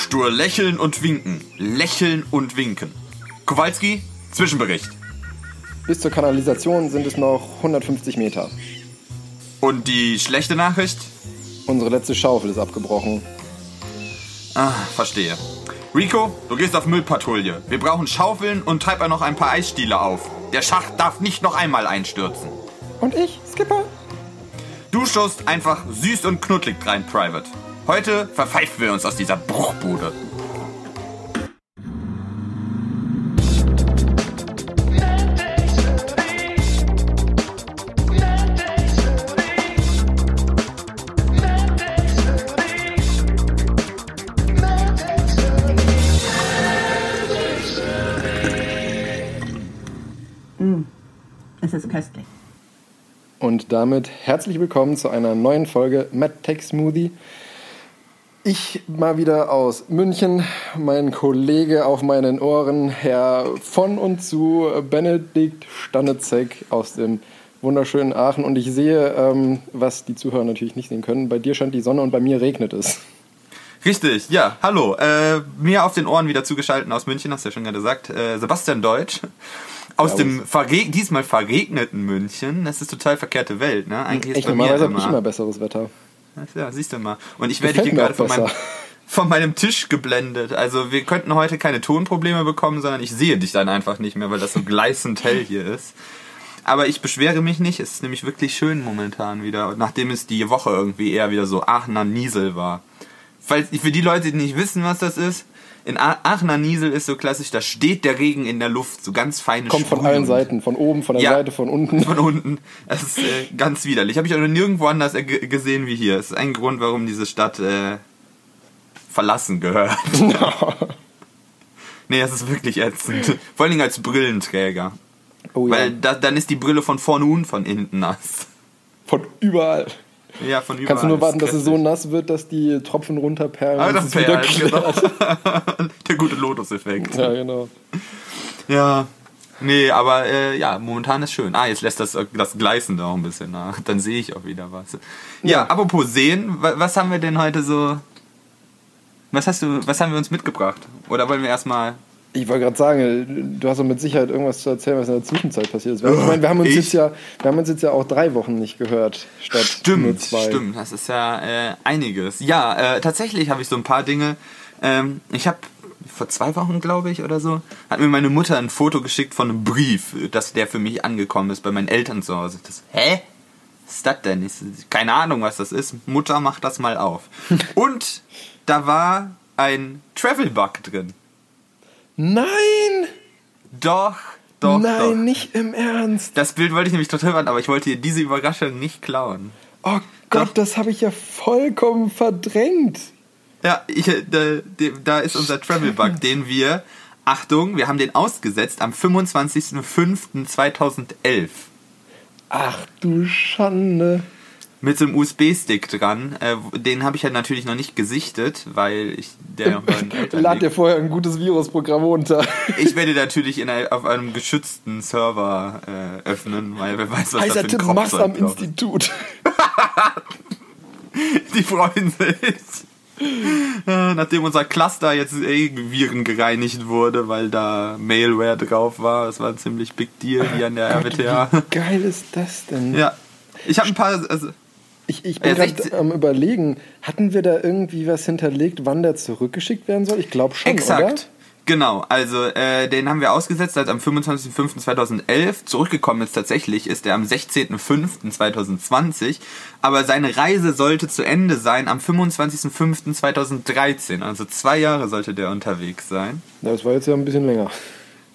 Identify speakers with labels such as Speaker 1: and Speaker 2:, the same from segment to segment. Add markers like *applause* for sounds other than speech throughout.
Speaker 1: Stur lächeln und winken. Lächeln und winken. Kowalski, Zwischenbericht.
Speaker 2: Bis zur Kanalisation sind es noch 150 Meter.
Speaker 1: Und die schlechte Nachricht?
Speaker 2: Unsere letzte Schaufel ist abgebrochen.
Speaker 1: Ah, verstehe. Rico, du gehst auf Müllpatrouille. Wir brauchen Schaufeln und treib noch ein paar Eisstiele auf. Der Schacht darf nicht noch einmal einstürzen.
Speaker 2: Und ich, Skipper?
Speaker 1: Du schaust einfach süß und knuddelig rein, Private. Heute verpfeifen wir uns aus dieser Bruchbude.
Speaker 3: Es ist köstlich.
Speaker 2: Und damit herzlich willkommen zu einer neuen Folge Mad Tech Smoothie. Ich mal wieder aus München, mein Kollege auf meinen Ohren, Herr von und zu Benedikt Stanitzek aus dem wunderschönen Aachen. Und ich sehe, ähm, was die Zuhörer natürlich nicht sehen können, bei dir scheint die Sonne und bei mir regnet es.
Speaker 1: Richtig, ja, hallo. Äh, mir auf den Ohren wieder zugeschaltet aus München, hast du ja schon gerade gesagt. Äh, Sebastian Deutsch. Aus
Speaker 2: Servus.
Speaker 1: dem verreg diesmal verregneten München. Das ist total verkehrte Welt, ne? Eigentlich
Speaker 2: Echt,
Speaker 1: ist bei mir
Speaker 2: normalerweise habe ich
Speaker 1: immer
Speaker 2: besseres Wetter.
Speaker 1: Ja, siehst du mal. Und ich werde hier gerade von meinem, *laughs* von meinem Tisch geblendet. Also wir könnten heute keine Tonprobleme bekommen, sondern ich sehe dich dann einfach nicht mehr, weil das so gleißend *laughs* hell hier ist. Aber ich beschwere mich nicht. Es ist nämlich wirklich schön momentan wieder. Und nachdem es die Woche irgendwie eher wieder so Aachener Niesel war. Falls, für die Leute, die nicht wissen, was das ist, in Aachener Niesel ist so klassisch, da steht der Regen in der Luft, so ganz feine
Speaker 2: Kommt von
Speaker 1: Sprühung.
Speaker 2: allen Seiten, von oben, von der
Speaker 1: Ja.
Speaker 2: Seite, von unten. *laughs*
Speaker 1: Von unten. Das ist äh, ganz widerlich. Habe ich auch noch nirgendwo anders ge- gesehen wie hier. Das ist ein Grund, warum diese Stadt äh, verlassen gehört. *laughs* nee, das ist wirklich ätzend. Vor allen Dingen als Brillenträger.
Speaker 2: Oh ja,
Speaker 1: Weil da, dann ist die Brille von vorne und von hinten nass.
Speaker 2: von überall.
Speaker 1: Ja, von überall.
Speaker 2: Kannst du nur warten, dass
Speaker 1: Das
Speaker 2: es so nass wird, dass die Tropfen runterperlen
Speaker 1: Ah, das Perlen, genau. *laughs* Der gute Lotus-Effekt.
Speaker 2: Ja, genau.
Speaker 1: Ja. Nee, aber äh, ja, momentan ist schön. Ah, jetzt lässt das, das Gleißende auch ein bisschen nach. Dann sehe ich auch wieder was. Ja,
Speaker 2: Ja.
Speaker 1: apropos sehen, wa- was haben wir denn heute so. Was hast du, was haben wir uns mitgebracht? Oder wollen wir erstmal.
Speaker 2: Ich wollte gerade sagen, du hast doch mit Sicherheit irgendwas zu erzählen, was in der Zwischenzeit passiert ist. Wir, ich meine, wir haben uns
Speaker 1: Ich?
Speaker 2: jetzt ja, wir haben uns jetzt ja auch drei Wochen nicht gehört, statt nur
Speaker 1: Stimmt,
Speaker 2: zwei.
Speaker 1: stimmt, das ist ja äh, einiges. Ja, äh, tatsächlich habe ich so ein paar Dinge. Ähm, ich habe vor zwei Wochen, glaube ich, oder so, hat mir meine Mutter ein Foto geschickt von einem Brief, dass der für mich angekommen ist bei meinen Eltern zu Hause. Das, hä? Was ist das denn? Ich, keine Ahnung, was das ist. Mutter, mach das mal auf. *laughs* Und da war ein Travel-Bug drin.
Speaker 2: Nein!
Speaker 1: Doch, doch,
Speaker 2: Nein,
Speaker 1: doch.
Speaker 2: nicht im Ernst.
Speaker 1: Das Bild wollte ich nämlich total machen, aber ich wollte dir diese Überraschung nicht klauen.
Speaker 2: Oh Gott,
Speaker 1: Doch.
Speaker 2: das habe ich ja vollkommen verdrängt.
Speaker 1: Ja, ich, äh, da, da ist unser Travel-Bug, den wir, Achtung, wir haben den ausgesetzt am 25.05.2011
Speaker 2: Ach du Schande.
Speaker 1: Mit so einem USB-Stick dran. Äh, den habe ich ja natürlich noch nicht gesichtet, weil ich der *laughs*
Speaker 2: Lad dir vorher ein gutes Virusprogramm runter. *laughs*
Speaker 1: Ich werde natürlich in ein, auf einem geschützten Server äh, öffnen, weil wer weiß, was da
Speaker 2: Heißer
Speaker 1: für ein
Speaker 2: Tipp, mach's am. Institut. *laughs*
Speaker 1: Die freuen sich. Äh, Nachdem unser Cluster jetzt eh Viren gereinigt wurde, weil da Mailware drauf war. Das war ein ziemlich big deal hier an der RWTH.
Speaker 2: Wie geil ist das denn?
Speaker 1: Ja. Ich habe ein paar. Also,
Speaker 2: Ich, ich bin gerade
Speaker 1: 16
Speaker 2: am überlegen, hatten wir da irgendwie was hinterlegt, wann der zurückgeschickt werden soll? Ich glaube schon,
Speaker 1: exakt. Genau, also äh, den haben wir ausgesetzt seit am 25.05.2011. Zurückgekommen ist tatsächlich, ist er am 16.05.2020. Aber seine Reise sollte zu Ende sein am 25.05.2013. Also zwei Jahre sollte der unterwegs sein.
Speaker 2: oder? Das war jetzt ja ein bisschen länger.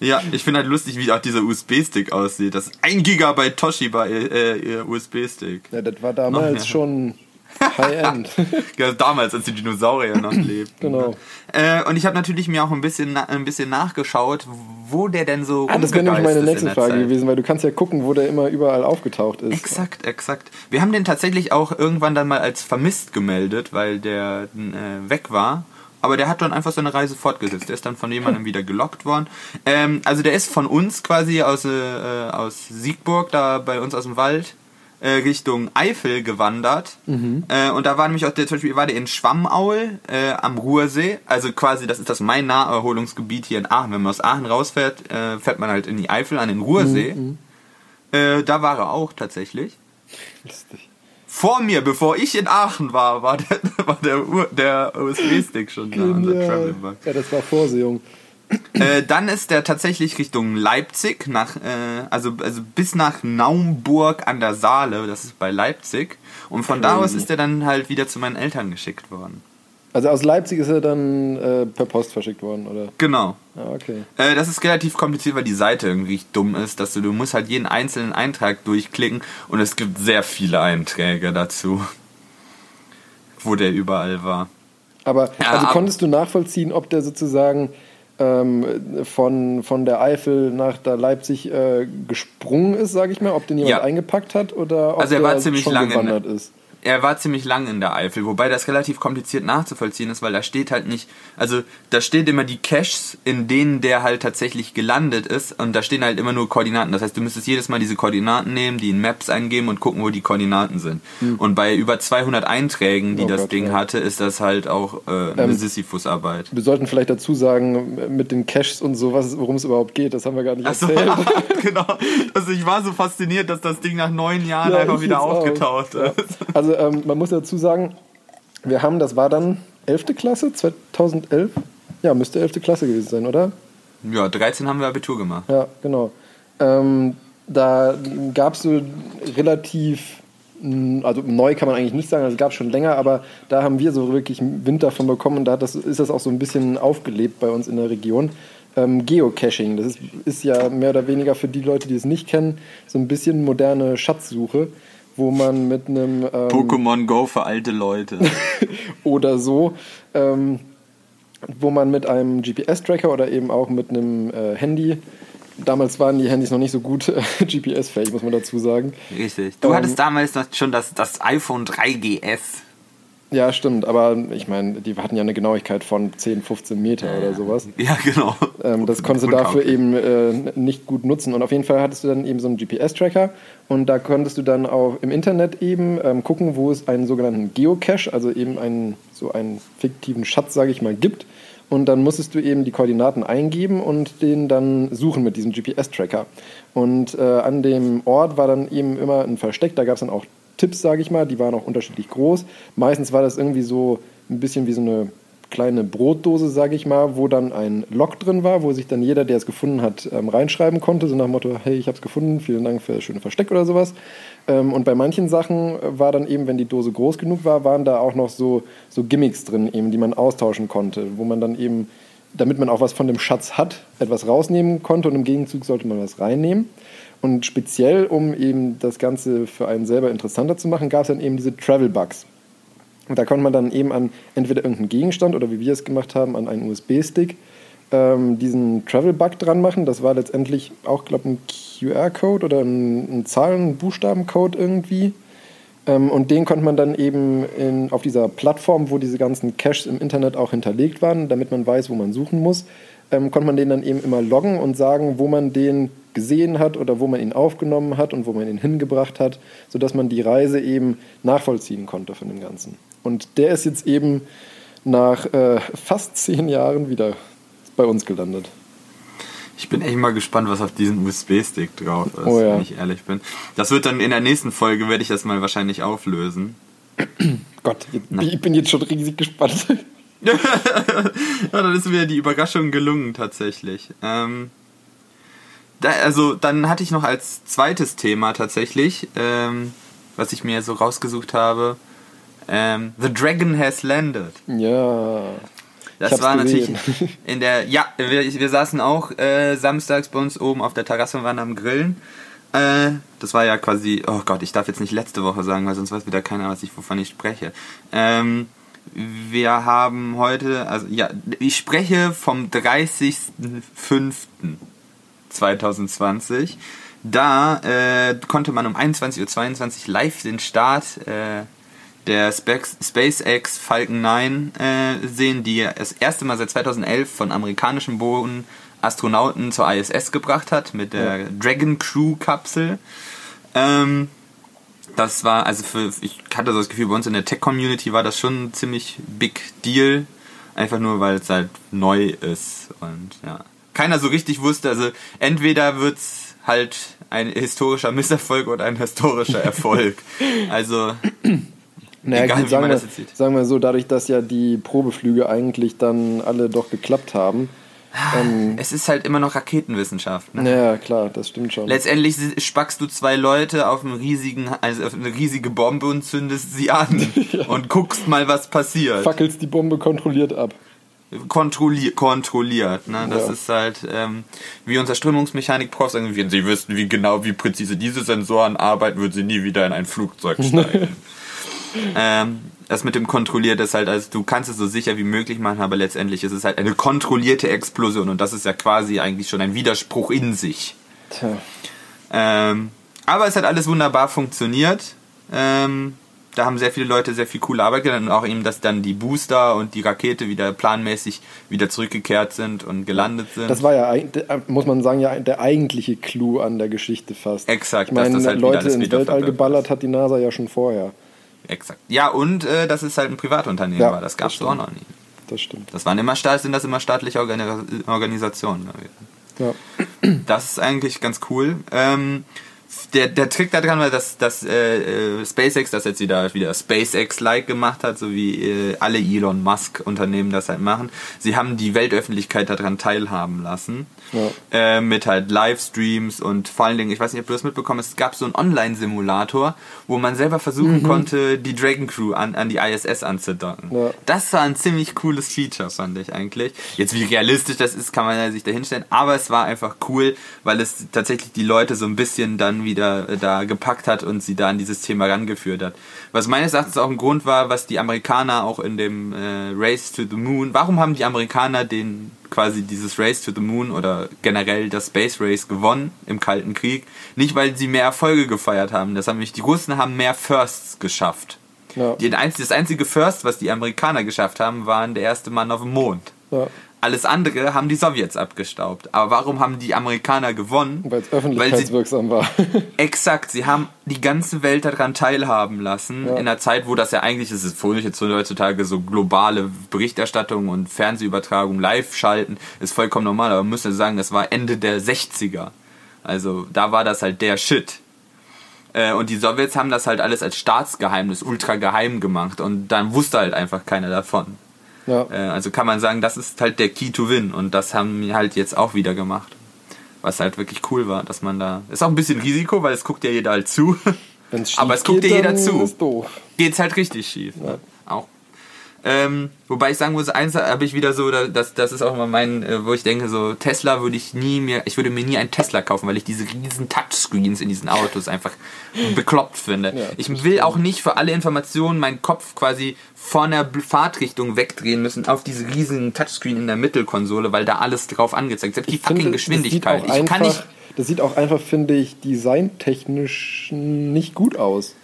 Speaker 1: Ja, ich finde halt lustig, wie auch dieser USB-Stick aussieht. Das ist ein Gigabyte Toshiba äh, äh, USB-Stick.
Speaker 2: Ja, das war damals schon High-End. *laughs*
Speaker 1: Ja, damals, als die Dinosaurier noch *clears throat* lebten.
Speaker 2: Genau.
Speaker 1: Äh, und ich habe natürlich mir auch ein bisschen, ein bisschen nachgeschaut, wo der denn so
Speaker 2: ah, das wäre nämlich meine nächste Frage
Speaker 1: Zeit.
Speaker 2: gewesen, weil du kannst ja gucken, wo der immer überall aufgetaucht ist.
Speaker 1: Exakt, exakt. Wir haben den tatsächlich auch irgendwann dann mal als vermisst gemeldet, weil der äh, weg war. Aber der hat dann einfach seine Reise fortgesetzt. Der ist dann von jemandem wieder gelockt worden. Ähm, also der ist von uns quasi aus, äh, aus Siegburg, da bei uns aus dem Wald, äh, Richtung Eifel gewandert.
Speaker 2: Mhm.
Speaker 1: Äh, und da war nämlich auch der, zum Beispiel war der in Schwammaul äh, am Ruhrsee. Also quasi, das ist das mein Naherholungsgebiet hier in Aachen. Wenn man aus Aachen rausfährt, äh, fährt man halt in die Eifel an den Ruhrsee.
Speaker 2: Mhm,
Speaker 1: Äh, da war er auch tatsächlich.
Speaker 2: Lustig.
Speaker 1: Vor mir, bevor ich in Aachen war, war der, *laughs* war der, der USB-Stick schon da. Travelbug.
Speaker 2: Ja, das war Vorsehung.
Speaker 1: Äh, dann ist der tatsächlich Richtung Leipzig, nach, äh, also, also bis nach Naumburg an der Saale, das ist bei Leipzig. Und von da aus ist er dann halt wieder zu meinen Eltern geschickt worden.
Speaker 2: Also aus Leipzig ist er dann äh, per Post verschickt worden, oder?
Speaker 1: Genau.
Speaker 2: Ah, okay.
Speaker 1: Äh, das ist relativ kompliziert, weil die Seite irgendwie dumm ist, dass du, du musst halt jeden einzelnen Eintrag durchklicken und es gibt sehr viele Einträge dazu, *laughs* wo der überall war.
Speaker 2: Aber
Speaker 1: Ja,
Speaker 2: also konntest du nachvollziehen, ob der sozusagen ähm, von, von der Eifel nach da Leipzig äh, gesprungen ist, sage ich mal, ob den jemand
Speaker 1: Ja.
Speaker 2: eingepackt hat oder ob
Speaker 1: Also er war
Speaker 2: der
Speaker 1: ziemlich
Speaker 2: schon
Speaker 1: lange in-
Speaker 2: gewandert ist?
Speaker 1: Er war ziemlich lang in der Eifel, wobei das relativ kompliziert nachzuvollziehen ist, weil da steht halt nicht, also da steht immer die Caches, in denen der halt tatsächlich gelandet ist und da stehen halt immer nur Koordinaten. Das heißt, du müsstest jedes Mal diese Koordinaten nehmen, die in Maps eingeben und gucken, wo die Koordinaten sind. Und bei über 200 Einträgen, die.
Speaker 2: Oh
Speaker 1: das
Speaker 2: Gott,
Speaker 1: Ding
Speaker 2: ja.
Speaker 1: hatte, ist das halt auch äh, eine
Speaker 2: Ähm,
Speaker 1: Sisyphus-Arbeit.
Speaker 2: Wir sollten vielleicht dazu sagen, mit den Caches und so, was- worum es überhaupt geht, das haben wir gar nicht
Speaker 1: Achso,
Speaker 2: erzählt. *laughs*
Speaker 1: genau. Also ich war so fasziniert, dass das Ding nach neun Jahren
Speaker 2: Ja,
Speaker 1: einfach wieder aufgetaucht
Speaker 2: Ja.
Speaker 1: ist.
Speaker 2: Also ähm, man muss dazu sagen, wir haben, das war dann 11. Klasse, 2011? Ja, müsste 11. Klasse gewesen sein, oder?
Speaker 1: Ja, 13 haben wir Abitur gemacht.
Speaker 2: Ja, genau. Ähm, da gab es so relativ, also neu kann man eigentlich nicht sagen, es gab schon länger, aber da haben wir so wirklich Wind davon bekommen und da das, ist das auch so ein bisschen aufgelebt bei uns in der Region. Ähm, Geocaching, das ist, ist ja mehr oder weniger für die Leute, die es nicht kennen, so ein bisschen moderne Schatzsuche, wo man mit einem ähm,
Speaker 1: Pokémon Go für alte Leute. *laughs*
Speaker 2: oder so, ähm, wo man mit einem GPS-Tracker oder eben auch mit einem äh, Handy, damals waren die Handys noch nicht so gut äh, *laughs* GPS-fähig, muss man dazu sagen.
Speaker 1: Richtig. Du
Speaker 2: Ähm,
Speaker 1: hattest damals schon das, das iPhone 3GS.
Speaker 2: Ja, stimmt, aber ich meine, die hatten ja eine Genauigkeit von 10, 15 Meter oder sowas.
Speaker 1: Ja, genau.
Speaker 2: Ähm, das konntest du dafür eben äh, nicht gut nutzen. Und auf jeden Fall hattest du dann eben so einen GPS-Tracker und da konntest du dann auch im Internet eben ähm, gucken, wo es einen sogenannten Geocache, also eben einen, so einen fiktiven Schatz, sage ich mal, gibt. Und dann musstest du eben die Koordinaten eingeben und den dann suchen mit diesem GPS-Tracker. Und äh, an dem Ort war dann eben immer ein Versteck, da gab es dann auch Tipps, sage ich mal, die waren auch unterschiedlich groß. Meistens war das irgendwie so ein bisschen wie so eine kleine Brotdose, sage ich mal, wo dann ein Log drin war, wo sich dann jeder, der es gefunden hat, ähm, reinschreiben konnte, so nach dem Motto, hey, ich habe es gefunden, vielen Dank für das schöne Versteck oder sowas. Ähm, und bei manchen Sachen war dann eben, wenn die Dose groß genug war, waren da auch noch so, so Gimmicks drin, eben, die man austauschen konnte, wo man dann eben, damit man auch was von dem Schatz hat, etwas rausnehmen konnte und im Gegenzug sollte man was reinnehmen. Und speziell, um eben das Ganze für einen selber interessanter zu machen, gab es dann eben diese Travel Bugs. Und da konnte man dann eben an entweder irgendeinen Gegenstand oder wie wir es gemacht haben, an einen USB-Stick ähm, diesen Travel-Bug dran machen. Das war letztendlich auch, glaube ich, ein QR-Code oder ein, ein Zahlen-, Buchstabencode irgendwie. Ähm, und den konnte man dann eben in, auf dieser Plattform, wo diese ganzen Caches im Internet auch hinterlegt waren, damit man weiß, wo man suchen muss, ähm, konnte man den dann eben immer loggen und sagen, wo man den gesehen hat oder wo man ihn aufgenommen hat und wo man ihn hingebracht hat, sodass man die Reise eben nachvollziehen konnte von dem Ganzen. Und der ist jetzt eben nach äh, fast zehn Jahren wieder bei uns gelandet.
Speaker 1: Ich bin echt mal gespannt, was auf diesem USB-Stick drauf ist,
Speaker 2: Oh ja.
Speaker 1: wenn ich ehrlich bin. Das wird dann in der nächsten Folge, werde ich das mal wahrscheinlich auflösen. *clears throat*
Speaker 2: Gott, jetzt, ich bin jetzt schon riesig gespannt. *laughs*
Speaker 1: ja, dann ist mir die Überraschung gelungen tatsächlich. Ähm, da, also dann hatte ich noch als zweites Thema tatsächlich, ähm, was ich mir so rausgesucht habe, ähm, The Dragon Has Landed.
Speaker 2: ja.
Speaker 1: Das war
Speaker 2: gesehen.
Speaker 1: natürlich *laughs* in der, ja, wir, wir saßen auch äh, samstags bei uns oben auf der Terrasse und waren am Grillen. Äh, das war ja quasi, oh Gott, ich darf jetzt nicht letzte Woche sagen, weil sonst weiß wieder keiner, was ich, wovon ich spreche. Ähm, wir haben heute, also ja, ich spreche vom 30.05.2020. Da äh, konnte man um 21.22 Uhr live den Start äh, der SpaceX Falcon 9 äh, sehen, die das erste Mal seit 2011 von amerikanischem Boden Astronauten zur ISS gebracht hat mit der Dragon Crew Kapsel. Ähm, das war, also für, ich hatte so das Gefühl, bei uns in der Tech-Community war das schon ein ziemlich big deal. Einfach nur, weil es halt neu ist und ja. Keiner so richtig wusste, also entweder wird's halt ein historischer Misserfolg oder ein historischer *laughs* Erfolg. Also,
Speaker 2: Naja,
Speaker 1: Egal,
Speaker 2: gut, sagen, wir, sagen wir so, dadurch, dass ja die Probeflüge eigentlich dann alle doch geklappt haben. Ähm,
Speaker 1: es ist halt immer noch Raketenwissenschaft. Ne?
Speaker 2: naja, klar, das stimmt schon.
Speaker 1: Letztendlich spackst du zwei Leute auf, einen riesigen, also auf eine riesige Bombe und zündest sie an *laughs* und guckst mal, was passiert.
Speaker 2: Fackelst die Bombe kontrolliert ab.
Speaker 1: Kontrollier kontrolliert. Ne? Das
Speaker 2: Ja.
Speaker 1: ist halt, ähm, wie unser Strömungsmechanik-Prof sagen, wenn sie wüssten, wie genau, wie präzise diese Sensoren arbeiten, würden sie nie wieder in ein Flugzeug *laughs* steigen. Ähm, das mit dem kontrolliert ist halt, also du kannst es so sicher wie möglich machen, aber letztendlich ist es halt eine kontrollierte Explosion und das ist ja quasi eigentlich schon ein Widerspruch in sich.
Speaker 2: Tja.
Speaker 1: Ähm, aber es hat alles wunderbar funktioniert. Ähm, da haben sehr viele Leute sehr viel coole Arbeit getan und auch eben, dass dann die Booster und die Rakete wieder planmäßig wieder zurückgekehrt sind und gelandet sind.
Speaker 2: Das war ja, der- muss man sagen, ja der eigentliche Clou an der Geschichte fast.
Speaker 1: Exakt,
Speaker 2: Ich meine,
Speaker 1: dass das halt
Speaker 2: Leute ins Weltall geballert hat die NASA ja schon vorher.
Speaker 1: Exakt. Ja, und äh, dass es halt ein Privatunternehmen
Speaker 2: Ja,
Speaker 1: war. Das gab es
Speaker 2: das
Speaker 1: auch noch nie.
Speaker 2: Das stimmt.
Speaker 1: Das waren immer staat, sind das immer staatliche Organi Organisationen.
Speaker 2: Ja.
Speaker 1: Das ist eigentlich ganz cool. Ähm, der, der Trick daran war, dass, dass äh, äh, SpaceX das jetzt wieder, wieder SpaceX-like gemacht hat, so wie äh, alle Elon Musk-Unternehmen das halt machen. Sie haben die Weltöffentlichkeit daran teilhaben lassen.
Speaker 2: Ja.
Speaker 1: Äh, mit halt Livestreams und vor allen Dingen, ich weiß nicht, ob du das mitbekommen hast, es gab so einen Online-Simulator, wo man selber versuchen konnte, die Dragon Crew an, an die ISS anzudocken.
Speaker 2: Ja.
Speaker 1: Das war ein ziemlich cooles Feature, fand ich eigentlich. Jetzt, wie realistisch das ist, kann man ja sich da hinstellen, aber es war einfach cool, weil es tatsächlich die Leute so ein bisschen dann wieder äh, da gepackt hat und sie da an dieses Thema rangeführt hat. Was meines Erachtens auch ein Grund war, was die Amerikaner auch in dem äh, Race to the Moon, warum haben die Amerikaner den quasi dieses Race to the Moon oder generell das Space Race gewonnen im Kalten Krieg? Nicht, weil sie mehr Erfolge gefeiert haben. Das haben nämlich die Russen haben mehr Firsts geschafft.
Speaker 2: Ja.
Speaker 1: Die, das einzige First, was die Amerikaner geschafft haben, waren der erste Mann auf dem Mond.
Speaker 2: Ja.
Speaker 1: Alles andere haben die Sowjets abgestaubt. Aber warum haben die Amerikaner gewonnen?
Speaker 2: Weil es öffentlichkeitswirksam war. *laughs*
Speaker 1: exakt, sie haben die ganze Welt daran teilhaben lassen.
Speaker 2: Ja.
Speaker 1: In einer Zeit, wo das ja eigentlich ist, ist vorhin jetzt so heutzutage so globale Berichterstattung und Fernsehübertragung live schalten, ist vollkommen normal. Aber man müsste sagen, das war Ende der 60er. Also da war das halt der Shit. Äh, Und die Sowjets haben das halt alles als Staatsgeheimnis ultra geheim gemacht und dann wusste halt einfach keiner davon.
Speaker 2: Ja.
Speaker 1: Äh, Also kann man sagen, das ist halt der Key to Win und das haben wir halt jetzt auch wieder gemacht. Was halt wirklich cool war, dass man da. Ist auch ein bisschen Risiko, weil es guckt ja jeder halt zu. *laughs* Aber es guckt
Speaker 2: geht,
Speaker 1: dir jeder zu. Geht's halt richtig schief. Ne? Auch. Ähm, wobei ich sagen muss, eins habe ich wieder so, das, das ist auch immer mein, äh, wo ich denke, so Tesla würde ich nie mehr, ich würde mir nie einen Tesla kaufen, weil ich diese riesen Touchscreens in diesen Autos einfach bekloppt finde.
Speaker 2: Ja,
Speaker 1: ich will auch nicht für alle Informationen meinen Kopf quasi von der Fahrtrichtung wegdrehen müssen auf diese riesigen Touchscreen in der Mittelkonsole, weil da alles drauf angezeigt ist. Selbst die fucking
Speaker 2: finde,
Speaker 1: Geschwindigkeit. Ich kann nicht.
Speaker 2: das sieht auch einfach, finde ich, designtechnisch nicht gut aus.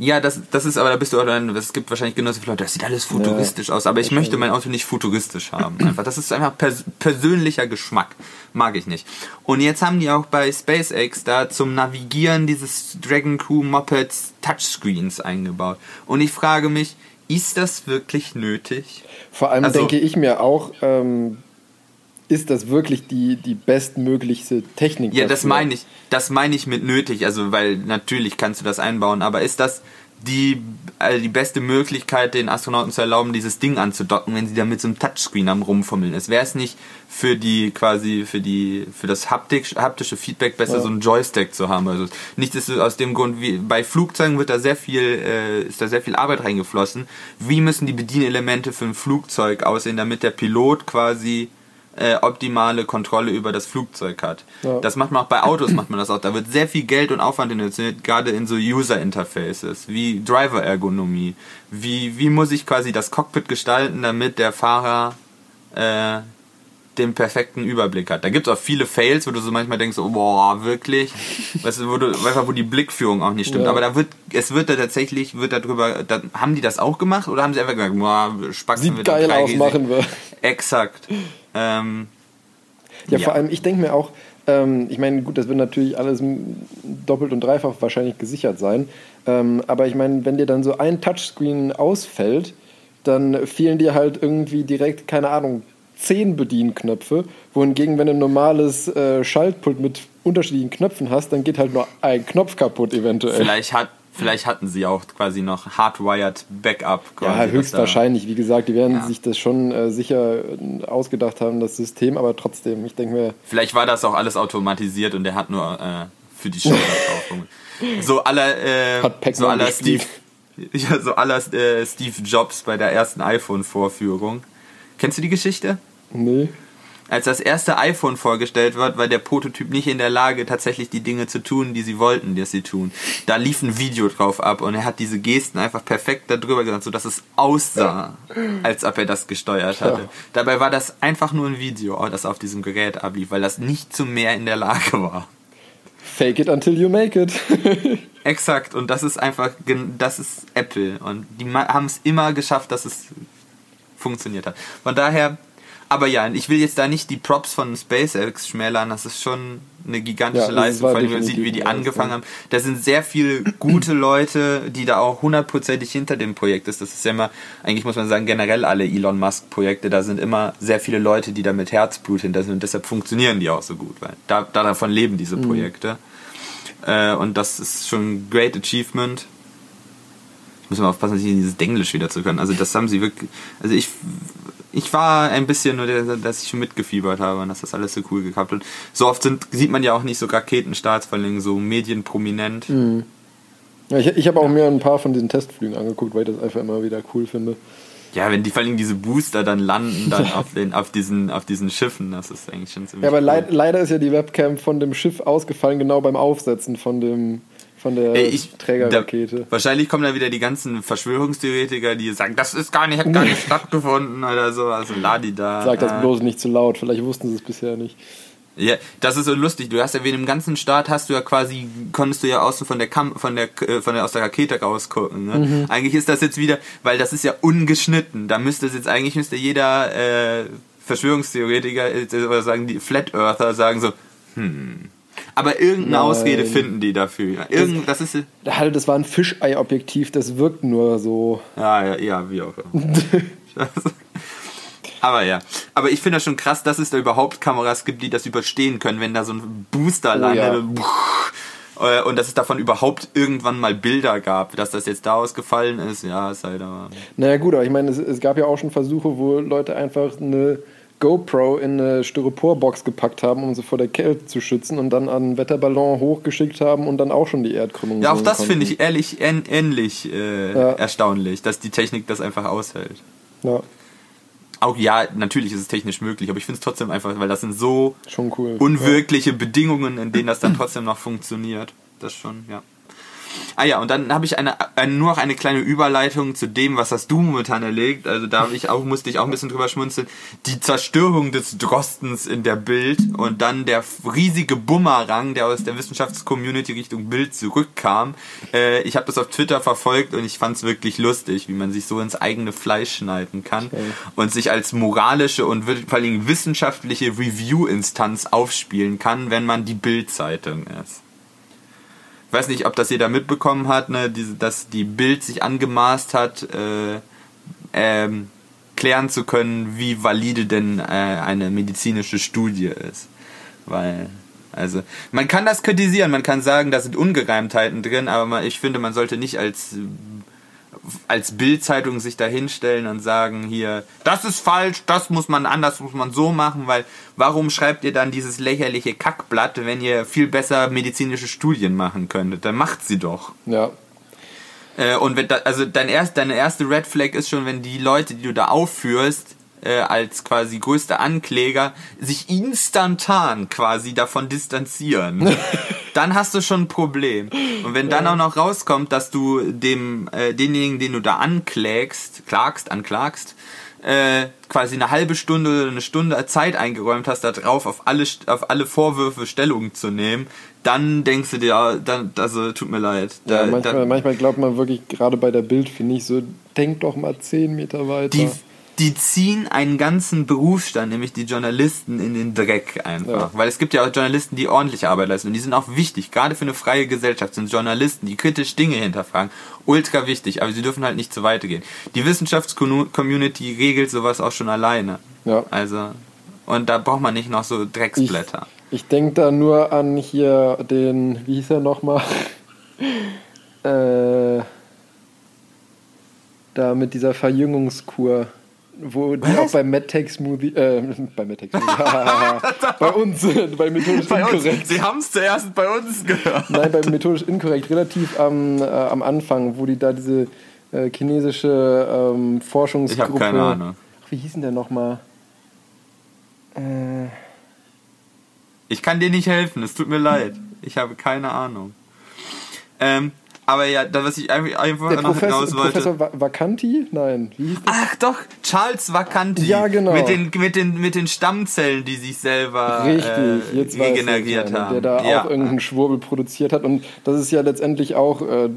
Speaker 1: Ja, das, das ist aber, da bist du auch dann, es gibt wahrscheinlich genauso viele Leute, das sieht alles futuristisch aus, aber ich möchte mein Auto nicht futuristisch haben. Einfach, das ist einfach pers persönlicher Geschmack. Mag ich nicht. Und jetzt haben die auch bei SpaceX da zum Navigieren dieses Dragon Crew Mopeds Touchscreens eingebaut. Und ich frage mich, ist das wirklich nötig?
Speaker 2: Vor allem
Speaker 1: Also-
Speaker 2: denke ich mir auch, ähm, ist das wirklich die, die bestmöglichste Technik?
Speaker 1: Ja, das
Speaker 2: dafür?
Speaker 1: meine ich. Das meine ich mit nötig, also weil natürlich kannst du das einbauen, aber ist das die, also die beste Möglichkeit, den Astronauten zu erlauben, dieses Ding anzudocken, wenn sie da mit so einem Touchscreen am rumfummeln ist? Wäre es nicht für die quasi für die für das Haptik, haptische Feedback besser,
Speaker 2: Ja.
Speaker 1: so einen Joystick zu haben? Also nicht ist aus dem Grund, wie bei Flugzeugen wird da sehr viel äh, ist da sehr viel Arbeit reingeflossen. Wie müssen die Bedienelemente für ein Flugzeug aussehen, damit der Pilot quasi äh, optimale Kontrolle über das Flugzeug hat.
Speaker 2: Ja.
Speaker 1: Das macht man auch bei Autos, macht man das auch. Da wird sehr viel Geld und Aufwand investiert, gerade in so User-Interfaces, wie Driver-Ergonomie. Wie, wie muss ich quasi das Cockpit gestalten, damit der Fahrer äh, den perfekten Überblick hat. Da gibt es auch viele Fails, wo du so manchmal denkst, oh, boah, wirklich? Weißt du, wo, du, einfach, wo die Blickführung auch nicht stimmt.
Speaker 2: Ja.
Speaker 1: Aber da wird, es wird da tatsächlich, wird darüber, da, haben die das auch gemacht oder haben sie einfach gesagt, boah, spacken
Speaker 2: Sieht
Speaker 1: wir
Speaker 2: geil aus, machen wir.
Speaker 1: Exakt. Ähm,
Speaker 2: Ja,
Speaker 1: Ja.
Speaker 2: vor allem, ich denke mir auch, Ähm, ich meine, gut, das wird natürlich alles doppelt und dreifach wahrscheinlich gesichert sein. Ähm, aber ich meine, wenn dir dann so ein Touchscreen ausfällt, dann fehlen dir halt irgendwie direkt, keine Ahnung, zehn Bedienknöpfe. Wohingegen, wenn du ein normales äh, Schaltpult mit unterschiedlichen Knöpfen hast, dann geht halt nur ein Knopf kaputt eventuell.
Speaker 1: Vielleicht hat Vielleicht hatten sie auch quasi noch hardwired Backup. Quasi,
Speaker 2: ja, höchstwahrscheinlich. Wie gesagt, die werden
Speaker 1: Ja.
Speaker 2: sich das schon äh, sicher äh, ausgedacht haben, das System, aber trotzdem, ich denke mir,
Speaker 1: Vielleicht war das auch alles automatisiert und der hat nur äh, für die Show *laughs* drauf. So aller, äh, so aller. Steve, *laughs* ja, so aller äh, Steve Jobs bei der ersten iPhone-Vorführung. Kennst du die Geschichte?
Speaker 2: nee.
Speaker 1: Als das erste iPhone vorgestellt wird, war der Prototyp nicht in der Lage, tatsächlich die Dinge zu tun, die sie wollten, dass sie tun. Da lief ein Video drauf ab und er hat diese Gesten einfach perfekt darüber gesagt, sodass es aussah, als ob er das gesteuert hatte.
Speaker 2: Ja.
Speaker 1: Dabei war das einfach nur ein Video, das auf diesem Gerät ablief, weil das nicht zu mehr in der Lage war.
Speaker 2: Fake it until you make it. *laughs*
Speaker 1: Exakt, und das ist einfach, das ist Apple. Und die haben es immer geschafft, dass es funktioniert hat. Von daher, aber ja, ich will jetzt da nicht die Props von SpaceX schmälern, das ist schon eine gigantische
Speaker 2: Ja,
Speaker 1: Leistung,
Speaker 2: war
Speaker 1: vor allem wenn man sieht, wie die angefangen haben. Da sind sehr viele gute Leute, die da auch hundertprozentig hinter dem Projekt ist. Das ist ja immer, eigentlich muss man sagen, generell alle Elon Musk Projekte, da sind immer sehr viele Leute, die da mit Herzblut hinter sind und deshalb funktionieren die auch so gut, weil da, da davon leben diese
Speaker 2: Mhm.
Speaker 1: Projekte. Äh, und das ist schon ein great achievement. Muss mal aufpassen, dass in dieses Denglisch wieder zu können. Also das haben sie wirklich. Also ich, ich war ein bisschen nur, der, dass ich schon mitgefiebert habe und dass das alles so cool geklappt hat. So oft sind, sieht man ja auch nicht so Raketenstarts, vor allem so medienprominent.
Speaker 2: Mhm. Ja, ich ich habe auch mir ein paar von diesen Testflügen angeguckt, weil ich das einfach immer wieder cool finde.
Speaker 1: Ja, wenn die vor allem diese Booster dann landen dann *laughs* auf, den, auf, diesen, auf diesen Schiffen, das ist eigentlich schon ziemlich
Speaker 2: Ja, aber
Speaker 1: cool.
Speaker 2: leid, leider ist ja die Webcam von dem Schiff ausgefallen, genau beim Aufsetzen von dem von der
Speaker 1: ich,
Speaker 2: Trägerrakete.
Speaker 1: Da, wahrscheinlich kommen da wieder die ganzen Verschwörungstheoretiker, die sagen, das ist gar nicht, hat gar nicht *laughs* stattgefunden oder so. Also Ladi da.
Speaker 2: Sag das bloß nicht zu laut, vielleicht wussten sie es bisher nicht.
Speaker 1: Ja, das ist so lustig. Du hast ja wie im ganzen Start hast du ja quasi konntest du ja außen von der Kam von der äh, von der aus der Rakete rausgucken. Ne?
Speaker 2: Mhm.
Speaker 1: Eigentlich ist das jetzt wieder, weil das ist ja ungeschnitten. Da müsste es jetzt eigentlich müsste jeder äh, Verschwörungstheoretiker äh, oder sagen die Flat Earther sagen so, hm. Aber irgendeine
Speaker 2: Nein.
Speaker 1: Ausrede finden die dafür. Irgend, das ist
Speaker 2: Halt, das war ein Fischei-Objektiv, das wirkt nur so.
Speaker 1: Ja, ja, ja, wie auch immer. *laughs* Aber ja, aber ich finde das schon krass, dass es da überhaupt Kameras gibt, die das überstehen können, wenn da so ein Booster landet
Speaker 2: ja.
Speaker 1: und, äh, und dass es davon überhaupt irgendwann mal Bilder gab, dass das jetzt da ausgefallen ist, ja, ist halt aber.
Speaker 2: Naja, gut, aber ich meine, es, es gab ja auch schon Versuche, wo Leute einfach eine GoPro in eine Styroporbox gepackt haben, um sie vor der Kälte zu schützen und dann an einen Wetterballon hochgeschickt haben und dann auch schon die Erdkrümmung
Speaker 1: Ja, auch das finde ich ehrlich ähn ähnlich äh,
Speaker 2: Ja.
Speaker 1: erstaunlich, dass die Technik das einfach aushält.
Speaker 2: Ja,
Speaker 1: Auch ja, natürlich ist es technisch möglich, aber ich finde es trotzdem einfach, weil das sind so
Speaker 2: schon cool.
Speaker 1: unwirkliche Bedingungen, in denen das dann trotzdem noch funktioniert. Das schon, ja. Ah ja, und dann habe ich eine, eine, nur noch eine kleine Überleitung zu dem, was hast du momentan erlegt. Also da ich auch, musste ich auch ein bisschen drüber schmunzeln. Die Zerstörung des Drostens in der Bild und dann der riesige Bumerang, der aus der Wissenschaftscommunity Richtung Bild zurückkam. Äh, ich habe das auf Twitter verfolgt und ich fand es wirklich lustig, wie man sich so ins eigene Fleisch schneiden kann und sich als moralische und vor allem wissenschaftliche Review-Instanz aufspielen kann, wenn man die Bild-Zeitung ist. Ich weiß nicht, ob das jeder mitbekommen hat, ne, diese, dass die Bild sich angemaßt hat, äh, ähm, klären zu können, wie valide denn äh, eine medizinische Studie ist. Weil, also, man kann das kritisieren, man kann sagen, da sind Ungereimtheiten drin, aber man, ich finde, man sollte nicht als als Bildzeitung sich da hinstellen und sagen hier, das ist falsch, das muss man anders, muss man so machen, weil warum schreibt ihr dann dieses lächerliche Kackblatt, wenn ihr viel besser medizinische Studien machen könntet? Dann macht sie doch.
Speaker 2: Ja,
Speaker 1: Äh, und wenn da, also dein erst, deine erste Red Flag ist schon, wenn die Leute, die du da aufführst, äh, als quasi größter Ankläger, sich instantan quasi davon distanzieren. *laughs* dann hast du schon ein Problem. Und wenn dann auch noch rauskommt, dass du dem äh, denjenigen, den du da anklägst, klagst, anklagst, äh, quasi eine halbe Stunde oder eine Stunde Zeit eingeräumt hast, darauf auf alle auf alle Vorwürfe Stellung zu nehmen, dann denkst du dir, ah, dann, also tut mir leid.
Speaker 2: ja
Speaker 1: Da-
Speaker 2: manchmal,
Speaker 1: da-
Speaker 2: manchmal glaubt man wirklich, gerade bei der Bild, finde ich, so, denk doch mal 10 Meter weiter.
Speaker 1: die, die ziehen einen ganzen Berufsstand, nämlich die Journalisten, in den Dreck einfach.
Speaker 2: Ja.
Speaker 1: Weil es gibt ja auch Journalisten, die ordentliche Arbeit leisten und die sind auch wichtig. Gerade für eine freie Gesellschaft sind Journalisten, die kritisch Dinge hinterfragen, ultra wichtig, aber sie dürfen halt nicht zu weit gehen. Die Wissenschaftscommunity regelt sowas auch schon alleine.
Speaker 2: Ja.
Speaker 1: Also, und da braucht man nicht noch so
Speaker 2: Ich,
Speaker 1: Drecksblätter.
Speaker 2: ich denke da nur an hier den, wie hieß er nochmal? *laughs* äh, da mit dieser Verjüngungskur, wo die auch *laughs* *laughs* bei MedTech Smoothie, äh, bei MedTech Smoothie, bei uns, bei methodisch inkorrekt.
Speaker 1: Sie haben es zuerst bei uns gehört.
Speaker 2: Nein, bei methodisch inkorrekt, relativ am, äh, am Anfang, wo die da diese äh, chinesische ähm, Forschungsgruppe.
Speaker 1: Ich habe keine Ahnung.
Speaker 2: Ach, wie hieß denn der nochmal? Äh,
Speaker 1: Ich kann dir nicht helfen, es tut mir leid. Ich habe keine Ahnung. Ähm, aber ja, da was ich einfach, einfach
Speaker 2: der
Speaker 1: noch
Speaker 2: Professor,
Speaker 1: hinaus wollte.
Speaker 2: Professor Va- Vacanti? Nein, wie hieß?
Speaker 1: Ach doch, Charles Vacanti.
Speaker 2: Ja, genau.
Speaker 1: Mit den, mit den, mit den Stammzellen, die sich selber
Speaker 2: Richtig,
Speaker 1: äh,
Speaker 2: jetzt ich,
Speaker 1: regeneriert
Speaker 2: ja,
Speaker 1: haben.
Speaker 2: Der da
Speaker 1: ja.
Speaker 2: auch irgendeinen Schwurbel produziert hat. Und das ist ja letztendlich auch äh,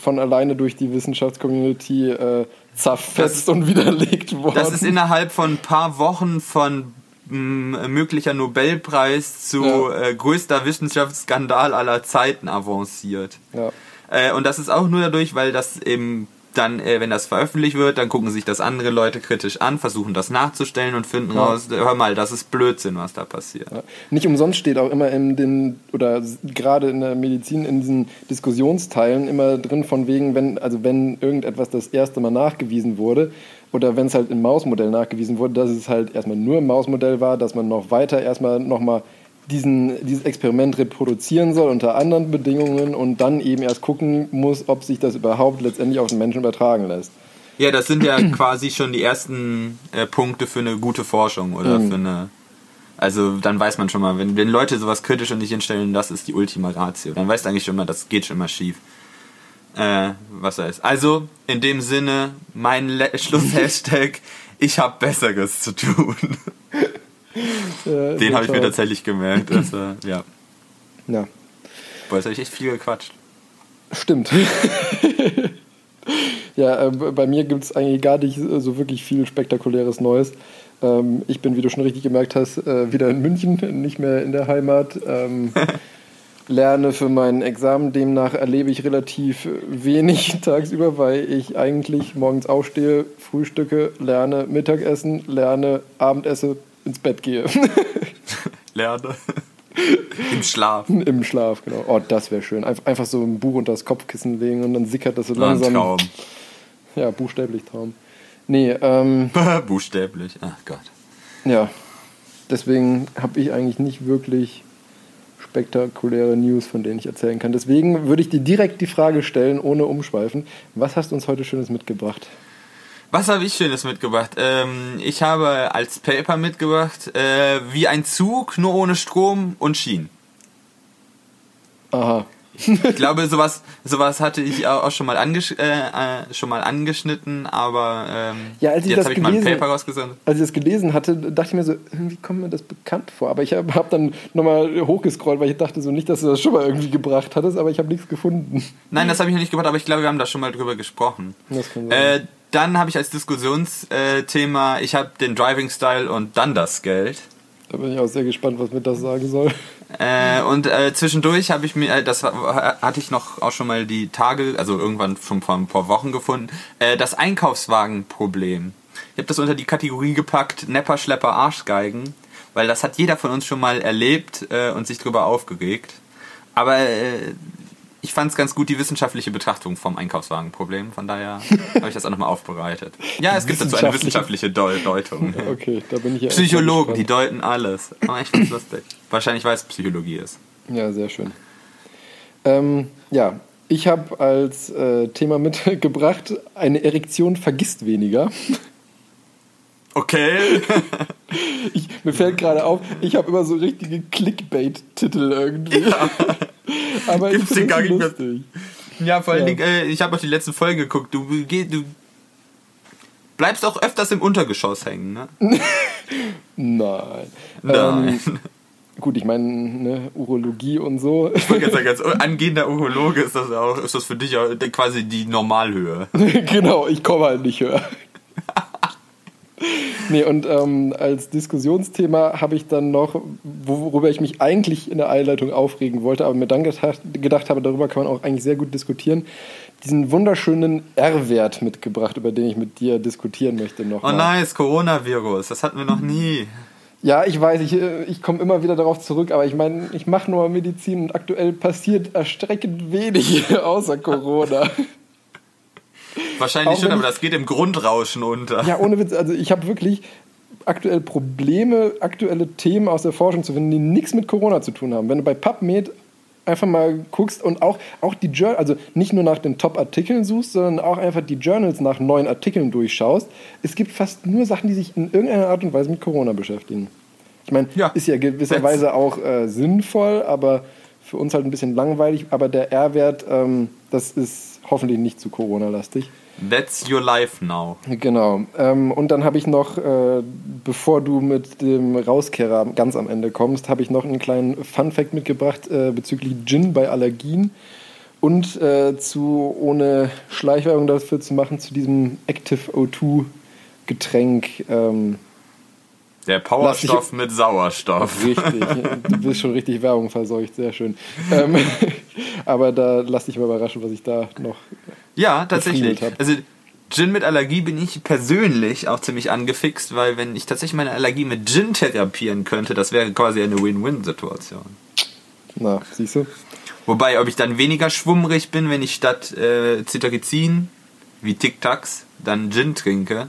Speaker 2: von alleine durch die Wissenschaftscommunity äh, zerfetzt und widerlegt worden.
Speaker 1: Das ist innerhalb von ein paar Wochen von mh, möglicher Nobelpreis zu
Speaker 2: Ja.
Speaker 1: äh, größter Wissenschaftsskandal aller Zeiten avanciert.
Speaker 2: ja.
Speaker 1: Äh, und das ist auch nur dadurch, weil das eben dann, äh, wenn das veröffentlicht wird, dann gucken sich das andere Leute kritisch an, versuchen das nachzustellen und finden
Speaker 2: Ja.
Speaker 1: raus, hör mal, das ist Blödsinn, was da passiert.
Speaker 2: Ja. Nicht umsonst steht auch immer in den, oder gerade in der Medizin, in diesen Diskussionsteilen immer drin von wegen, wenn, also wenn irgendetwas das erste Mal nachgewiesen wurde, oder wenn es halt im Mausmodell nachgewiesen wurde, dass es halt erstmal nur im Mausmodell war, dass man noch weiter erstmal nochmal diesen, dieses Experiment reproduzieren soll unter anderen Bedingungen und dann eben erst gucken muss, ob sich das überhaupt letztendlich auf den Menschen übertragen lässt.
Speaker 1: Ja, das sind ja *clears throat* quasi schon die ersten äh, Punkte für eine gute Forschung oder
Speaker 2: Mhm.
Speaker 1: für eine. Also dann weiß man schon mal, wenn, wenn Leute sowas kritisch und nicht hinstellen, das ist die Ultima Ratio, dann weißt du eigentlich schon mal, das geht schon mal schief. Äh, was da ist. Also, in dem Sinne, mein Le- *laughs* Schlusshashtag, ich habe Besseres zu tun. *laughs*
Speaker 2: Äh,
Speaker 1: Den habe ich mir tatsächlich gemerkt. Also, ja. *laughs*
Speaker 2: Ja.
Speaker 1: Boah, jetzt habe ich echt viel gequatscht.
Speaker 2: Stimmt. *laughs* ja, äh, bei mir gibt es eigentlich gar nicht äh, so wirklich viel spektakuläres Neues. Ähm, ich bin, wie du schon richtig gemerkt hast, äh, wieder in München, nicht mehr in der Heimat. Ähm, *laughs* lerne für mein Examen, demnach erlebe ich relativ wenig tagsüber, weil ich eigentlich morgens aufstehe, frühstücke, lerne Mittagessen, lerne Abendesse, ins Bett gehe. *laughs*
Speaker 1: Lerne. Im Schlaf.
Speaker 2: Im Schlaf, genau. Oh, das wäre schön. Einf- Einfach so ein Buch unter das Kopfkissen legen und dann sickert das so
Speaker 1: War ein
Speaker 2: langsam.
Speaker 1: Traum.
Speaker 2: Ja, buchstäblich Traum. Nee, ähm, *laughs*
Speaker 1: Buchstäblich. Ach Gott.
Speaker 2: ja. Deswegen habe ich eigentlich nicht wirklich spektakuläre News, von denen ich erzählen kann. Deswegen würde ich dir direkt die Frage stellen, ohne umschweifen. Was hast du uns heute Schönes mitgebracht?
Speaker 1: Was habe ich Schönes mitgebracht? Ähm, ich habe als Paper mitgebracht, äh, wie ein Zug, nur ohne Strom und Schienen.
Speaker 2: Aha.
Speaker 1: Ich glaube, sowas, sowas hatte ich auch schon mal, angesch äh, äh, schon mal angeschnitten, aber ähm,
Speaker 2: Ja, als ich
Speaker 1: jetzt
Speaker 2: das
Speaker 1: habe ich mal ein
Speaker 2: gelesen-
Speaker 1: Paper rausgesendet.
Speaker 2: Als ich das gelesen hatte, dachte ich mir so, irgendwie kommt mir das bekannt vor. Aber ich habe hab dann nochmal hochgescrollt, weil ich dachte so nicht, dass du das schon mal irgendwie gebracht hattest, aber ich habe nichts gefunden.
Speaker 1: Nein, das habe ich noch nicht gemacht, aber ich glaube, wir haben da schon mal drüber gesprochen.
Speaker 2: Das kann sein.
Speaker 1: Äh, dann habe ich als Diskussionsthema, ich habe den Driving Style und dann das Geld.
Speaker 2: Da bin ich auch sehr gespannt, was mir das sagen soll.
Speaker 1: Äh, und äh, zwischendurch habe ich mir, äh, das hatte ich noch auch schon mal die Tage, also irgendwann schon vor ein paar Wochen gefunden, äh, das Einkaufswagenproblem. Ich habe das unter die Kategorie gepackt, Nepper, Schlepper, Arschgeigen, weil das hat jeder von uns schon mal erlebt äh, und sich drüber aufgeregt. Aber äh, ich fand es ganz gut, die wissenschaftliche Betrachtung vom Einkaufswagenproblem. Von daher *laughs* habe ich das auch nochmal aufbereitet. Ja, es gibt dazu eine
Speaker 2: Wissenschaftliche-
Speaker 1: wissenschaftliche Deu Deutung. *laughs*
Speaker 2: Okay, da bin ich ja
Speaker 1: Psychologen, die deuten alles. Aber ich find's lustig. Wahrscheinlich, weil es Psychologie ist.
Speaker 2: Ja, sehr schön. Ähm, ja, ich habe als äh, Thema mitgebracht, eine Erektion vergisst weniger.
Speaker 1: Okay. *laughs*
Speaker 2: Ich, mir fällt gerade auf, ich habe immer so richtige Clickbait-Titel irgendwie. *laughs* Aber
Speaker 1: Gibt's
Speaker 2: ich
Speaker 1: den gar nicht mehr? ja, vor allen
Speaker 2: Ja.
Speaker 1: Dingen, äh, ich habe auch die letzten Folgen geguckt. Du, du bleibst auch öfters im Untergeschoss hängen, ne? *laughs*
Speaker 2: Nein.
Speaker 1: Nein.
Speaker 2: Ähm, gut, ich meine, ne, Urologie und so.
Speaker 1: Ich wollte sagen, als angehender Urologe ist das auch, ist das für dich auch quasi die Normalhöhe.
Speaker 2: genau, ich komme halt nicht höher. Nee, und ähm, als Diskussionsthema habe ich dann noch, worüber ich mich eigentlich in der Einleitung aufregen wollte, aber mir dann gedacht, gedacht habe, darüber kann man auch eigentlich sehr gut diskutieren, diesen wunderschönen R-Wert mitgebracht, über den ich mit dir diskutieren möchte noch.
Speaker 1: Oh nice, Coronavirus. Das hatten wir noch nie.
Speaker 2: Ja, ich weiß, ich, ich komme immer wieder darauf zurück, aber ich meine, ich mache nur Medizin und aktuell passiert erschreckend wenig *laughs* außer Corona.
Speaker 1: Wahrscheinlich schon, aber das geht im Grundrauschen unter.
Speaker 2: Ja, ohne Witz, also ich habe wirklich aktuell Probleme, aktuelle Themen aus der Forschung zu finden, die nichts mit Corona zu tun haben. Wenn du bei PubMed einfach mal guckst und auch, auch die Journal, also nicht nur nach den Top-Artikeln suchst, sondern auch einfach die Journals nach neuen Artikeln durchschaust, es gibt fast nur Sachen, die sich in irgendeiner Art und Weise mit Corona beschäftigen. Ich meine,
Speaker 1: Ja,
Speaker 2: ist ja gewisserweise auch äh, sinnvoll, aber für uns halt ein bisschen langweilig. Aber der R-Wert, ähm, das ist hoffentlich nicht zu Corona-lastig.
Speaker 1: That's your life now.
Speaker 2: Genau. Ähm, und dann habe ich noch, äh, bevor du mit dem Rauskehrer ganz am Ende kommst, habe ich noch einen kleinen Fun-Fact mitgebracht äh, bezüglich Gin bei Allergien und äh, zu, ohne Schleichwerbung dafür zu machen, zu diesem Active O2 Getränk. Ähm,
Speaker 1: Der Powerstoff mit Sauerstoff.
Speaker 2: richtig, *laughs* du bist schon richtig Werbung verseucht, sehr schön. Ähm, *laughs* aber da lass dich mal überraschen, was ich da noch
Speaker 1: Ja, tatsächlich. Also Gin mit Allergie bin ich persönlich auch ziemlich angefixt, weil wenn ich tatsächlich meine Allergie mit Gin therapieren könnte, das wäre quasi eine Win-Win-Situation.
Speaker 2: Na, siehst du?
Speaker 1: Wobei, ob ich dann weniger schwummrig bin, wenn ich statt äh, Cetirizin wie Tic Tacs dann Gin trinke.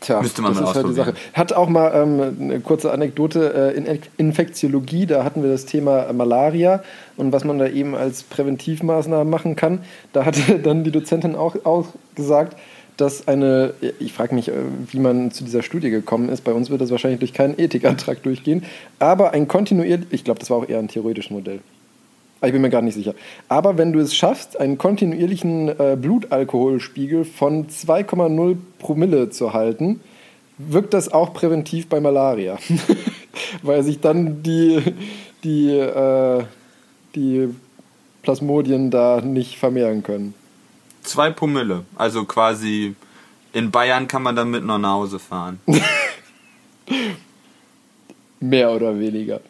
Speaker 2: Tja,
Speaker 1: Müsste man
Speaker 2: das
Speaker 1: mal
Speaker 2: ist halt die Sache. Hat auch mal ähm, eine kurze Anekdote äh, in Infektiologie, da hatten wir das Thema Malaria und was man da eben als Präventivmaßnahmen machen kann. Da hatte *laughs* dann die Dozentin auch, auch gesagt, dass eine, ich frage mich, äh, wie man zu dieser Studie gekommen ist, bei uns wird das wahrscheinlich durch keinen Ethikantrag durchgehen, aber ein kontinuierlich, ich glaube, das war auch eher ein theoretisches Modell. Aber Ich bin mir gar nicht sicher. Aber wenn du es schaffst, einen kontinuierlichen äh, Blutalkoholspiegel von 2,0 Promille zu halten, wirkt das auch präventiv bei Malaria. *laughs* Weil sich dann die, die, äh, die Plasmodien da nicht vermehren können.
Speaker 1: Zwei Promille. Also quasi in Bayern kann man dann mit noch nach Hause fahren. *laughs*
Speaker 2: Mehr oder weniger.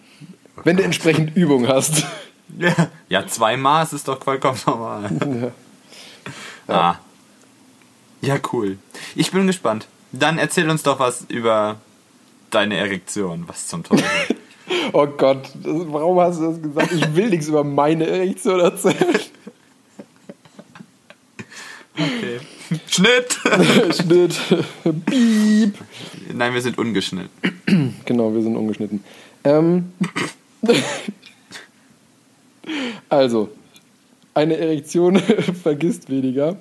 Speaker 2: Wenn du entsprechend Übung hast. *laughs*
Speaker 1: Ja, ja zwei Maß ist doch vollkommen normal. *laughs* Ah. Ja, cool. Ich bin gespannt. Dann erzähl uns doch was über deine Erektion. Was zum Teufel. *laughs*
Speaker 2: Oh Gott, das, warum hast du das gesagt? Ich will nichts über meine Erektion erzählen.
Speaker 1: Okay. Schnitt!
Speaker 2: Schnitt. Piep.
Speaker 1: Nein, wir sind ungeschnitten. *clears throat*
Speaker 2: Genau, wir sind ungeschnitten. Ähm, also, eine Erektion *laughs* vergisst weniger.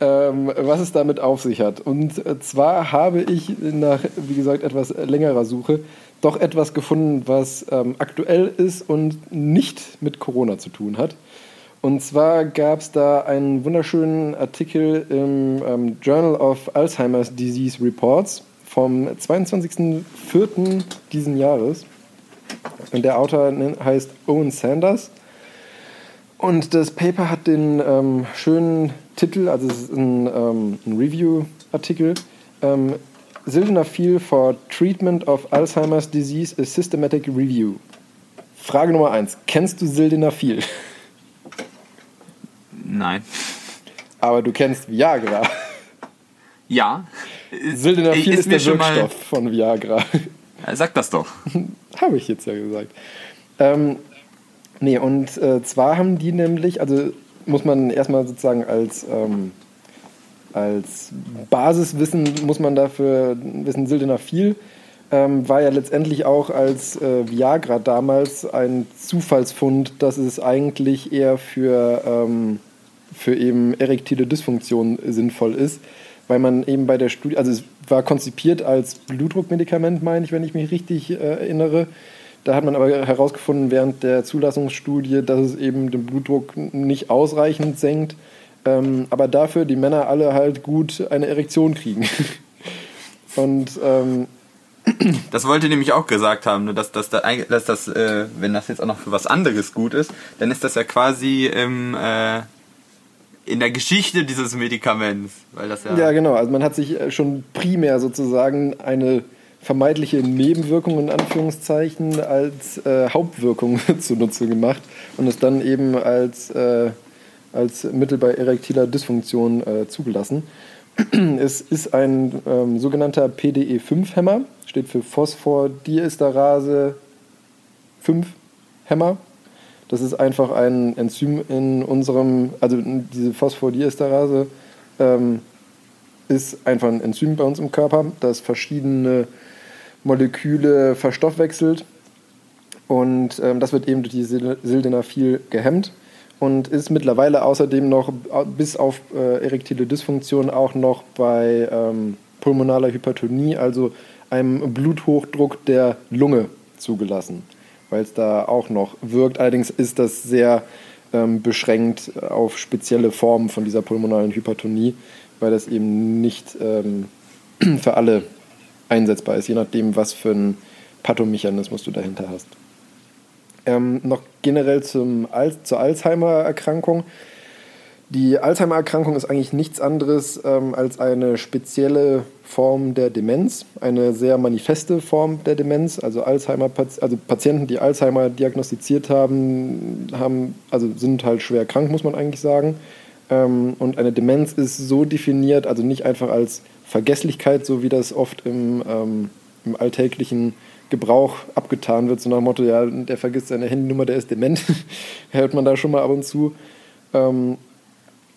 Speaker 2: Ähm, was es damit auf sich hat. Und äh, zwar habe ich nach, wie gesagt, etwas längerer Suche doch etwas gefunden, was ähm, aktuell ist und nicht mit Corona zu tun hat. Und zwar gab es da einen wunderschönen Artikel im ähm, Journal of Alzheimer's Disease Reports vom 22.04. diesen Jahres. Und der Autor heißt Owen Sanders. Und das Paper hat den ähm, schönen Titel, also es ist ein, ähm, ein Review-Artikel, ähm, Sildenafil for Treatment of Alzheimer's Disease, a Systematic Review. Frage Nummer eins: Kennst du Sildenafil?
Speaker 1: Nein.
Speaker 2: Aber du kennst Viagra.
Speaker 1: Ja.
Speaker 2: Sildenafil ist,
Speaker 1: mir
Speaker 2: der Wirkstoff von Viagra.
Speaker 1: Sag das doch. *laughs*
Speaker 2: Habe ich jetzt ja gesagt. Ähm, nee, und äh, zwar haben die nämlich, also muss man erstmal sozusagen als, ähm, als Basiswissen, muss man dafür wissen, Sildenafil ähm, war ja letztendlich auch als äh, Viagra damals ein Zufallsfund, dass es eigentlich eher für, ähm, für eben erektile Dysfunktion sinnvoll ist, weil man eben bei der Studie, also es war konzipiert als Blutdruckmedikament, meine ich, wenn ich mich richtig äh, erinnere. Da hat man aber herausgefunden während der Zulassungsstudie, dass es eben den Blutdruck nicht ausreichend senkt, ähm, aber dafür die Männer alle halt gut eine Erektion kriegen. *laughs* Und ähm,
Speaker 1: Das wollte nämlich auch gesagt haben, ne, dass, dass, dass das, äh, wenn das jetzt auch noch für was anderes gut ist, dann ist das ja quasi im, äh, in der Geschichte dieses Medikaments. Weil das ja,
Speaker 2: Ja, genau. Also man hat sich äh, schon primär sozusagen eine vermeidliche Nebenwirkung in Anführungszeichen als äh, Hauptwirkung *laughs* zunutze gemacht und es dann eben als, äh, als Mittel bei erektiler Dysfunktion äh, zugelassen. *clears throat* Es ist ein ähm, sogenannter PDE5-Hämmer, steht für Phosphodiesterase 5-Hämmer. Das ist einfach ein Enzym in unserem, also diese Phosphodiesterase ähm, ist einfach ein Enzym bei uns im Körper, das verschiedene Moleküle verstoffwechselt und ähm, das wird eben durch die Sil- Sildenafil gehemmt und ist mittlerweile außerdem noch bis auf äh, erektile Dysfunktion auch noch bei ähm, pulmonaler Hypertonie, also einem Bluthochdruck der Lunge zugelassen, weil es da auch noch wirkt. Allerdings ist das sehr ähm, beschränkt auf spezielle Formen von dieser pulmonalen Hypertonie, weil das eben nicht ähm, *clears throat* für alle einsetzbar ist, je nachdem, was für einen Pathomechanismus du dahinter hast. Ähm, noch generell zum Al zur Alzheimer-Erkrankung. Die Alzheimer-Erkrankung ist eigentlich nichts anderes ähm, als eine spezielle Form der Demenz, eine sehr manifeste Form der Demenz. Also Alzheimer, also Patienten, die Alzheimer diagnostiziert haben, haben, also sind halt schwer krank, muss man eigentlich sagen. Ähm, und eine Demenz ist so definiert, also nicht einfach als Vergesslichkeit, so wie das oft im, ähm, im alltäglichen Gebrauch abgetan wird, so nach dem Motto, ja, der vergisst seine Handynummer, der ist dement, *laughs* hört man da schon mal ab und zu. Ähm,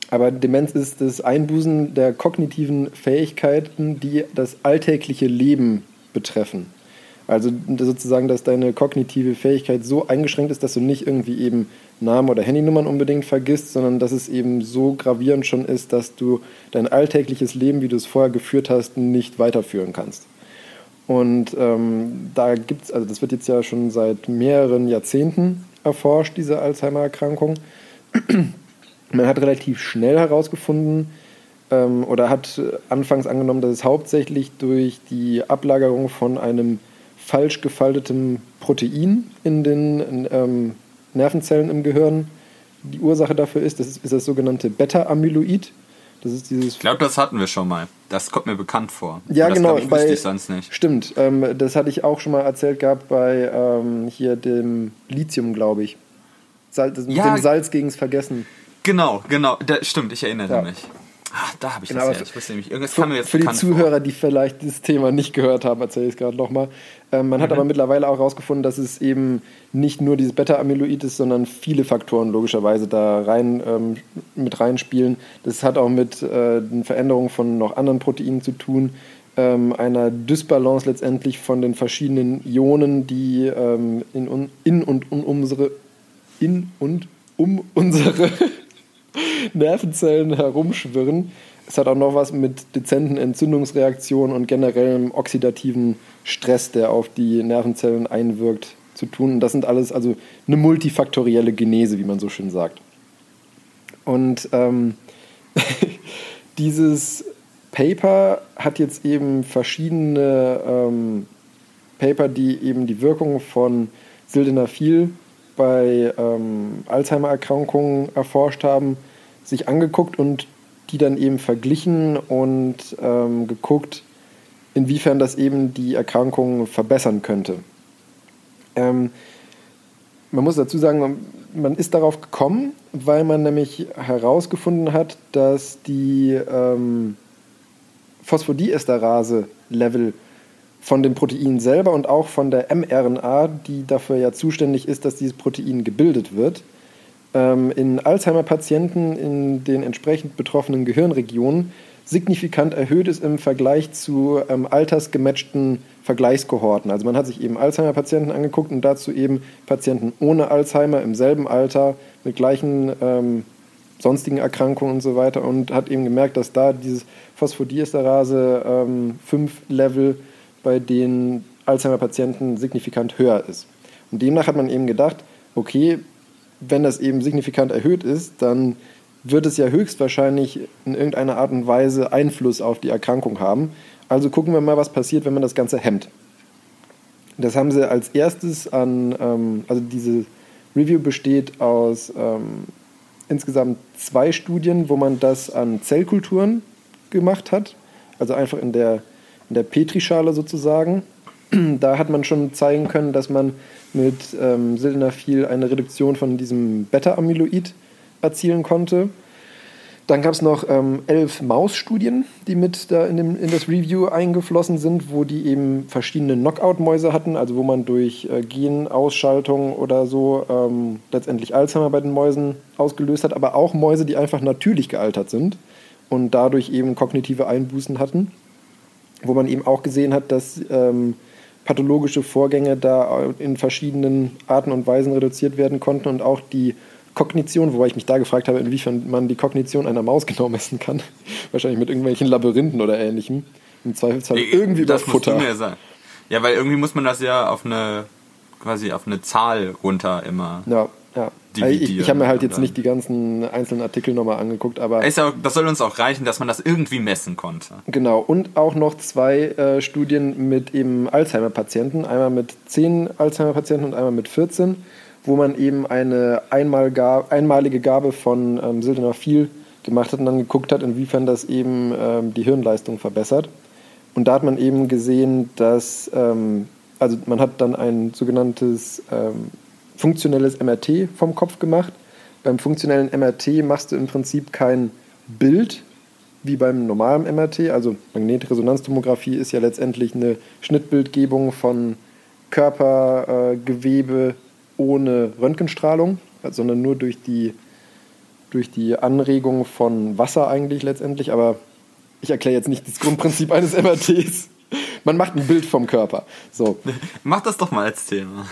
Speaker 2: aber Demenz ist das Einbußen der kognitiven Fähigkeiten, die das alltägliche Leben betreffen. Also sozusagen, dass deine kognitive Fähigkeit so eingeschränkt ist, dass du nicht irgendwie eben Namen oder Handynummern unbedingt vergisst, sondern dass es eben so gravierend schon ist, dass du dein alltägliches Leben, wie du es vorher geführt hast, nicht weiterführen kannst. Und ähm, da gibt es, also das wird jetzt ja schon seit mehreren Jahrzehnten erforscht, diese Alzheimer-Erkrankung. *clears throat* Man hat relativ schnell herausgefunden ähm, oder hat anfangs angenommen, dass es hauptsächlich durch die Ablagerung von einem falsch gefalteten Protein in den ähm, Nervenzellen im Gehirn die Ursache dafür ist. Das ist, ist das sogenannte Beta-Amyloid. Das ist dieses
Speaker 1: Ich glaube, das hatten wir schon mal. Das kommt mir bekannt vor.
Speaker 2: Ja,
Speaker 1: das,
Speaker 2: genau.
Speaker 1: Ich, wüsste ich sonst nicht.
Speaker 2: Stimmt, ähm, das hatte ich auch schon mal erzählt gehabt bei ähm, hier dem Lithium, glaube ich. Mit
Speaker 1: Ja.
Speaker 2: dem Salz gegens Vergessen.
Speaker 1: Genau, genau. Da, stimmt, ich erinnere
Speaker 2: Ja.
Speaker 1: mich. Ah, da habe ich
Speaker 2: Genau,
Speaker 1: das
Speaker 2: aber
Speaker 1: her. Ich wusste nämlich, irgendwas
Speaker 2: Für,
Speaker 1: kam mir jetzt
Speaker 2: für die Zuhörer, die vielleicht dieses Thema nicht gehört haben, erzähle ich es gerade nochmal. Ähm, man
Speaker 1: Mhm.
Speaker 2: hat aber mittlerweile auch herausgefunden, dass es eben nicht nur dieses Beta-Amyloid ist, sondern viele Faktoren logischerweise da rein ähm, mit reinspielen. Das hat auch mit äh, den Veränderungen von noch anderen Proteinen zu tun, ähm, einer Dysbalance letztendlich von den verschiedenen Ionen, die ähm, in, un- in und um unsere in und um unsere *laughs* *laughs* Nervenzellen herumschwirren. Es hat auch noch was mit dezenten Entzündungsreaktionen und generellem oxidativen Stress, der auf die Nervenzellen einwirkt, zu tun. Das sind alles also eine multifaktorielle Genese, wie man so schön sagt. Und ähm, *laughs* dieses Paper hat jetzt eben verschiedene ähm, Paper, die eben die Wirkung von Sildenafil bei ähm, Alzheimer-Erkrankungen erforscht haben, sich angeguckt und die dann eben verglichen und ähm, geguckt, inwiefern das eben die Erkrankung verbessern könnte. Ähm, man muss dazu sagen, man ist darauf gekommen, weil man nämlich herausgefunden hat, dass die ähm, Phosphodiesterase-Level von dem Protein selber und auch von der mRNA, die dafür ja zuständig ist, dass dieses Protein gebildet wird, ähm, in Alzheimer-Patienten in den entsprechend betroffenen Gehirnregionen signifikant erhöht ist im Vergleich zu ähm, altersgematchten Vergleichskohorten. Also man hat sich eben Alzheimer-Patienten angeguckt und dazu eben Patienten ohne Alzheimer im selben Alter mit gleichen ähm, sonstigen Erkrankungen und so weiter und hat eben gemerkt, dass da dieses Phosphodiesterase ähm, 5-Level bei den Alzheimer-Patienten signifikant höher ist. Und demnach hat man eben gedacht, okay, wenn das eben signifikant erhöht ist, dann wird es ja höchstwahrscheinlich in irgendeiner Art und Weise Einfluss auf die Erkrankung haben. Also gucken wir mal, was passiert, wenn man das Ganze hemmt. Das haben sie als erstes an, ähm, also diese Review besteht aus ähm, insgesamt zwei Studien, wo man das an Zellkulturen gemacht hat. Also einfach in der, in der Petrischale sozusagen. Da hat man schon zeigen können, dass man mit ähm, Sildenafil eine Reduktion von diesem Beta-Amyloid erzielen konnte. Dann gab es noch ähm, elf Mausstudien, die mit da in, dem, in das Review eingeflossen sind, wo die eben verschiedene Knockout-Mäuse hatten, also wo man durch äh, Genausschaltung oder so ähm, letztendlich Alzheimer bei den Mäusen ausgelöst hat, aber auch Mäuse, die einfach natürlich gealtert sind und dadurch eben kognitive Einbußen hatten, wo man eben auch gesehen hat, dass ähm, pathologische Vorgänge da in verschiedenen Arten und Weisen reduziert werden konnten und auch die Kognition, wobei ich mich da gefragt habe, inwiefern man die Kognition einer Maus *laughs* genau messen kann. Wahrscheinlich mit irgendwelchen Labyrinthen oder ähnlichem. Im Zweifelsfall irgendwie
Speaker 1: das
Speaker 2: Futter.
Speaker 1: mir sagen. Ja, weil irgendwie muss man das ja auf eine quasi auf eine Zahl runter immer.
Speaker 2: Ja, ja.
Speaker 1: Dividieren
Speaker 2: Ich, ich habe mir halt jetzt nicht die ganzen einzelnen Artikel nochmal angeguckt, aber
Speaker 1: ja, das soll uns auch reichen, dass man das irgendwie messen konnte.
Speaker 2: genau. Und auch noch zwei äh, Studien mit eben Alzheimer-Patienten. Einmal mit 10 Alzheimer-Patienten und einmal mit 14, wo man eben eine einmal einmalige Gabe von ähm, Sildenafil gemacht hat und dann geguckt hat, inwiefern das eben ähm, die Hirnleistung verbessert. Und da hat man eben gesehen, dass, ähm, also man hat dann ein sogenanntes ähm, funktionelles MRT vom Kopf gemacht. Beim funktionellen MRT machst du im Prinzip kein Bild wie beim normalen MRT. Also Magnetresonanztomographie ist ja letztendlich eine Schnittbildgebung von Körpergewebe äh, ohne Röntgenstrahlung, sondern nur durch die, durch die Anregung von Wasser eigentlich letztendlich. Aber ich erkläre jetzt nicht das Grundprinzip *laughs* eines MRTs. Man macht ein Bild vom Körper. So.
Speaker 1: Mach das doch mal als Thema.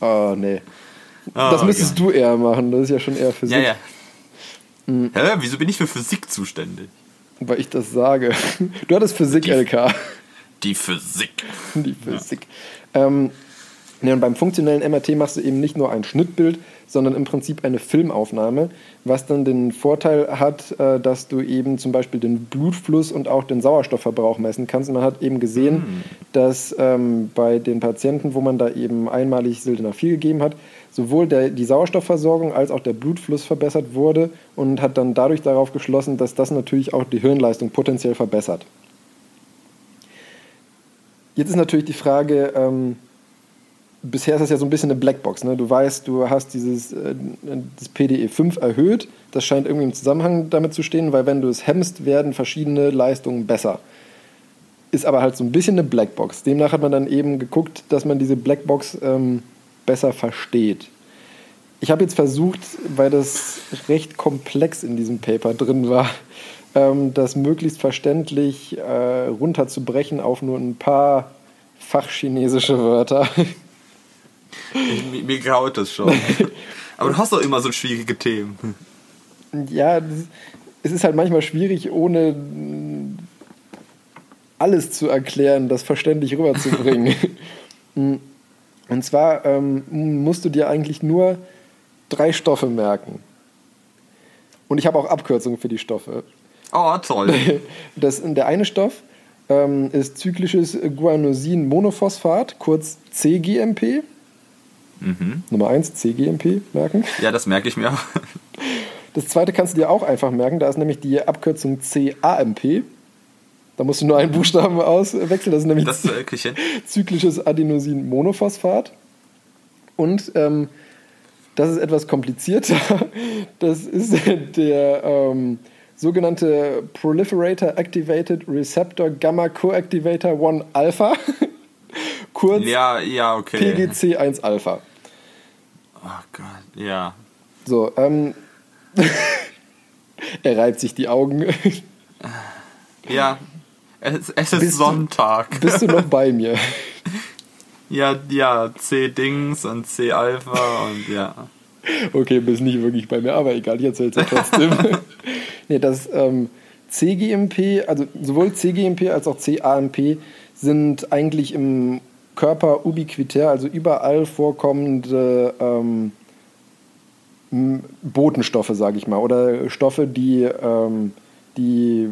Speaker 2: Oh, nee.
Speaker 1: Oh,
Speaker 2: das müsstest du eher machen. Das ist ja schon eher Physik,
Speaker 1: Ja, ja.
Speaker 2: Hm.
Speaker 1: Hä, wieso bin ich für Physik zuständig?
Speaker 2: weil ich das sage. *laughs* Du hattest Physik,
Speaker 1: Die-
Speaker 2: LK.
Speaker 1: Die Physik.
Speaker 2: Die Physik. Ähm, ja, und beim funktionellen MRT machst du eben nicht nur ein Schnittbild, sondern im Prinzip eine Filmaufnahme, was dann den Vorteil hat, äh, dass du eben zum Beispiel den Blutfluss und auch den Sauerstoffverbrauch messen kannst. Und man hat eben gesehen, dass ähm, bei den Patienten, wo man da eben einmalig Sildenafil gegeben hat, sowohl der, die Sauerstoffversorgung als auch der Blutfluss verbessert wurde und hat dann dadurch darauf geschlossen, dass das natürlich auch die Hirnleistung potenziell verbessert. Jetzt ist natürlich die Frage, ähm, bisher ist das ja so ein bisschen eine Blackbox. Ne? Du weißt, du hast dieses äh, das PDE 5 erhöht. Das scheint irgendwie im Zusammenhang damit zu stehen, weil wenn du es hemmst, werden verschiedene Leistungen besser. Ist aber halt so ein bisschen eine Blackbox. Demnach hat man dann eben geguckt, dass man diese Blackbox ähm, besser versteht. Ich habe jetzt versucht, weil das recht komplex in diesem Paper drin war, ähm, das möglichst verständlich äh, runterzubrechen auf nur ein paar fachchinesische Wörter. *laughs*
Speaker 1: Mir, mir graut das schon. *laughs* Aber du hast doch immer so schwierige Themen.
Speaker 2: ja, das- es ist halt manchmal schwierig, ohne alles zu erklären, das verständlich rüberzubringen. *laughs* Und zwar ähm, musst du dir eigentlich nur drei Stoffe merken. Und ich habe auch Abkürzungen für die Stoffe.
Speaker 1: Oh, toll. *laughs*
Speaker 2: Das, der eine Stoff ähm, ist zyklisches Guanosin-Monophosphat, kurz CGMP. Nummer 1, CGMP merken.
Speaker 1: Ja, das merke ich mir auch.
Speaker 2: Das zweite kannst du dir auch einfach merken, da ist nämlich die Abkürzung CAMP. Da musst du nur einen Buchstaben auswechseln, das ist nämlich
Speaker 1: Das äh, ich hin.
Speaker 2: zyklisches Adenosin-Monophosphat. Und ähm, das ist etwas komplizierter. Das ist der ähm, sogenannte Proliferator Activated Receptor Gamma Coactivator 1 Alpha. *laughs* Kurz
Speaker 1: Ja, ja, okay.
Speaker 2: PGC1 Alpha.
Speaker 1: Oh Gott, ja.
Speaker 2: So, ähm. *laughs* er reibt sich die Augen. *laughs*
Speaker 1: Ja. Es, es ist
Speaker 2: Bist du-
Speaker 1: Sonntag.
Speaker 2: Bist du noch bei mir? *laughs*
Speaker 1: Ja, ja, C-Dings und C-Alpha und ja.
Speaker 2: Okay, bist nicht wirklich bei mir, aber egal, ich erzähl's ja trotzdem. nee, das ähm, CGMP, also sowohl CGMP als auch CAMP sind eigentlich im Körper ubiquitär, also überall vorkommende ähm, Botenstoffe, sage ich mal, oder Stoffe, die, ähm, die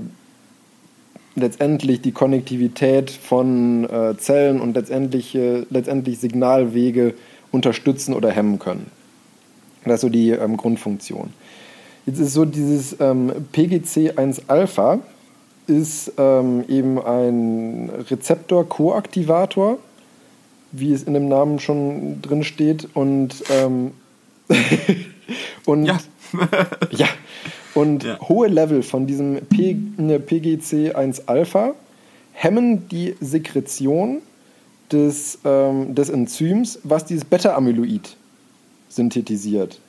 Speaker 2: letztendlich die Konnektivität von äh, Zellen und letztendlich, äh, letztendlich Signalwege unterstützen oder hemmen können. Das ist so die ähm, Grundfunktion. Jetzt ist so dieses ähm, PGC1-Alpha ist ähm, eben ein Rezeptor-Koaktivator, wie es in dem Namen schon drin steht. Und, ähm, *laughs* und
Speaker 1: Ja. *laughs*
Speaker 2: ja. Und
Speaker 1: Ja.
Speaker 2: hohe Level von diesem P, ne, PGC1-Alpha hemmen die Sekretion des, ähm, des Enzyms, was dieses Beta-Amyloid synthetisiert.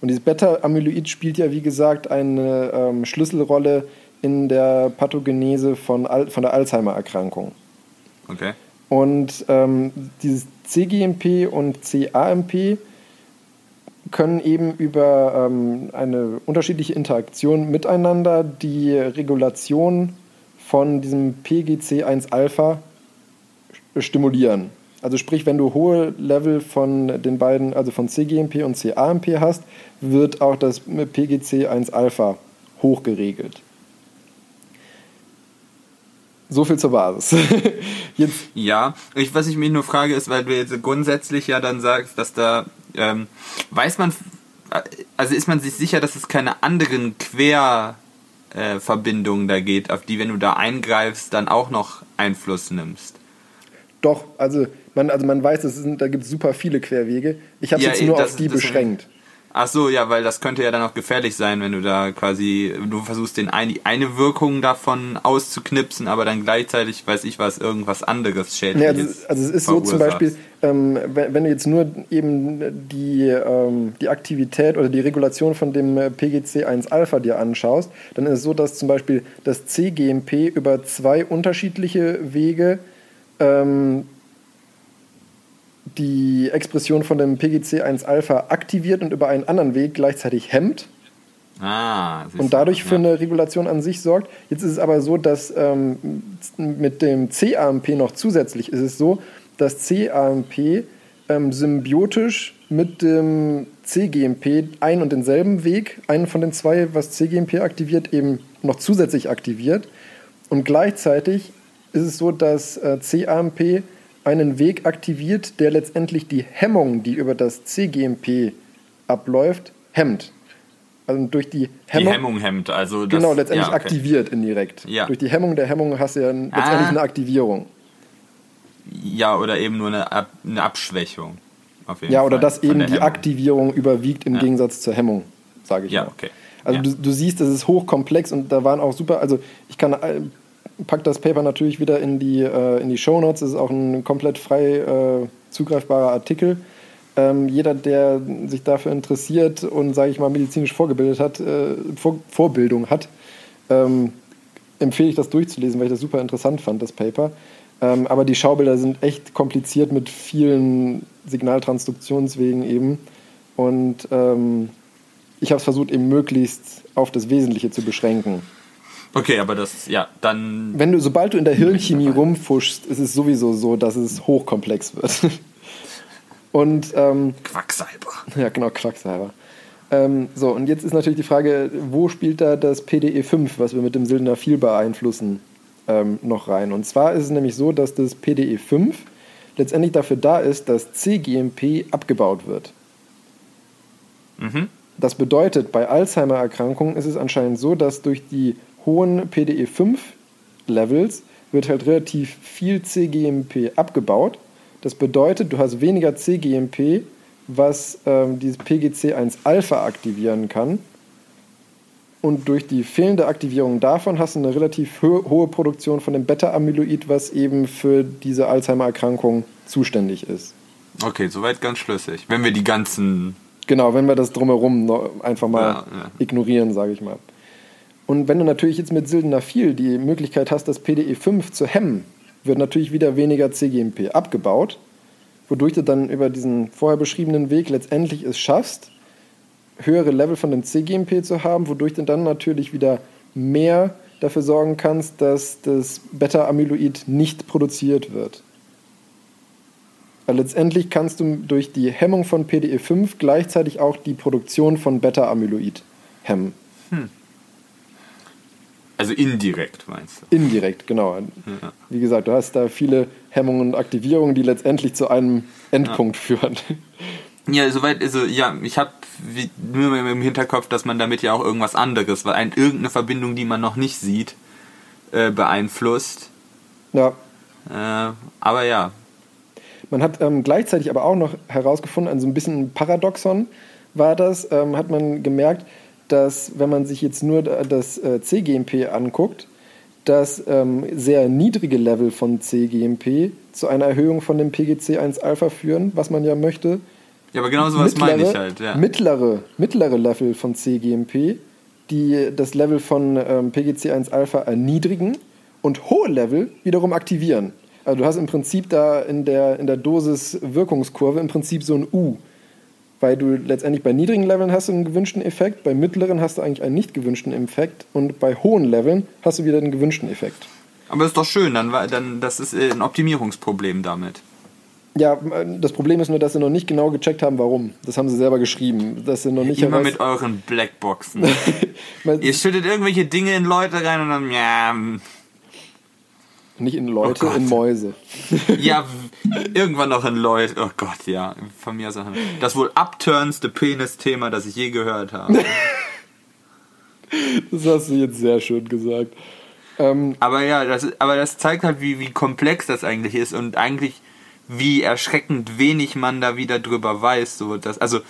Speaker 2: Und dieses Beta-Amyloid spielt ja, wie gesagt, eine ähm, Schlüsselrolle in der Pathogenese von, Al von der Alzheimer-Erkrankung.
Speaker 1: Okay.
Speaker 2: Und ähm, dieses CGMP und CAMP können eben über ähm, eine unterschiedliche Interaktion miteinander die Regulation von diesem PGC1-Alpha stimulieren. Also sprich, wenn du hohe Level von den beiden, also von CGMP und CAMP hast, wird auch das PGC1-Alpha hoch geregelt. So viel zur Basis. *laughs* Jetzt
Speaker 1: Ja, ich, was ich mich nur frage, ist, weil du jetzt grundsätzlich ja dann sagst, dass da, ähm, weiß man, also ist man sich sicher, dass es keine anderen Querverbindungen äh, da geht, auf die, wenn du da eingreifst, dann auch noch Einfluss nimmst?
Speaker 2: Doch, also man, also man weiß, es sind, da gibt es super viele Querwege. Ich habe es
Speaker 1: Ja,
Speaker 2: jetzt nur auf die beschränkt.
Speaker 1: Ach so, ja, weil das könnte ja dann auch gefährlich sein, wenn du da quasi, du versuchst den ein, eine Wirkung davon auszuknipsen, aber dann gleichzeitig, weiß ich was, irgendwas anderes
Speaker 2: Ja,
Speaker 1: Schädliches
Speaker 2: also, also es ist so zum. Beispiel, ähm, wenn, wenn du jetzt nur eben die, ähm, die Aktivität oder die Regulation von dem äh, PGC1-Alpha dir anschaust, dann ist es so, dass zum Beispiel das CGMP über zwei unterschiedliche Wege ähm, die Expression von dem PGC1-Alpha aktiviert und über einen anderen Weg gleichzeitig hemmt.
Speaker 1: Ah,
Speaker 2: und
Speaker 1: du,
Speaker 2: dadurch für eine Regulation an sich sorgt. Jetzt ist es aber so, dass ähm, mit dem CAMP noch zusätzlich ist es so, dass CAMP ähm, symbiotisch mit dem CGMP einen und denselben Weg, einen von den zwei, was CGMP aktiviert, eben noch zusätzlich aktiviert. Und gleichzeitig ist es so, dass äh, CAMP einen Weg aktiviert, der letztendlich die Hemmung, die über das CGMP abläuft, hemmt. Also durch die
Speaker 1: Die
Speaker 2: Hemmung,
Speaker 1: Hemmung hemmt, also das,
Speaker 2: genau, letztendlich
Speaker 1: ja, okay.
Speaker 2: aktiviert indirekt.
Speaker 1: Ja.
Speaker 2: Durch die Hemmung der Hemmung hast du ja letztendlich
Speaker 1: Ah.
Speaker 2: eine Aktivierung.
Speaker 1: Ja, oder eben nur eine, Ab eine Abschwächung. Auf jeden
Speaker 2: Ja, oder
Speaker 1: Fall,
Speaker 2: dass
Speaker 1: von
Speaker 2: eben die
Speaker 1: Hemmung.
Speaker 2: Aktivierung überwiegt im
Speaker 1: Ja.
Speaker 2: Gegensatz zur Hemmung, sage ich
Speaker 1: Ja,
Speaker 2: mal.
Speaker 1: okay.
Speaker 2: Also du, du siehst, es ist hochkomplex und da waren auch super, also ich kann äh, pack das Paper natürlich wieder in die, äh, in die Show Notes, es ist auch ein komplett frei äh, zugreifbarer Artikel. Ähm, jeder, der sich dafür interessiert und, sage ich mal, medizinisch vorgebildet hat, äh, Vor Vorbildung hat, ähm, empfehle ich das durchzulesen, weil ich das super interessant fand, das Paper. Ähm, aber die Schaubilder sind echt kompliziert mit vielen Signaltransduktionswegen eben. Und ähm, ich habe es versucht, eben möglichst auf das Wesentliche zu beschränken.
Speaker 1: Okay, aber das, ja, dann.
Speaker 2: Wenn du, sobald du in der Hirnchemie rumfuschst, ist es sowieso so, dass es hochkomplex wird. *laughs* Und ähm,
Speaker 1: Quacksalber.
Speaker 2: ja, genau, Quacksalber. Ähm, so, und jetzt ist natürlich die Frage, wo spielt da das PDE5, was wir mit dem Sildenafil beeinflussen, ähm, noch rein? Und zwar ist es nämlich so, dass das PDE5 letztendlich dafür da ist, dass CGMP abgebaut wird.
Speaker 1: Mhm.
Speaker 2: Das bedeutet, bei Alzheimer-Erkrankungen ist es anscheinend so, dass durch die hohen PDE5-Levels wird halt relativ viel CGMP abgebaut. Das bedeutet, du hast weniger CGMP, was ähm, dieses PGC1-Alpha aktivieren kann. Und durch die fehlende Aktivierung davon hast du eine relativ ho hohe Produktion von dem Beta-Amyloid, was eben für diese Alzheimer-Erkrankung zuständig ist.
Speaker 1: Okay, soweit ganz schlüssig. Wenn wir die ganzen.
Speaker 2: Genau, wenn wir das drumherum einfach mal
Speaker 1: Ja, ja.
Speaker 2: ignorieren, sage ich mal. Und wenn du natürlich jetzt mit Sildenafil die Möglichkeit hast, das PDE5 zu hemmen, wird natürlich wieder weniger CGMP abgebaut, wodurch du dann über diesen vorher beschriebenen Weg letztendlich es schaffst, höhere Level von dem CGMP zu haben, wodurch du dann natürlich wieder mehr dafür sorgen kannst, dass das Beta-Amyloid nicht produziert wird. Weil letztendlich kannst du durch die Hemmung von PDE5 gleichzeitig auch die Produktion von Beta-Amyloid hemmen.
Speaker 1: Also indirekt, meinst du?
Speaker 2: Indirekt, genau.
Speaker 1: Ja.
Speaker 2: Wie gesagt, du hast da viele Hemmungen und Aktivierungen, die letztendlich zu einem Endpunkt führen.
Speaker 1: Ja, soweit, also ja, ich habe nur im Hinterkopf, dass man damit ja auch irgendwas anderes, weil ein, irgendeine Verbindung, die man noch nicht sieht, äh, beeinflusst.
Speaker 2: Ja.
Speaker 1: Äh, aber ja,
Speaker 2: Man hat ähm, gleichzeitig aber auch noch herausgefunden, also ein bisschen Paradoxon war das, ähm, hat man gemerkt, dass wenn man sich jetzt nur da- das äh, CGMP anguckt, dass ähm, sehr niedrige Level von CGMP zu einer Erhöhung von dem PGC1-Alpha führen, was man ja möchte.
Speaker 1: ja, aber genau sowas meine ich halt, ja.
Speaker 2: mittlere, mittlere Level von CGMP, die das Level von ähm, PGC1-Alpha erniedrigen und hohe Level wiederum aktivieren. Also du hast im Prinzip da in der, in der Dosis-Wirkungskurve im Prinzip so ein U. Weil du letztendlich bei niedrigen Leveln hast du einen gewünschten Effekt, bei mittleren hast du eigentlich einen nicht gewünschten Effekt und bei hohen Leveln hast du wieder den gewünschten Effekt.
Speaker 1: Aber ist doch schön, dann, dann das ist äh, ein Optimierungsproblem damit.
Speaker 2: Ja, das Problem ist nur, dass sie noch nicht genau gecheckt haben, warum. Das haben sie selber geschrieben. Dass sie noch nicht
Speaker 1: Immer mit euren Blackboxen. *laughs* Ihr schüttet irgendwelche Dinge in Leute rein und dann, ja,
Speaker 2: nicht in Leute,
Speaker 1: Oh
Speaker 2: in Mäuse. *laughs*
Speaker 1: ja, irgendwann noch in Leute. Oh Gott, ja, von mir aus auch. Das wohl upturnste Penis-Thema, das ich je gehört habe. *laughs*
Speaker 2: Das hast du jetzt sehr schön gesagt. Ähm,
Speaker 1: Aber ja, das, aber das zeigt halt, wie, wie komplex das eigentlich ist und eigentlich, wie erschreckend wenig man da wieder drüber weiß. So, dass, also,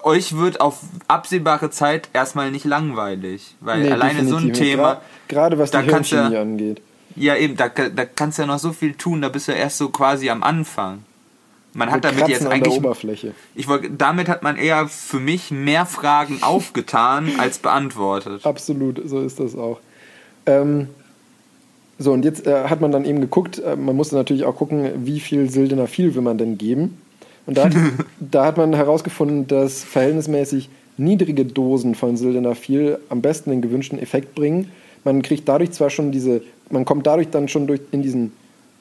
Speaker 1: euch wird auf absehbare Zeit erstmal nicht langweilig. Weil
Speaker 2: nee,
Speaker 1: alleine so ein. Thema.
Speaker 2: Gerade was die Hirnchemie angeht.
Speaker 1: Ja, eben, da, da kannst du ja noch so viel tun, da bist du erst so quasi am Anfang. Man hat
Speaker 2: Wir
Speaker 1: damit jetzt
Speaker 2: kratzen der
Speaker 1: eigentlich.
Speaker 2: Oberfläche.
Speaker 1: Ich wollte, damit hat man eher für mich mehr Fragen *laughs* aufgetan als beantwortet.
Speaker 2: Absolut, so ist das auch. Ähm, so, und jetzt äh, hat man dann eben geguckt, äh, man musste natürlich auch gucken, wie viel Sildenafil will man denn geben. Und da, *laughs* da hat man herausgefunden, dass verhältnismäßig niedrige Dosen von Sildenafil am besten den gewünschten Effekt bringen. Man kriegt dadurch zwar schon diese, man kommt dadurch dann schon durch in diesen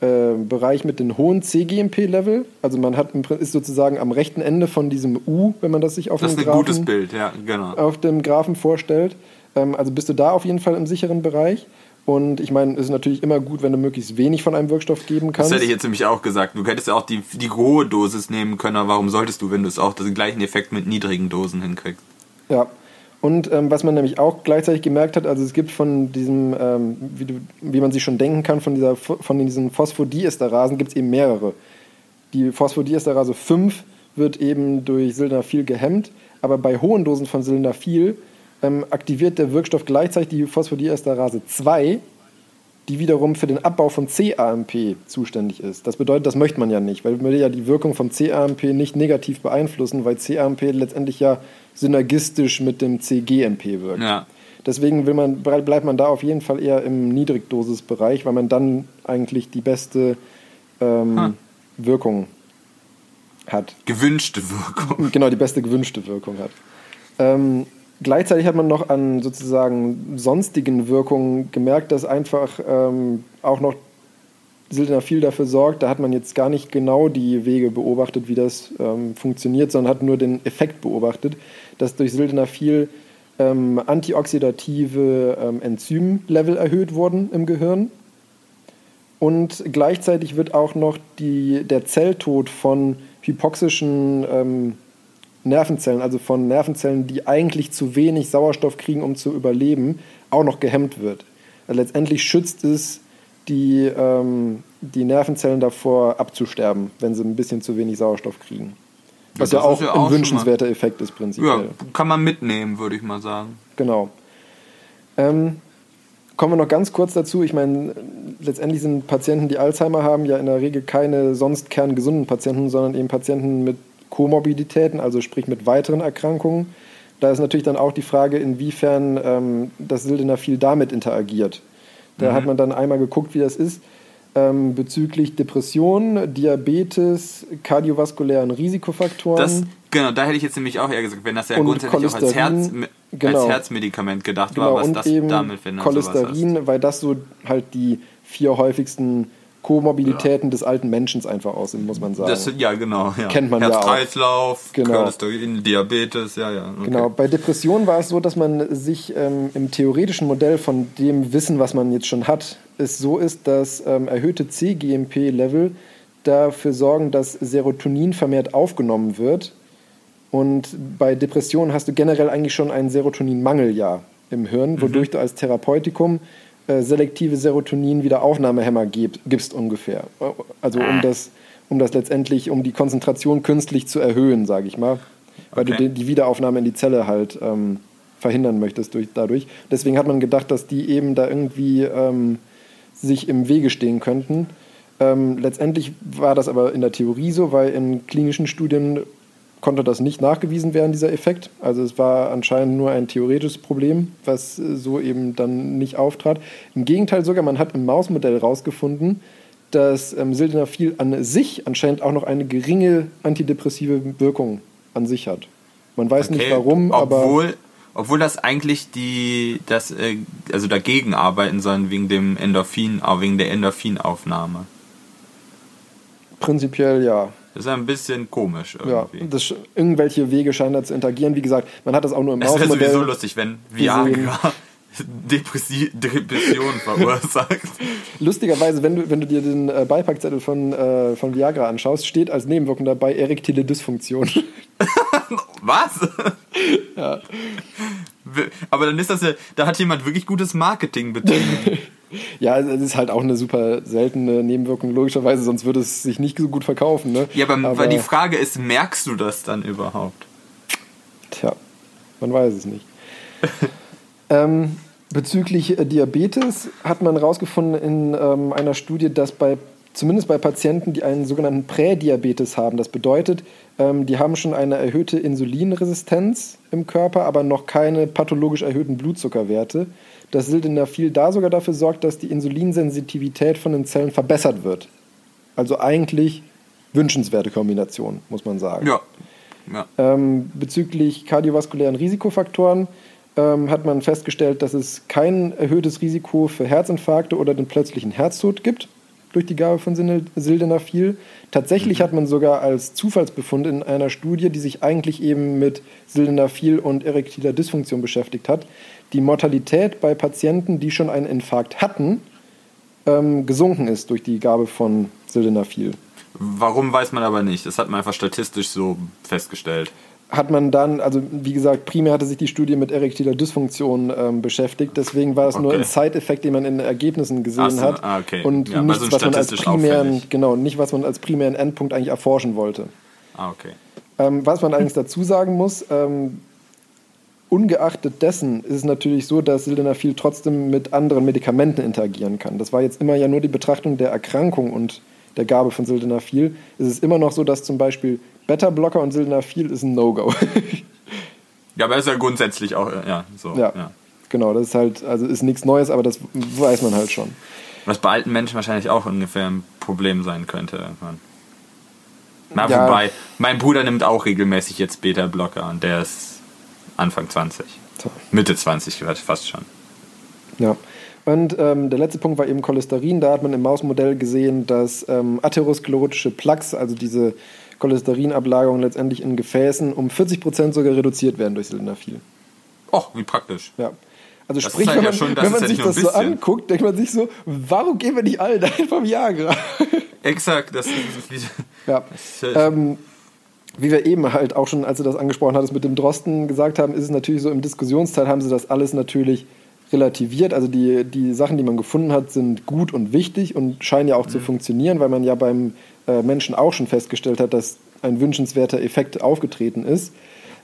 Speaker 2: äh, Bereich mit den hohen CGMP-Level. Also man hat ist sozusagen am rechten Ende von diesem U, wenn man das sich auf
Speaker 1: Das
Speaker 2: dem
Speaker 1: ist ein
Speaker 2: Graphen
Speaker 1: gutes Bild, ja, genau.
Speaker 2: auf dem Graphen vorstellt. Ähm, also bist du da auf jeden Fall im sicheren Bereich. Und ich meine, es ist natürlich immer gut, wenn du möglichst wenig von einem Wirkstoff geben
Speaker 1: Das
Speaker 2: kannst.
Speaker 1: hätte ich jetzt nämlich auch gesagt. Du hättest ja auch die, die hohe Dosis nehmen können, aber warum solltest du, wenn du es auch den gleichen Effekt mit niedrigen Dosen hinkriegst?
Speaker 2: Ja. Und ähm, was man nämlich auch gleichzeitig gemerkt hat, also es gibt von diesem, ähm, wie, du, wie man sich schon denken kann, von, dieser, von diesen Phosphodieesterasen gibt es eben mehrere. Die Phosphodiesterase 5 wird eben durch Sildenafil gehemmt, aber bei hohen Dosen von Sildenafil ähm, aktiviert der Wirkstoff gleichzeitig die Phosphodiesterase 2, die wiederum für den Abbau von CAMP zuständig ist. Das bedeutet, das möchte man ja nicht, weil man will ja die Wirkung vom CAMP nicht negativ beeinflussen, weil CAMP letztendlich ja synergistisch mit dem CGMP wirkt.
Speaker 1: Ja.
Speaker 2: Deswegen will man, bleibt man da auf jeden Fall eher im Niedrigdosisbereich, weil man dann eigentlich die beste ähm,
Speaker 1: Hm.
Speaker 2: Wirkung hat.
Speaker 1: Gewünschte Wirkung.
Speaker 2: Genau, die beste gewünschte Wirkung hat. Ähm, gleichzeitig hat man noch an sozusagen sonstigen Wirkungen gemerkt, dass einfach ähm, auch noch Sildenafil dafür sorgt. Da hat man jetzt gar nicht genau die Wege beobachtet, wie das ähm, funktioniert, sondern hat nur den Effekt beobachtet, dass durch Sildenafil ähm, antioxidative ähm, Enzymlevel erhöht wurden im Gehirn. Und gleichzeitig wird auch noch die, der Zelltod von hypoxischen ähm, Nervenzellen, also von Nervenzellen, die eigentlich zu wenig Sauerstoff kriegen, um zu überleben, auch noch gehemmt wird. Also letztendlich schützt es die, ähm, die Nervenzellen davor abzusterben, wenn sie ein bisschen zu wenig Sauerstoff kriegen. Was
Speaker 1: Ja,
Speaker 2: ja,
Speaker 1: das
Speaker 2: auch
Speaker 1: ist ja
Speaker 2: ein
Speaker 1: auch
Speaker 2: wünschenswerter Effekt ist
Speaker 1: Ja,
Speaker 2: prinzipiell.
Speaker 1: kann man mitnehmen, würde ich mal sagen.
Speaker 2: Genau. Ähm, kommen wir noch ganz kurz dazu. Ich meine, letztendlich sind Patienten, die Alzheimer haben, ja in der Regel keine sonst kerngesunden Patienten, sondern eben Patienten mit Komorbiditäten, also sprich mit weiteren Erkrankungen. Da ist natürlich dann auch die Frage, inwiefern ähm, das Sildenafil damit interagiert. Da hat man dann einmal geguckt, wie das ist. Ähm, bezüglich Depression, Diabetes, kardiovaskulären Risikofaktoren.
Speaker 1: Das, genau, da hätte ich jetzt nämlich auch eher gesagt, wenn das ja
Speaker 2: Und
Speaker 1: grundsätzlich auch als, Herz,
Speaker 2: genau.
Speaker 1: als Herzmedikament gedacht
Speaker 2: Genau,
Speaker 1: war, was das damit, wenn.
Speaker 2: Cholesterin, weil das so halt die vier häufigsten Komorbiditäten des alten Menschen einfach aus muss man sagen.
Speaker 1: Das, ja, genau. Ja.
Speaker 2: Kennt man ja auch.
Speaker 1: Herz-Kreislauf,
Speaker 2: Genau.
Speaker 1: Diabetes, ja, ja. Okay.
Speaker 2: Genau, bei Depressionen war es so, dass man sich ähm, im theoretischen Modell von dem Wissen, was man jetzt schon hat, es so ist, dass ähm, erhöhte CGMP-Level dafür sorgen, dass Serotonin vermehrt aufgenommen wird. Und bei Depressionen hast du generell eigentlich schon einen Serotoninmangel ja im Hirn, wodurch du als Therapeutikum äh, selektive Serotonin-Wiederaufnahmehämmer gib, gibst ungefähr. Also um das, um das letztendlich, um die Konzentration künstlich zu erhöhen, sage ich mal. Weil du
Speaker 1: Okay.
Speaker 2: die, die Wiederaufnahme in die Zelle halt ähm, verhindern möchtest durch, dadurch. Deswegen hat man gedacht, dass die eben da irgendwie ähm, sich im Wege stehen könnten. Ähm, letztendlich war das aber in der Theorie so, weil in klinischen Studien konnte das nicht nachgewiesen werden, dieser Effekt. Also es war anscheinend nur ein theoretisches Problem, was äh, so eben dann nicht auftrat. Im Gegenteil sogar, man hat im Mausmodell herausgefunden, dass ähm, Sildenafil an sich anscheinend auch noch eine geringe antidepressive Wirkung an sich hat. Man weiß nicht warum, aber
Speaker 1: obwohl, obwohl das eigentlich die, das, äh, also dagegen arbeiten sollen wegen dem Endorphin, auch wegen der Endorphinaufnahme.
Speaker 2: prinzipiell ja.
Speaker 1: Das ist ein bisschen komisch
Speaker 2: Ja,
Speaker 1: irgendwie.
Speaker 2: das, irgendwelche Wege scheinen da zu interagieren. Wie gesagt, man hat das auch nur im
Speaker 1: es wäre
Speaker 2: Mausmodell.
Speaker 1: sowieso lustig, wenn Viagra *laughs* Depressi Depression verursacht.
Speaker 2: Lustigerweise, wenn du, wenn du dir den äh, Beipackzettel von, äh, von Viagra anschaust, steht als Nebenwirkung dabei erektile Dysfunktion. *laughs*
Speaker 1: Was? Aber dann ist das ja, da hat jemand wirklich gutes Marketing betrieben. *laughs* *laughs*
Speaker 2: ja, es ist halt auch eine super seltene Nebenwirkung, logischerweise, sonst würde es sich nicht so gut verkaufen. Ne?
Speaker 1: Ja, aber, weil die Frage ist, merkst du das dann überhaupt?
Speaker 2: Tja, man weiß es nicht. *laughs* ähm, bezüglich äh, Diabetes hat man herausgefunden in ähm, einer Studie, dass bei zumindest bei Patienten, die einen sogenannten Prädiabetes haben, das bedeutet, ähm, die haben schon eine erhöhte Insulinresistenz im Körper, aber noch keine pathologisch erhöhten Blutzuckerwerte, dass Sildenafil da sogar dafür sorgt, dass die Insulinsensitivität von den Zellen verbessert wird. Also eigentlich wünschenswerte Kombination, muss man sagen.
Speaker 1: Ja. ja.
Speaker 2: Ähm, bezüglich kardiovaskulären Risikofaktoren ähm, hat man festgestellt, dass es kein erhöhtes Risiko für Herzinfarkte oder den plötzlichen Herztod gibt durch die Gabe von Sil- Sildenafil. Tatsächlich hat man sogar als Zufallsbefund in einer Studie, die sich eigentlich eben mit Sildenafil und erektiler Dysfunktion beschäftigt hat, die Mortalität bei Patienten, die schon einen Infarkt hatten, ähm, gesunken ist durch die Gabe von Sildenafil.
Speaker 1: Warum weiß man aber nicht. Das hat man einfach statistisch so festgestellt.
Speaker 2: Hat man dann, also wie gesagt, primär hatte sich die Studie mit erektiler Dysfunktion ähm, beschäftigt, deswegen war es nur
Speaker 1: Okay.
Speaker 2: ein Side-Effekt, den man in den Ergebnissen gesehen
Speaker 1: so,
Speaker 2: hat
Speaker 1: ah, okay.
Speaker 2: und
Speaker 1: Ja,
Speaker 2: nichts,
Speaker 1: so
Speaker 2: was man als primären,
Speaker 1: auffällig.
Speaker 2: genau, nicht was man als primären Endpunkt eigentlich erforschen wollte.
Speaker 1: Ah, okay.
Speaker 2: Ähm, was man allerdings dazu sagen muss, ähm, ungeachtet dessen ist es natürlich so, dass Sildenafil trotzdem mit anderen Medikamenten interagieren kann. Das war jetzt immer ja nur die Betrachtung der Erkrankung und der Gabe von Sildenafil. Es ist immer noch so, dass zum Beispiel Beta-Blocker und Sildenafil ist ein No-Go. *laughs*
Speaker 1: Ja, aber ist ja grundsätzlich auch, ja, so.
Speaker 2: Ja,
Speaker 1: Ja.
Speaker 2: genau, das ist halt, also ist nichts Neues, aber das weiß man halt schon.
Speaker 1: Was bei alten Menschen wahrscheinlich auch ungefähr ein Problem sein könnte. irgendwann. Na,
Speaker 2: Ja.
Speaker 1: wobei, mein Bruder nimmt auch regelmäßig jetzt Beta-Blocker und der ist Anfang 20.
Speaker 2: So.
Speaker 1: Mitte 20 gerade fast schon.
Speaker 2: Ja. Und ähm, der letzte Punkt war eben Cholesterin. Da hat man im Mausmodell gesehen, dass ähm, atherosklerotische Plaques, also diese Cholesterinablagerungen letztendlich in Gefäßen, um 40 Prozent sogar reduziert werden durch Sildenafil.
Speaker 1: Och, wie praktisch.
Speaker 2: Ja. Also
Speaker 1: Das
Speaker 2: sprich,
Speaker 1: zeigt
Speaker 2: wenn
Speaker 1: ja
Speaker 2: man,
Speaker 1: schon, das
Speaker 2: wenn man
Speaker 1: ja
Speaker 2: sich das so anguckt, denkt man sich so, warum geben wir nicht alle *laughs* einfach Viagra?
Speaker 1: Exakt, das ist
Speaker 2: ja. Ähm, wie wir eben halt auch schon, als du das angesprochen hattest, mit dem Drosten gesagt haben, ist es natürlich so, im Diskussionsteil haben sie das alles natürlich relativiert. Also die, die Sachen, die man gefunden hat, sind gut und wichtig und scheinen ja auch zu funktionieren, weil man ja beim Menschen auch schon festgestellt hat, dass ein wünschenswerter Effekt aufgetreten ist.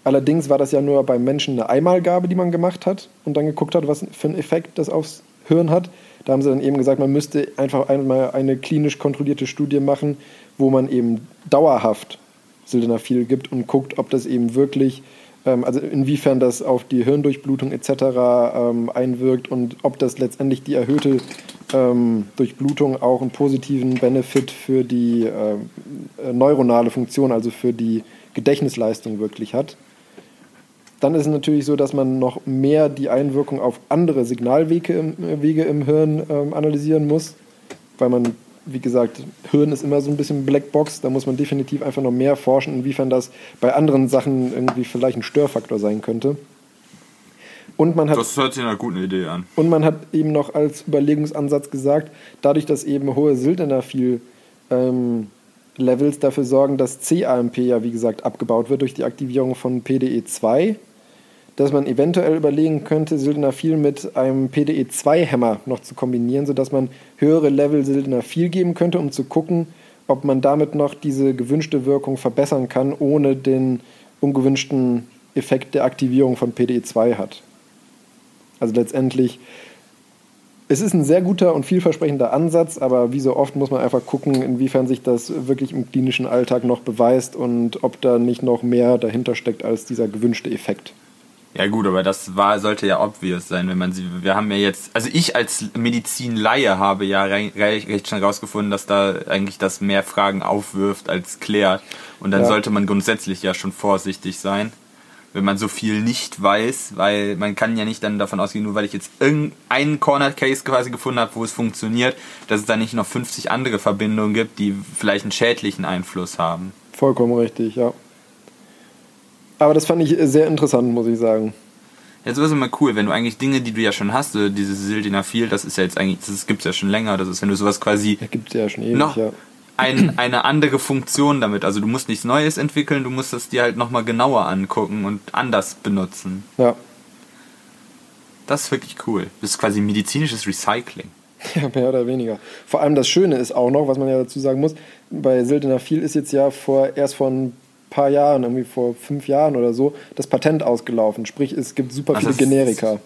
Speaker 2: Allerdings war das ja nur beim Menschen eine Einmalgabe, die man gemacht hat und dann geguckt hat, was für einen Effekt das aufs Hirn hat. Da haben sie dann eben gesagt, man müsste einfach einmal eine klinisch kontrollierte Studie machen, wo man eben dauerhaft Sildenafil gibt und guckt, ob das eben wirklich, also inwiefern das auf die Hirndurchblutung etc. Ähm, einwirkt und ob das letztendlich die erhöhte ähm, Durchblutung auch einen positiven Benefit für die ähm, äh, neuronale Funktion, also für die Gedächtnisleistung wirklich hat. Dann ist es natürlich so, dass man noch mehr die Einwirkung auf andere Signalwege im, äh, Wege im Hirn ähm, analysieren muss, weil man, wie gesagt, Hirn ist immer so ein bisschen Blackbox, da muss man definitiv einfach noch mehr forschen, inwiefern das bei anderen Sachen irgendwie vielleicht ein Störfaktor sein könnte. Und man hat
Speaker 1: das hört sich einer guten Idee an.
Speaker 2: und man hat eben noch als Überlegungsansatz gesagt, dadurch, dass eben hohe Sildenafil ähm, Levels dafür sorgen, dass CAMP ja wie gesagt abgebaut wird durch die Aktivierung von PDE2, dass man eventuell überlegen könnte, Sildenafil mit einem PDE2-Hämmer noch zu kombinieren, sodass man höhere Level Sildenafil geben könnte, um zu gucken, ob man damit noch diese gewünschte Wirkung verbessern kann, ohne den ungewünschten Effekt der Aktivierung von PDE2 hat. Also letztendlich, es ist ein sehr guter und vielversprechender Ansatz, aber wie so oft muss man einfach gucken, inwiefern sich das wirklich im klinischen Alltag noch beweist und ob da nicht noch mehr dahinter steckt als dieser gewünschte Effekt.
Speaker 1: Ja gut, aber das war, sollte ja obvious sein, wenn man sie. Wir haben ja jetzt, also ich als Medizinlaie habe ja recht, recht schnell rausgefunden, dass da eigentlich das mehr Fragen aufwirft als klärt. Und dann
Speaker 2: Ja.
Speaker 1: sollte man grundsätzlich ja schon vorsichtig sein, wenn man so viel nicht weiß, weil man kann ja nicht dann davon ausgehen, nur weil ich jetzt irgendeinen Corner Case quasi gefunden habe, wo es funktioniert, dass es da nicht noch 50 andere Verbindungen gibt, die vielleicht einen schädlichen Einfluss haben.
Speaker 2: Vollkommen richtig, ja. Aber das fand ich sehr interessant, muss ich sagen.
Speaker 1: Ja, sowas ist immer cool, wenn du eigentlich Dinge, die du ja schon hast, so dieses Sildenafil, das ist ja jetzt eigentlich, das gibt's ja schon länger, das ist, wenn du sowas quasi
Speaker 2: Ja, gibt es ja schon ewig,
Speaker 1: noch
Speaker 2: ja.
Speaker 1: ein, eine andere Funktion damit, also du musst nichts Neues entwickeln, du musst es dir halt nochmal genauer angucken und anders benutzen.
Speaker 2: Ja.
Speaker 1: Das ist wirklich cool. Das ist quasi medizinisches Recycling.
Speaker 2: Ja, mehr oder weniger. Vor allem das Schöne ist auch noch, was man ja dazu sagen muss, bei Sildenafil ist jetzt ja vor, erst vor ein paar Jahren, irgendwie vor fünf Jahren oder so, das Patent ausgelaufen. Sprich, es gibt super
Speaker 1: Ach,
Speaker 2: viele Generika.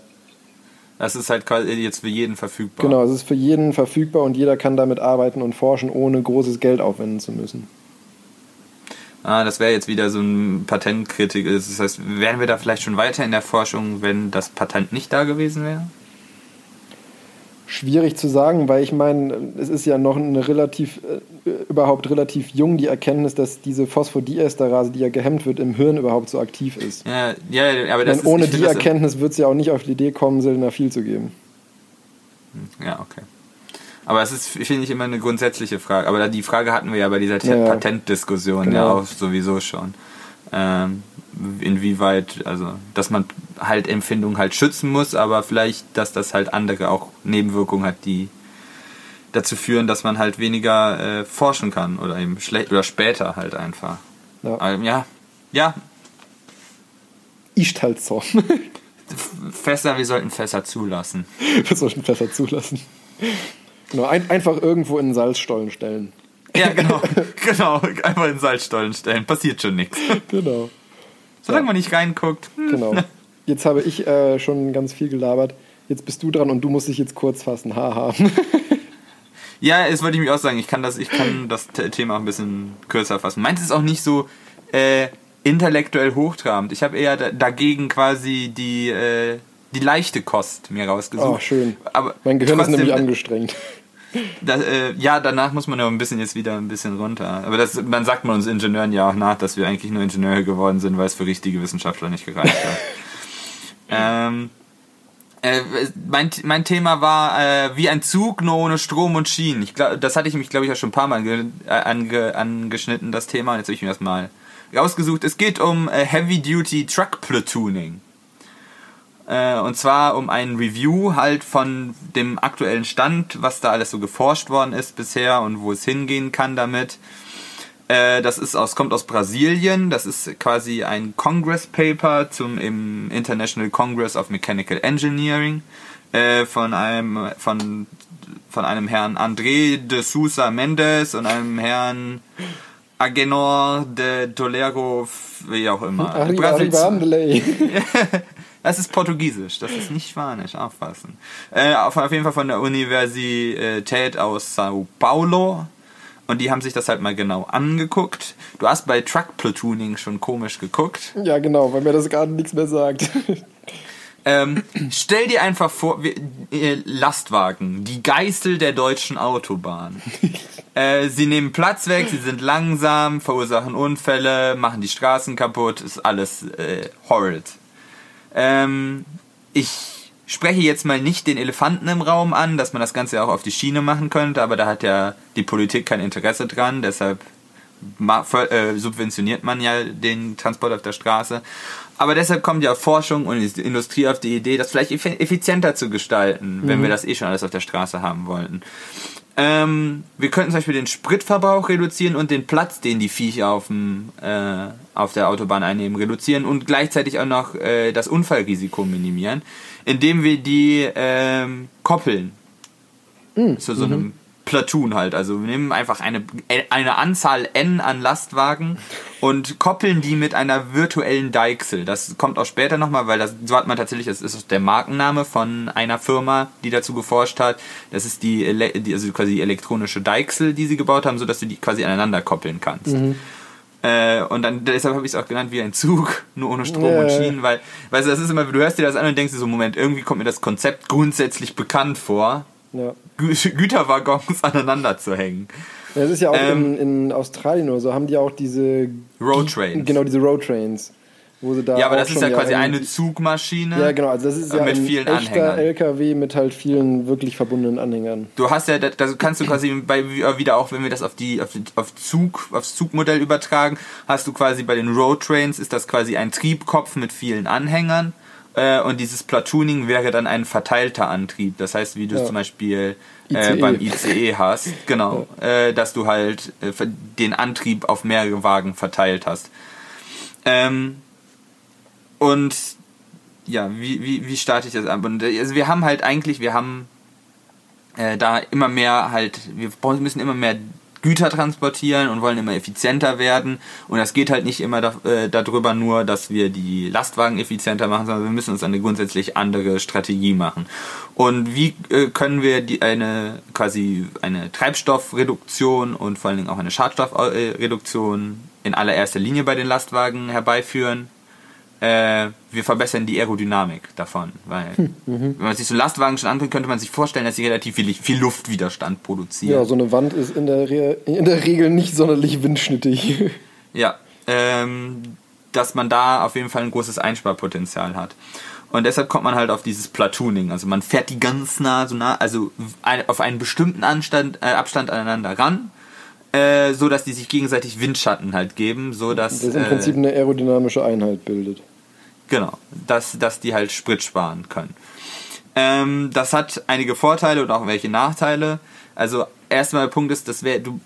Speaker 1: Das ist halt jetzt für jeden verfügbar.
Speaker 2: Genau, es ist für jeden verfügbar und jeder kann damit arbeiten und forschen, ohne großes Geld aufwenden zu müssen.
Speaker 1: Ah, das wäre jetzt wieder so ein Patentkritik. Das heißt, wären wir da vielleicht schon weiter in der Forschung, wenn das Patent nicht da gewesen wäre?
Speaker 2: Schwierig zu sagen, weil ich meine, es ist ja noch eine relativ, äh, überhaupt relativ jung die Erkenntnis, dass diese Phosphodiesterase, die ja gehemmt wird, im Hirn überhaupt so aktiv ist.
Speaker 1: Ja, ja, aber das
Speaker 2: Denn
Speaker 1: ist,
Speaker 2: ohne
Speaker 1: ich
Speaker 2: die Erkenntnis wird es ja auch nicht auf die Idee kommen, Sildenafil zu geben.
Speaker 1: Ja, okay. Aber es ist, finde ich, immer eine grundsätzliche Frage. Aber die Frage hatten wir ja bei dieser
Speaker 2: Ja, ja.
Speaker 1: Patentdiskussion ja
Speaker 2: Genau.
Speaker 1: auch sowieso schon. Ähm, inwieweit, also, dass man halt Empfindungen halt schützen muss, aber vielleicht, dass das halt andere auch Nebenwirkungen hat, die dazu führen, dass man halt weniger äh, forschen kann oder eben schlecht oder später halt einfach.
Speaker 2: Ja.
Speaker 1: Ähm, ja, ja,
Speaker 2: Ist halt so. *laughs*
Speaker 1: Fässer, wir sollten Fässer zulassen.
Speaker 2: Wir sollten besser zulassen. Genau, ein, einfach irgendwo in den Salzstollen stellen.
Speaker 1: Ja, *laughs* genau, genau, einfach in Salzstollen stellen, passiert schon nichts.
Speaker 2: Genau.
Speaker 1: Solange man nicht reinguckt. hm.
Speaker 2: Genau. *laughs* Jetzt habe ich äh, schon ganz viel gelabert. Jetzt bist du dran und du musst dich jetzt kurz fassen. Haha. *laughs*
Speaker 1: Ja, das wollte ich mich auch sagen. Ich kann das, ich kann das Thema auch ein bisschen kürzer fassen. Meins ist auch nicht so äh, intellektuell hochtrabend. Ich habe eher da, dagegen quasi die, äh, die leichte Kost mir rausgesucht.
Speaker 2: Oh, schön.
Speaker 1: Aber
Speaker 2: Mein Gehirn ist
Speaker 1: trotzdem,
Speaker 2: nämlich angestrengt.
Speaker 1: Da, äh, ja, danach muss man ja ein bisschen jetzt wieder ein bisschen runter. Aber das, man sagt man uns Ingenieuren ja auch nach, dass wir eigentlich nur Ingenieure geworden sind, weil es für richtige Wissenschaftler nicht gereicht hat. *laughs* ähm, äh, mein, mein Thema war äh, wie ein Zug nur ohne Strom und Schienen. Ich glaub, das hatte ich mich, glaube ich, ja schon ein paar Mal ge, äh, ange, angeschnitten, das Thema. Jetzt habe ich mir das mal rausgesucht. Es geht um äh, Heavy Duty Truck Platooning. Äh, und zwar um ein Review halt von dem aktuellen Stand, was da alles so geforscht worden ist bisher und wo es hingehen kann damit. Äh, das ist aus, kommt aus Brasilien. Das ist quasi ein Congress Paper zum im International Congress of Mechanical Engineering äh, von einem von von einem Herrn André de Sousa Mendes und einem Herrn Agenor de Tolero, wie auch immer.
Speaker 2: Arri-
Speaker 1: Brasil-
Speaker 2: Arrivandele. *laughs*
Speaker 1: das ist Portugiesisch, das ist nicht Spanisch, aufpassen. Äh, auf, auf jeden Fall von der Universität aus Sao Paulo. Und die haben sich das halt mal genau angeguckt. Du hast bei Truck Platooning schon komisch geguckt.
Speaker 2: Ja, genau, weil mir das gerade nichts mehr sagt.
Speaker 1: Ähm, stell dir einfach vor, wir, äh, Lastwagen, die Geißel der deutschen Autobahn. *laughs* äh, sie nehmen Platz weg, sie sind langsam, verursachen Unfälle, machen die Straßen kaputt, ist alles äh, horrid. Ähm, ich spreche jetzt mal nicht den Elefanten im Raum an, dass man das Ganze auch auf die Schiene machen könnte, aber da hat ja die Politik kein Interesse dran, deshalb äh, subventioniert man ja den Transport auf der Straße. Aber deshalb kommt ja Forschung und Industrie auf die Idee, das vielleicht effi- effizienter zu gestalten, wenn wir das eh schon alles auf der Straße haben wollten. Ähm, wir könnten zum Beispiel den Spritverbrauch reduzieren und den Platz, den die Viecher auf, dem, äh, auf der Autobahn einnehmen, reduzieren und gleichzeitig auch noch äh, das Unfallrisiko minimieren, indem wir die ähm, koppeln. Zu so einem Platoon halt. Also wir nehmen einfach eine, eine Anzahl N an Lastwagen und koppeln die mit einer virtuellen Deichsel. Das kommt auch später nochmal, weil das, so hat man tatsächlich, das ist der Markenname von einer Firma, die dazu geforscht hat. Das ist die, die also quasi die elektronische Deichsel, die sie gebaut haben, sodass du die quasi aneinander koppeln kannst. Äh, und dann deshalb habe ich es auch genannt wie ein Zug, *laughs* nur ohne Strom
Speaker 2: Ja,
Speaker 1: und. Schienen, weil, weißt du, das ist immer, du hörst dir das an und denkst dir so, Moment, irgendwie kommt mir das Konzept grundsätzlich bekannt vor,
Speaker 2: Ja.
Speaker 1: Gü Güterwaggons aneinander zu hängen.
Speaker 2: Ja, Es ist ja auch
Speaker 1: Ähm,
Speaker 2: in, in Australien oder so, haben die auch diese
Speaker 1: Roadtrains.
Speaker 2: Genau, diese Roadtrains. Wo sie da
Speaker 1: Ja, aber das ist ja quasi
Speaker 2: ein-
Speaker 1: eine Zugmaschine.
Speaker 2: Ja, genau, also das ist ja
Speaker 1: mit
Speaker 2: ein
Speaker 1: vielen
Speaker 2: echter
Speaker 1: Anhängern.
Speaker 2: LKW mit halt vielen wirklich verbundenen Anhängern.
Speaker 1: Du hast ja, da kannst du quasi *clears throat* bei, wieder auch, wenn wir das auf die, auf, auf Zug, aufs Zugmodell übertragen, hast du quasi bei den Roadtrains ist das quasi ein Triebkopf mit vielen Anhängern. Äh, und dieses Platooning wäre dann ein verteilter Antrieb. Das heißt, wie du es
Speaker 2: Ja.
Speaker 1: zum Beispiel äh,
Speaker 2: ICE.
Speaker 1: beim ICE hast, genau, äh, dass du halt äh, den Antrieb auf mehrere Wagen verteilt hast. Ähm, und ja, wie, wie, wie starte ich das ab? Und äh, also wir haben halt eigentlich, wir haben äh, da immer mehr halt, wir müssen immer mehr Güter transportieren und wollen immer effizienter werden. Und das geht halt nicht immer da, äh, darüber nur, dass wir die Lastwagen effizienter machen, sondern wir müssen uns eine grundsätzlich andere Strategie machen. Und wie äh, können wir die, eine quasi eine Treibstoffreduktion und vor allen Dingen auch eine Schadstoffreduktion in allererster Linie bei den Lastwagen herbeiführen? Äh, wir verbessern die Aerodynamik davon. Weil, wenn man sich so Lastwagen schon anguckt, könnte man sich vorstellen, dass sie relativ viel, viel Luftwiderstand produzieren.
Speaker 2: Ja, so eine Wand ist in der, Re in der Regel nicht sonderlich windschnittig. *laughs*
Speaker 1: Ja, ähm, dass man da auf jeden Fall ein großes Einsparpotenzial hat. Und deshalb kommt man halt auf dieses Platooning. Also man fährt die ganz nah, so nah, also auf einen bestimmten Anstand, äh, Abstand aneinander ran, äh, so dass die sich gegenseitig Windschatten halt geben, so dass
Speaker 2: Das im
Speaker 1: äh,
Speaker 2: Prinzip eine aerodynamische Einheit bildet.
Speaker 1: Genau, dass, dass die halt Sprit sparen können. Ähm, das hat einige Vorteile und auch welche Nachteile. Also erstmal der Punkt ist, dass wär, du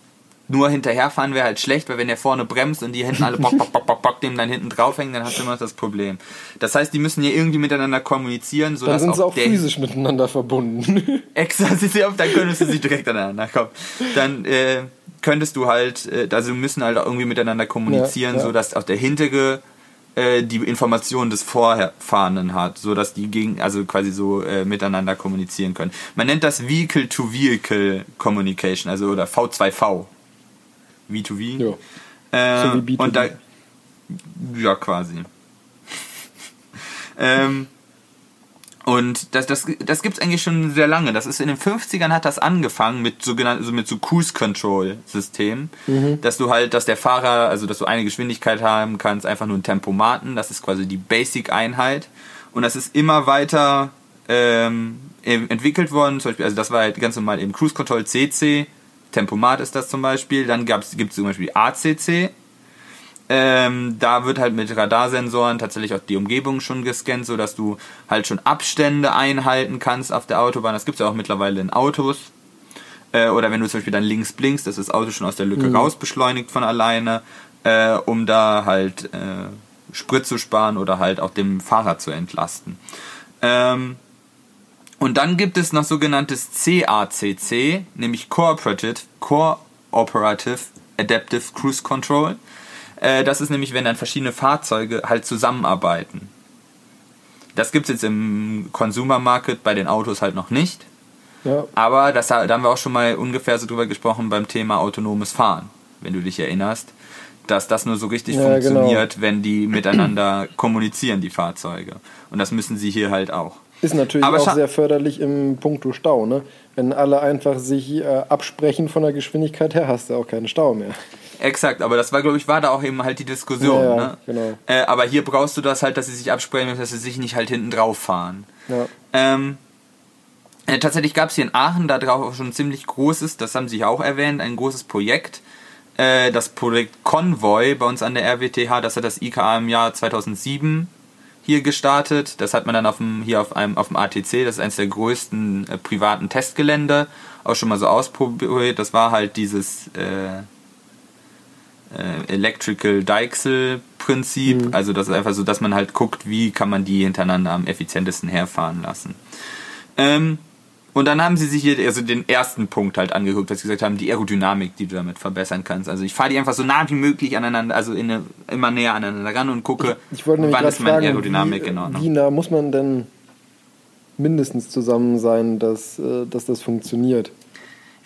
Speaker 1: nur hinterherfahren wäre halt schlecht, weil wenn der vorne bremst und die hinten alle bock, bock, bock, bock, bock, dem dann hinten draufhängen, dann hast du immer das Problem. Das heißt, die müssen ja irgendwie miteinander kommunizieren,
Speaker 2: Dann
Speaker 1: sodass
Speaker 2: sind sie
Speaker 1: auch
Speaker 2: auch physisch miteinander verbunden. *laughs*
Speaker 1: Exakt, dann könntest du sie direkt aneinander kommen. Dann äh, könntest du halt, äh, also wir müssen halt auch irgendwie miteinander kommunizieren,
Speaker 2: Ja, ja.
Speaker 1: so dass auch der hintere äh, die Informationen des Vorfahrenden hat, so dass die gegen, also quasi so äh, miteinander kommunizieren können. Man nennt das Vehicle-to-Vehicle Communication, also oder V2V. V2V.
Speaker 2: Ja.
Speaker 1: Äh,
Speaker 2: So wie B2B.
Speaker 1: Und da, ja, quasi. *laughs* ähm, und das, das, das gibt es eigentlich schon sehr lange. Das ist in den 50ern hat das angefangen mit sogenannten, also mit so Cruise Control Systemen, dass du halt, dass der Fahrer, also dass du eine Geschwindigkeit haben kannst, einfach nur ein Tempomaten. Das ist quasi die Basic Einheit. Und das ist immer weiter ähm, em- entwickelt worden. Zum Beispiel, also das war halt ganz normal eben Cruise Control CC, Tempomat ist das zum Beispiel. Dann gibt es zum Beispiel ACC. Ähm, da wird halt mit Radarsensoren tatsächlich auch die Umgebung schon gescannt, sodass du halt schon Abstände einhalten kannst auf der Autobahn. Das gibt es ja auch mittlerweile in Autos. Äh, oder wenn du zum Beispiel dann links blinkst, ist das Auto schon aus der Lücke raus beschleunigt von alleine, äh, um da halt äh, Sprit zu sparen oder halt auch dem Fahrer zu entlasten. Ähm, und dann gibt es noch sogenanntes CACC, nämlich Cooperative, Cooperative Adaptive Cruise Control. Äh, das ist nämlich, wenn dann verschiedene Fahrzeuge halt zusammenarbeiten. Das gibt es jetzt im Consumer Market bei den Autos halt noch nicht.
Speaker 2: Ja,
Speaker 1: Aber das, da haben wir auch schon mal ungefähr so drüber gesprochen beim Thema autonomes Fahren, wenn du dich erinnerst. Dass das nur so richtig
Speaker 2: Ja,
Speaker 1: funktioniert, wenn die miteinander kommunizieren, die Fahrzeuge. Und das müssen sie hier halt auch.
Speaker 2: Ist natürlich
Speaker 1: Aber
Speaker 2: auch sehr förderlich im Punkto Stau, ne? Wenn alle einfach sich äh, absprechen von der Geschwindigkeit her, hast du auch keinen Stau mehr.
Speaker 1: Exakt, aber das war, glaube ich, war da auch eben halt die Diskussion.
Speaker 2: Ja, ja,
Speaker 1: ne?
Speaker 2: genau.
Speaker 1: Äh, aber hier brauchst du das halt, dass sie sich absprechen, dass sie sich nicht halt hinten drauf fahren.
Speaker 2: Ja.
Speaker 1: Ähm, äh, tatsächlich gab es hier in Aachen da drauf auch schon ein ziemlich großes, das haben sie ja auch erwähnt, ein großes Projekt. Äh, das Projekt Convoy bei uns an der RWTH, das hat das IKA im Jahr 2007 hier gestartet. Das hat man dann auf dem, hier auf einem auf dem ATC, das ist eines der größten äh, privaten Testgelände, auch schon mal so ausprobiert. Das war halt dieses äh, äh, Electrical Deichsel Prinzip.
Speaker 2: Mhm.
Speaker 1: Also das ist einfach so, dass man halt guckt, wie kann man die hintereinander am effizientesten herfahren lassen. Ähm, und dann haben sie sich hier also den ersten Punkt halt angeguckt, dass sie gesagt haben, die Aerodynamik, die du damit verbessern kannst. Also ich fahre die einfach so nah wie möglich aneinander, also in eine, immer näher aneinander ran und gucke,
Speaker 2: Ich wollte nämlich
Speaker 1: wann ist meine
Speaker 2: fragen,
Speaker 1: Aerodynamik
Speaker 2: wie,
Speaker 1: genau.
Speaker 2: wie nah muss man denn mindestens zusammen sein, dass, äh, dass das funktioniert?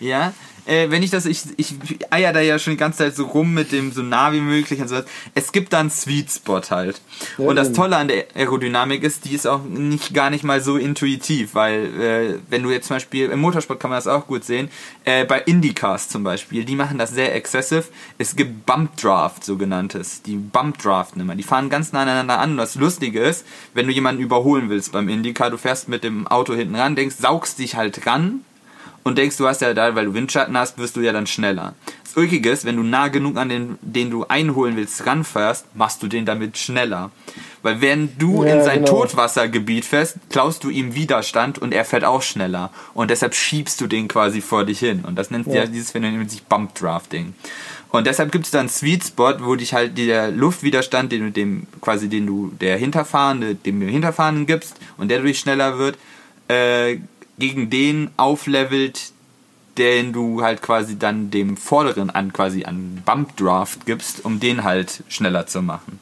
Speaker 1: Ja, äh, wenn ich das, ich, ich eier da ja schon die ganze Zeit so rum mit dem so nah wie möglich und so. Es gibt da einen Sweet Spot halt.
Speaker 2: Ja,
Speaker 1: und das. Tolle an der Aerodynamik ist, die ist auch nicht gar nicht mal so intuitiv, weil äh, wenn du jetzt zum Beispiel im Motorsport kann man das auch gut sehen, äh, bei Indycars zum Beispiel, die machen das sehr excessive. Es gibt Bump Draft sogenanntes, die Bump Draften immer. Die fahren ganz nah aneinander an. Und das Lustige ist, wenn du jemanden überholen willst beim Indycar, du fährst mit dem Auto hinten ran, denkst, saugst dich halt ran und denkst, du hast ja da, weil du Windschatten hast, wirst du ja dann schneller. Das Ulkige ist, wenn du nah genug an den, den du einholen willst, ranfährst, machst du den damit schneller. Weil wenn du
Speaker 2: Ja,
Speaker 1: in sein
Speaker 2: genau.
Speaker 1: Totwassergebiet fährst, klaust du ihm Widerstand und er fährt auch schneller. Und deshalb schiebst du den quasi vor dich hin. Und das nennt
Speaker 2: Ja.
Speaker 1: ja. dieses Phänomen sich Bump Drafting. Und deshalb gibt es dann einen Sweet Spot, wo dich halt der Luftwiderstand, den du dem, quasi den du der Hinterfahrende, dem du Hinterfahrenden gibst und der dadurch schneller wird, äh, gegen den auflevelt, den du halt quasi dann dem Vorderen an quasi an Bump Draft gibst, um den halt schneller zu machen.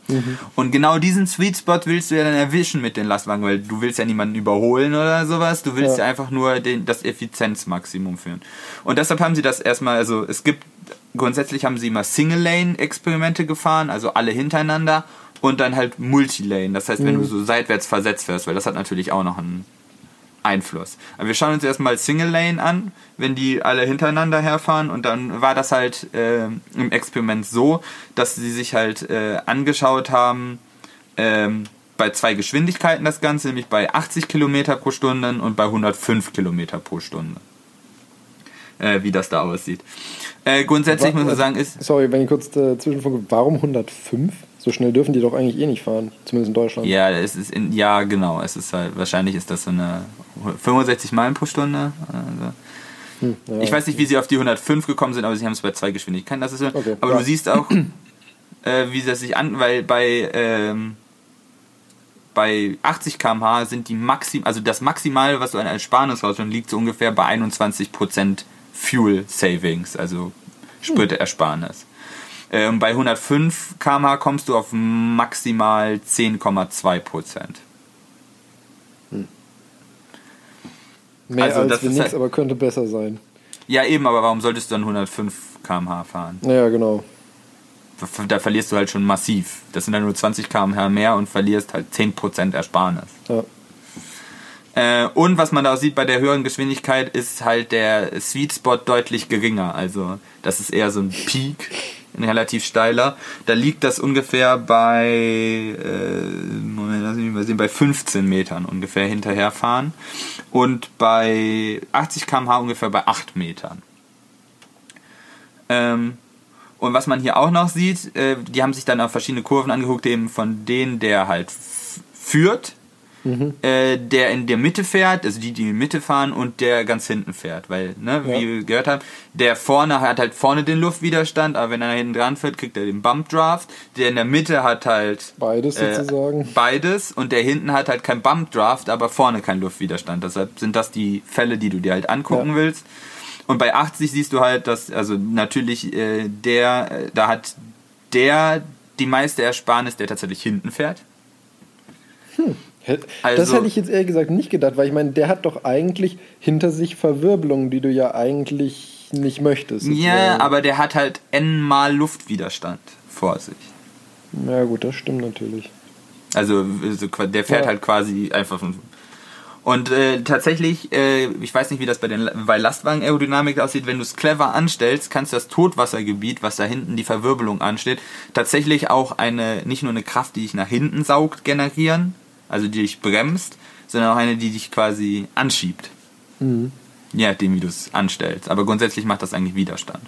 Speaker 1: Und genau diesen Sweet Spot willst du ja dann erwischen mit den Lastwagen, weil du willst ja niemanden überholen oder sowas, du willst
Speaker 2: Ja.
Speaker 1: ja, einfach nur den, das Effizienzmaximum führen. Und deshalb haben sie das erstmal, also es gibt, grundsätzlich haben sie immer Single-Lane-Experimente gefahren, also alle hintereinander und dann halt Multilane, das heißt, wenn du so seitwärts versetzt wirst, weil das hat natürlich auch noch einen Einfluss. Aber wir schauen uns erstmal Single Lane an, wenn die alle hintereinander herfahren und dann war das halt äh, im Experiment so, dass sie sich halt äh, angeschaut haben, ähm, bei zwei Geschwindigkeiten das Ganze, nämlich bei 80 Kilometer pro Stunde und bei 105 Kilometer pro Stunde. Äh, wie das da aussieht. Äh, grundsätzlich muss man sagen, ist
Speaker 2: Sorry, wenn ich kurz äh, zwischenfunke, warum 105? So schnell dürfen die doch eigentlich eh nicht fahren, zumindest in Deutschland.
Speaker 1: Ja, es ist in, ja genau, es ist halt wahrscheinlich ist das so eine 65 Meilen pro Stunde. Also.
Speaker 2: Hm, ja.
Speaker 1: Ich weiß nicht, wie sie auf die 105 gekommen sind, aber sie haben es bei zwei Geschwindigkeiten. Das ist so.
Speaker 2: Okay,
Speaker 1: aber
Speaker 2: ja.
Speaker 1: du siehst auch, *clears throat* äh, wie das sich an, weil bei ähm, bei 80 km/h sind die maxim, also das Maximale, was du an Ersparnis rausholen, liegt so ungefähr bei 21% Fuel Savings, also Sprittersparnis. Ähm, bei 105 km/h kommst du auf maximal 10,2 Prozent.
Speaker 2: Mehr
Speaker 1: also
Speaker 2: als
Speaker 1: das
Speaker 2: nichts,
Speaker 1: halt-
Speaker 2: aber könnte besser sein.
Speaker 1: Ja, eben, aber warum solltest du dann 105 km/h fahren?
Speaker 2: Ja, genau.
Speaker 1: Da verlierst du halt schon massiv. Das sind dann nur 20 km/h mehr und verlierst halt 10% Ersparnis.
Speaker 2: Ja.
Speaker 1: Äh, und was man da auch sieht bei der höheren Geschwindigkeit, ist halt der Sweet Spot deutlich geringer. Also das ist eher so ein Peak, ein relativ steiler. Da liegt das ungefähr bei, äh, Moment, lass mich mal sehen, bei 15 Metern ungefähr hinterherfahren. Und bei 80 km/h ungefähr bei 8 Metern. Ähm, und was man hier auch noch sieht, äh, die haben sich dann auf verschiedene Kurven angeguckt, eben von denen, der halt f- führt, äh, der in der Mitte fährt, also die, die in der Mitte fahren und der ganz hinten fährt. Weil, ne, wie
Speaker 2: Ja.
Speaker 1: wir gehört haben, der vorne hat halt vorne den Luftwiderstand, aber wenn er hinten dran fährt, kriegt er den Bump Draft. Der in der Mitte hat halt
Speaker 2: Beides
Speaker 1: äh,
Speaker 2: sozusagen.
Speaker 1: Beides und der hinten hat halt kein Bump Draft, aber vorne kein Luftwiderstand. Deshalb sind das die Fälle, die du dir halt angucken
Speaker 2: Ja.
Speaker 1: willst. Und bei 80 siehst du halt, dass, also natürlich, äh, der, äh, da hat der die meiste Ersparnis, der tatsächlich hinten fährt.
Speaker 2: Hä- das
Speaker 1: Also-
Speaker 2: hätte ich jetzt ehrlich gesagt nicht gedacht, weil ich meine, der hat doch eigentlich hinter sich Verwirbelungen, die du ja eigentlich nicht möchtest.
Speaker 1: Ja,
Speaker 2: sozusagen.
Speaker 1: aber der hat halt n mal Luftwiderstand vor sich.
Speaker 2: Ja, gut, das stimmt natürlich.
Speaker 1: Also so qua- der fährt
Speaker 2: Ja.
Speaker 1: halt quasi einfach von. Und äh, tatsächlich, äh, ich weiß nicht, wie das bei, den, bei Lastwagen-Aerodynamik aussieht, wenn du es clever anstellst, kannst du das Totwassergebiet, was da hinten die Verwirbelung ansteht, tatsächlich auch eine, nicht nur eine Kraft, die dich nach hinten saugt, generieren, also die dich bremst, sondern auch eine, die dich quasi anschiebt.
Speaker 2: Mhm.
Speaker 1: Je nachdem, wie du es anstellst. Aber grundsätzlich macht das eigentlich Widerstand.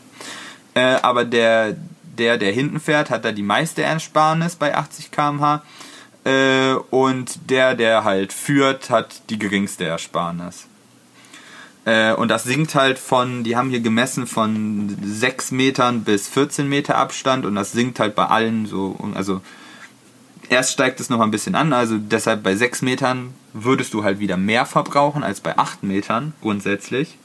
Speaker 1: Äh, aber der, der, der hinten fährt, hat da die meiste Ersparnis bei 80 km/h. Äh, und der, der halt führt, hat die geringste Ersparnis. Äh, und das sinkt halt von, die haben hier gemessen von 6 Metern bis 14 Meter Abstand und das sinkt halt bei allen so, also erst steigt es noch ein bisschen an, also deshalb bei 6 Metern würdest du halt wieder mehr verbrauchen als bei 8 Metern grundsätzlich.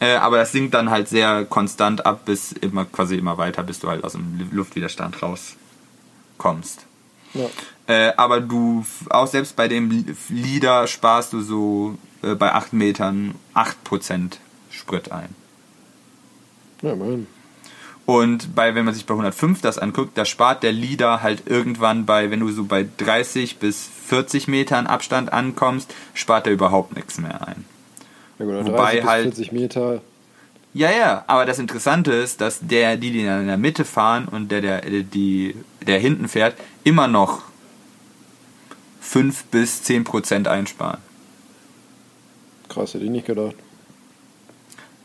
Speaker 1: Äh, aber das sinkt dann halt sehr konstant ab, bis immer quasi immer weiter, bis du halt aus dem Luftwiderstand rauskommst.
Speaker 2: Ja.
Speaker 1: Äh, aber du, auch selbst bei dem Lieder sparst du so äh, bei 8 Metern 8% Sprit ein.
Speaker 2: Ja, immerhin.
Speaker 1: Und bei, wenn man sich bei 105 das anguckt, da spart der Leader halt irgendwann bei, wenn du so bei 30 bis 40 Metern Abstand ankommst, spart er überhaupt nichts mehr ein.
Speaker 2: Ja, gut, 30
Speaker 1: Wobei halt-
Speaker 2: 40 Meter.
Speaker 1: Ja, ja, aber das Interessante ist, dass der, die, die in der Mitte fahren und der, der, die, der hinten fährt, immer noch 5 bis 10 Prozent einsparen.
Speaker 2: Krass, hätte ich nicht gedacht.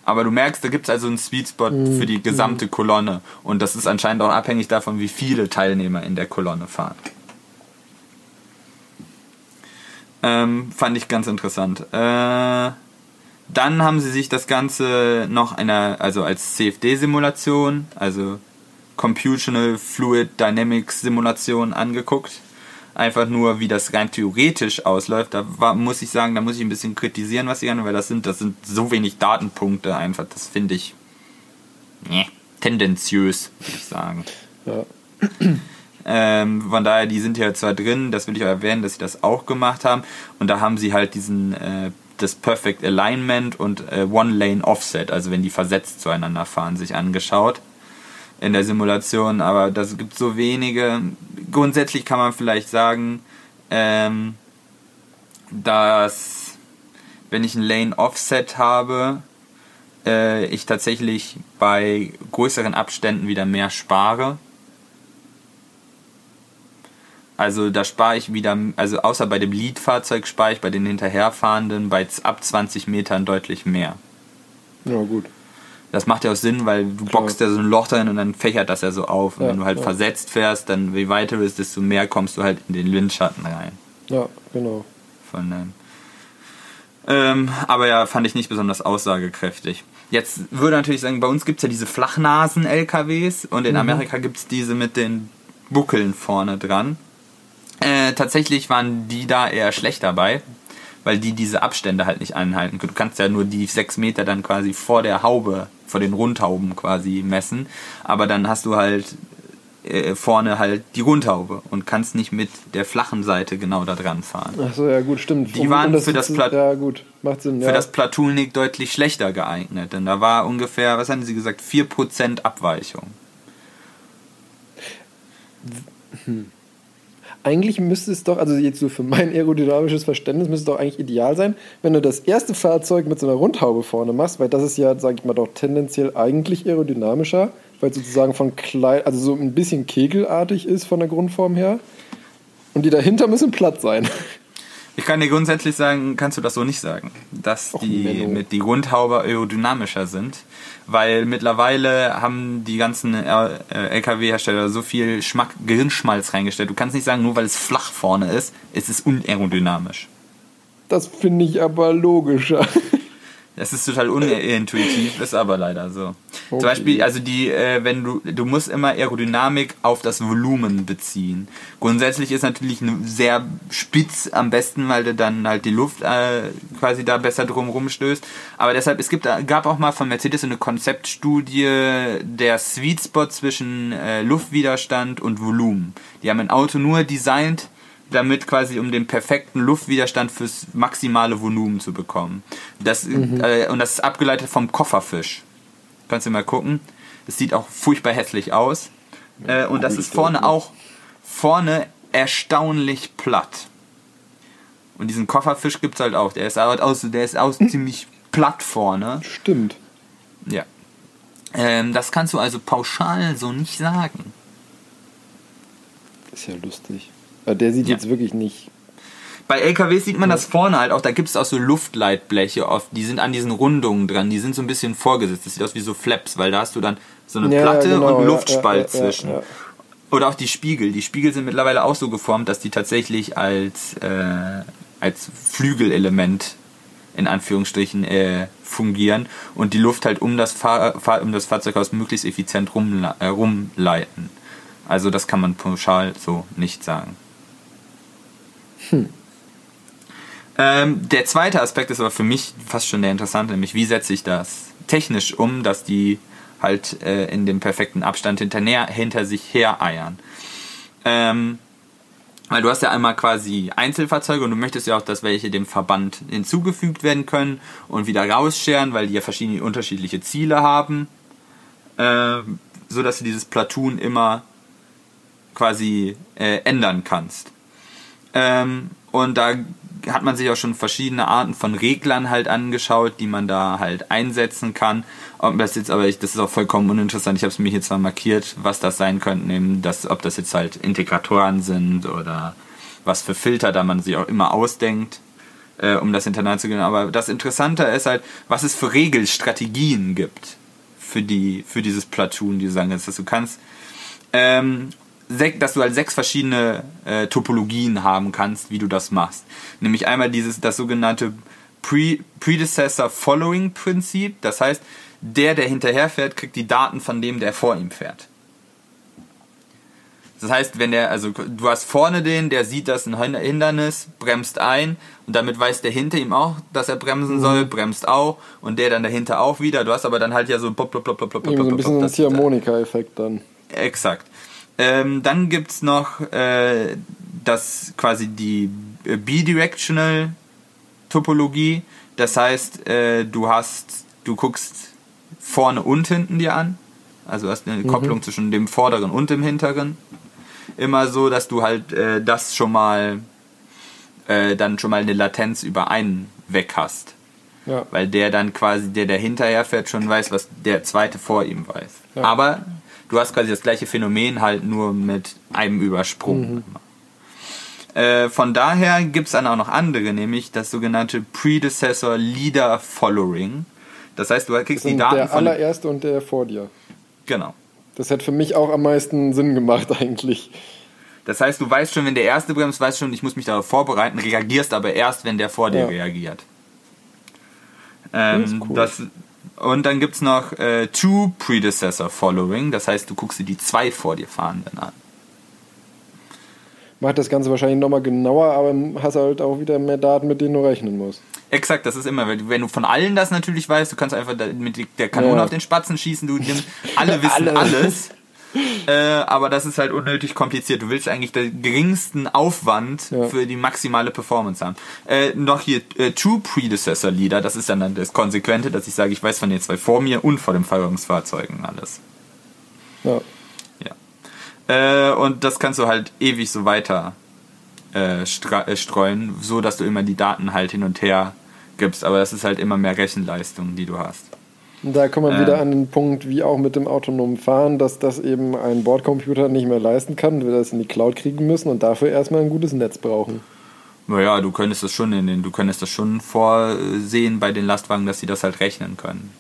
Speaker 1: Aber du merkst, da gibt es also einen Sweet Spot für die gesamte Kolonne. Und das ist anscheinend auch abhängig davon, wie viele Teilnehmer in der Kolonne fahren. Ähm, fand ich ganz interessant. Äh, dann haben sie sich das Ganze noch einer, also als CFD-Simulation, also Computational Fluid Dynamics Simulation angeguckt. Einfach nur, wie das rein theoretisch ausläuft. Da war, muss ich sagen, da muss ich ein bisschen kritisieren, was sie an, weil das sind, das sind so wenig Datenpunkte einfach. Das finde ich nee, tendenziös, würde ich sagen.
Speaker 2: Ja.
Speaker 1: Ähm, von daher, die sind hier zwar drin, das will ich auch erwähnen, dass sie das auch gemacht haben. Und da haben sie halt diesen, äh, das Perfect Alignment und äh, One Lane Offset, also wenn die versetzt zueinander fahren, sich angeschaut in der Simulation. Aber das gibt so wenige. Grundsätzlich kann man vielleicht sagen, ähm, dass wenn ich ein Lane Offset habe, äh, ich tatsächlich bei größeren Abständen wieder mehr spare. Also da spare ich wieder, also außer bei dem Lead-Fahrzeug spare ich bei den hinterherfahrenden bei ab 20 Metern deutlich mehr.
Speaker 2: Ja, gut.
Speaker 1: Das macht ja auch Sinn, weil du boxst ja so ein Loch drin und dann fächert das ja so auf. Und
Speaker 2: Ja,
Speaker 1: wenn du halt
Speaker 2: ja.
Speaker 1: versetzt fährst, dann je weiter du bist, desto mehr kommst du halt in den Windschatten rein.
Speaker 2: Ja, genau.
Speaker 1: Von, ähm, ähm, aber ja, fand ich nicht besonders aussagekräftig. Jetzt würde natürlich sagen, bei uns gibt es ja diese Flachnasen-LKWs und in Amerika gibt es diese mit den Buckeln vorne dran. Äh, tatsächlich waren die da eher schlecht dabei, weil die diese Abstände halt nicht einhalten können. Du kannst ja nur die sechs Meter dann quasi vor der Haube, vor den Rundhauben quasi messen, aber dann hast du halt äh, vorne halt die Rundhaube und kannst nicht mit der flachen Seite genau da dran fahren.
Speaker 2: Achso, ja, gut, stimmt.
Speaker 1: Die waren für das Plat-
Speaker 2: Ja, gut. Macht Sinn.
Speaker 1: Für
Speaker 2: ja.
Speaker 1: das Platoonik deutlich schlechter geeignet, denn da war ungefähr, was hatten sie gesagt, 4% Abweichung.
Speaker 2: Eigentlich müsste es doch, also jetzt so für mein aerodynamisches Verständnis, müsste es doch eigentlich ideal sein, wenn du das erste Fahrzeug mit so einer Rundhaube vorne machst, weil das ist ja, sag ich mal, doch tendenziell eigentlich aerodynamischer, weil es sozusagen von klein, also so ein bisschen kegelartig ist von der Grundform her. Und die dahinter müssen platt sein.
Speaker 1: Ich kann dir grundsätzlich sagen, kannst du das so nicht sagen, dass
Speaker 2: Och,
Speaker 1: die
Speaker 2: Menno.
Speaker 1: mit die Rundhaube aerodynamischer sind, weil mittlerweile haben die ganzen äh, LKW-Hersteller so viel Schmack, Gehirnschmalz reingestellt. Du kannst nicht sagen, nur weil es flach vorne ist, ist es unaerodynamisch.
Speaker 2: Das finde ich aber logischer. *laughs*
Speaker 1: Das ist total unintuitiv, ist aber leider so. Zum
Speaker 2: Okay.
Speaker 1: Beispiel, also die, äh, wenn du, du musst immer Aerodynamik auf das Volumen beziehen. Grundsätzlich ist natürlich sehr spitz am besten, weil du dann halt die Luft äh, quasi da besser drum rumstößt. Aber deshalb, es gibt, gab auch mal von Mercedes so eine Konzeptstudie der Sweet Spot zwischen äh, Luftwiderstand und Volumen. Die haben ein Auto nur designt, damit quasi um den perfekten Luftwiderstand fürs maximale Volumen zu bekommen. Das, äh, und das ist abgeleitet vom Kofferfisch. Kannst du mal gucken. Das sieht auch furchtbar hässlich aus. Äh, und das ist vorne auch vorne erstaunlich platt. Und diesen Kofferfisch gibt's halt auch. Der ist halt aus, der ist aus *laughs* ziemlich platt vorne.
Speaker 2: Stimmt.
Speaker 1: Ja. Ähm, das kannst du also pauschal so nicht sagen.
Speaker 2: Ist ja lustig. Aber der sieht
Speaker 1: Ja.
Speaker 2: jetzt wirklich nicht.
Speaker 1: Bei LKWs sieht man das vorne halt auch, da gibt es auch so Luftleitbleche oft, die sind an diesen Rundungen dran, die sind so ein bisschen vorgesetzt. Das sieht aus wie so Flaps, weil da hast du dann so eine
Speaker 2: Ja,
Speaker 1: Platte
Speaker 2: genau,
Speaker 1: und einen Luftspalt
Speaker 2: ja,
Speaker 1: zwischen. Oder auch die Spiegel. Die Spiegel sind mittlerweile auch so geformt, dass die tatsächlich als, äh, als Flügelelement in Anführungsstrichen äh, fungieren und die Luft halt um das, Fahr Fahr um das Fahrzeughaus möglichst effizient rumle äh, rumleiten. Also das kann man pauschal so nicht sagen. Ähm, der zweite Aspekt ist aber für mich fast schon der interessante, nämlich wie setze ich das technisch um, dass die halt äh, in dem perfekten Abstand hinter, hinter sich her eiern. Ähm, weil du hast ja einmal quasi Einzelfahrzeuge und du möchtest ja auch, dass welche dem Verband hinzugefügt werden können und wieder rausscheren, weil die ja verschiedene unterschiedliche Ziele haben. Äh, so du dieses Platoon immer quasi äh, ändern kannst. Ähm, und da hat man sich auch schon verschiedene Arten von Reglern halt angeschaut, die man da halt einsetzen kann. Ob das jetzt, aber ich, das ist auch vollkommen uninteressant. Ich habe es mir jetzt mal markiert, was das sein könnte, eben das, ob das jetzt halt Integratoren sind oder was für Filter da man sich auch immer ausdenkt, äh, um das hintereinander zu gehen. Aber das Interessante ist halt, was es für Regelstrategien gibt für die für dieses Platoon, die sagen kannst, dass du kannst ähm, dass du halt sechs verschiedene äh, Topologien haben kannst, wie du das machst. Nämlich einmal dieses, das sogenannte Pre Predecessor Following Prinzip. Das heißt, der, der hinterher fährt, kriegt die Daten von dem, der vor ihm fährt. Das heißt, wenn der, also du hast vorne den, der sieht das ein Hindernis, bremst ein und damit weiß der hinter ihm auch, dass er bremsen soll, bremst auch und der dann dahinter auch wieder. Du hast aber dann halt ja so pop, pop, pop, pop,
Speaker 2: Irgendwie so ein bisschen
Speaker 1: das-
Speaker 2: ein Ziehharmonika-Effekt dann.
Speaker 1: Exakt. Ähm, dann gibt's noch äh, das quasi die äh, Bidirectional Topologie. Das heißt, äh, du hast, du guckst vorne und hinten dir an. Also hast eine Kopplung zwischen dem vorderen und dem hinteren. Immer so, dass du halt äh, das schon mal äh, dann schon mal eine Latenz über einen weg hast.
Speaker 2: Ja.
Speaker 1: Weil der dann quasi, der der hinterher fährt, schon weiß, was der zweite vor ihm weiß.
Speaker 2: Ja.
Speaker 1: Aber du hast quasi das gleiche Phänomen halt nur mit einem Übersprung. Äh, von daher gibt es dann auch noch andere, nämlich das sogenannte Predecessor Leader Following. Das heißt, du kriegst die Daten
Speaker 2: der
Speaker 1: von.
Speaker 2: allererste und der vor dir.
Speaker 1: Genau.
Speaker 2: Das hätte für mich auch am meisten Sinn gemacht *laughs* eigentlich.
Speaker 1: Das heißt, du weißt schon, wenn der erste bremst, weißt schon, ich muss mich darauf vorbereiten, reagierst aber erst, wenn der vor dir
Speaker 2: Ja.
Speaker 1: reagiert.
Speaker 2: Das ist
Speaker 1: Ähm,
Speaker 2: cool.
Speaker 1: das, und dann gibt es noch äh, Two Predecessor Following, das heißt, du guckst dir die zwei vor dir fahrenden an.
Speaker 2: Macht das Ganze wahrscheinlich nochmal genauer, aber hast halt auch wieder mehr Daten, mit denen du rechnen musst.
Speaker 1: Exakt, das ist immer, wenn du von allen das natürlich weißt, du kannst einfach mit der Kanone
Speaker 2: Ja.
Speaker 1: auf den Spatzen schießen, du nimmst, *laughs* alle wissen
Speaker 2: Alle.
Speaker 1: alles. Äh, aber das ist halt unnötig kompliziert. Du willst eigentlich den geringsten Aufwand
Speaker 2: Ja.
Speaker 1: für die maximale Performance haben. Äh, noch hier äh, True Predecessor Leader, das ist dann, das Konsequente, dass ich sage, ich weiß von den zwei vor mir und vor den Feuerungsfahrzeugen alles.
Speaker 2: Ja.
Speaker 1: Ja. Äh, und das kannst du halt ewig so weiter äh, streuen, so dass du immer die Daten halt hin und her gibst. Aber das ist halt immer mehr Rechenleistung, die du hast.
Speaker 2: Da wir
Speaker 1: Ähm.
Speaker 2: wieder an den Punkt, wie auch mit dem autonomen Fahren, dass das eben ein Bordcomputer nicht mehr leisten kann, wir das in die Cloud kriegen müssen und dafür erstmal ein gutes Netz brauchen.
Speaker 1: Naja, du könntest das schon in den, du könntest das schon vorsehen bei den Lastwagen, dass sie das halt rechnen können.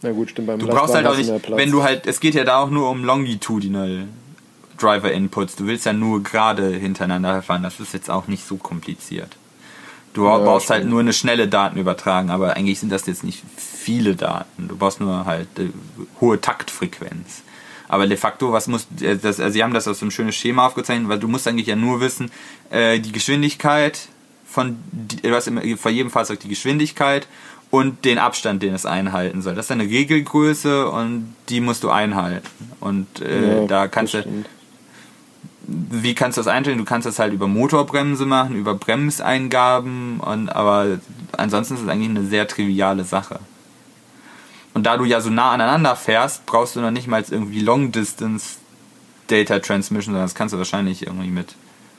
Speaker 2: Na gut, stimmt, beim
Speaker 1: Du brauchst halt auch nicht, wenn du halt, es geht ja da auch nur um longitudinal Driver Inputs. Du willst ja nur gerade hintereinander fahren. Das ist jetzt auch nicht so kompliziert. Du
Speaker 2: Ja,
Speaker 1: brauchst halt
Speaker 2: stimmt.
Speaker 1: nur eine schnelle Datenübertragung, aber eigentlich sind das jetzt nicht viele Daten. Du brauchst nur halt äh, hohe Taktfrequenz. Aber de facto, was muss, äh, das, also sie haben das aus einem schönes Schema aufgezeichnet, weil du musst eigentlich ja nur wissen, äh, die Geschwindigkeit von, du hast immer vor jedem Fahrzeug die Geschwindigkeit und den Abstand, den es einhalten soll. Das ist eine Regelgröße und die musst du einhalten. Und äh,
Speaker 2: Ja,
Speaker 1: da kannst du,
Speaker 2: stimmt.
Speaker 1: Wie kannst du das einstellen? Du kannst das halt über Motorbremse machen, über Bremseingaben, und, aber ansonsten ist es eigentlich eine sehr triviale Sache. Und da du ja so nah aneinander fährst, brauchst du noch nicht mal irgendwie Long Distance Data Transmission, sondern das kannst du wahrscheinlich irgendwie mit,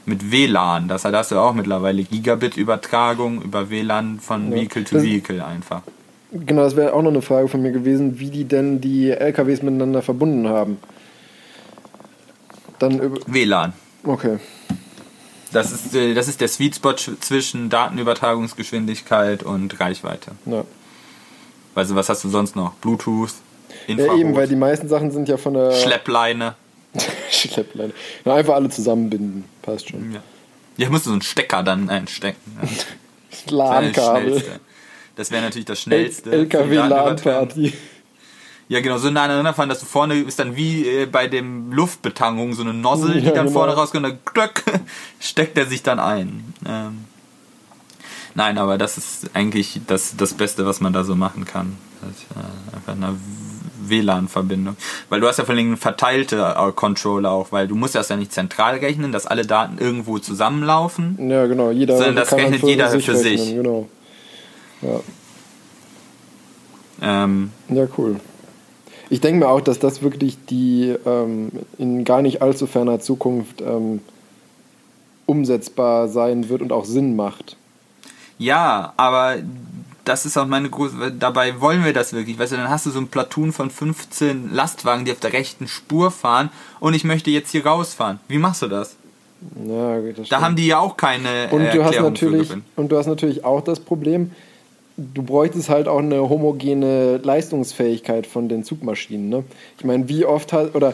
Speaker 1: mit WLAN. Das da hast du auch mittlerweile Gigabit-Übertragung über WLAN von
Speaker 2: Ja.
Speaker 1: Vehicle to Vehicle einfach.
Speaker 2: Genau, das wäre auch noch eine Frage von mir gewesen, wie die denn die LKWs miteinander verbunden haben. Dann über.
Speaker 1: WLAN.
Speaker 2: Okay.
Speaker 1: Das ist, äh, das ist der Sweet Spot sch- zwischen Datenübertragungsgeschwindigkeit und Reichweite.
Speaker 2: Ja.
Speaker 1: Also was hast du sonst noch? Bluetooth,
Speaker 2: ja,
Speaker 1: Infrarot,
Speaker 2: eben, weil die meisten Sachen sind ja von der.
Speaker 1: Schleppleine. *laughs*
Speaker 2: Schleppleine. Ja, einfach alle zusammenbinden. Passt schon.
Speaker 1: Ja. Hier musst du so einen Stecker dann einstecken. Ja. Das wäre das
Speaker 2: LAN-Kabel.
Speaker 1: Das wäre natürlich das Schnellste.
Speaker 2: LKW-LAN-Party.
Speaker 1: Ja, genau, so nah aneinander fahren, dass du vorne ist dann wie äh, bei dem Luftbetankung so eine Nozzle, die
Speaker 2: Ja,
Speaker 1: dann
Speaker 2: genau.
Speaker 1: vorne rauskommt, dann klöck, *laughs* steckt er sich dann ein. Ähm, nein, aber das ist eigentlich das, das Beste, was man da so machen kann. Das, äh, einfach eine WLAN-Verbindung. Weil du hast ja vor allem verteilte äh, Controller auch, weil du musst das ja nicht zentral rechnen, dass alle Daten irgendwo zusammenlaufen.
Speaker 2: Ja, genau. Jeder
Speaker 1: Sondern das
Speaker 2: dann
Speaker 1: rechnet jeder für sich.
Speaker 2: rechnen, Genau. Ja.
Speaker 1: Ähm,
Speaker 2: Ja, cool. Ich denke mir auch, dass das wirklich die ähm, in gar nicht allzu ferner Zukunft ähm, umsetzbar sein wird und auch Sinn macht.
Speaker 1: Ja, aber das ist auch meine große. Dabei wollen wir das wirklich. Weißt du, dann hast du so ein Platoon von 15 Lastwagen, die auf der rechten Spur fahren und ich möchte jetzt hier rausfahren. Wie machst du das?
Speaker 2: Ja, das
Speaker 1: Da haben die ja auch keine
Speaker 2: und
Speaker 1: äh,
Speaker 2: du hast
Speaker 1: Erklärung für
Speaker 2: natürlich und du hast natürlich auch das Problem, du bräuchtest halt auch eine homogene Leistungsfähigkeit von den Zugmaschinen. Ne? Ich meine, wie oft hat oder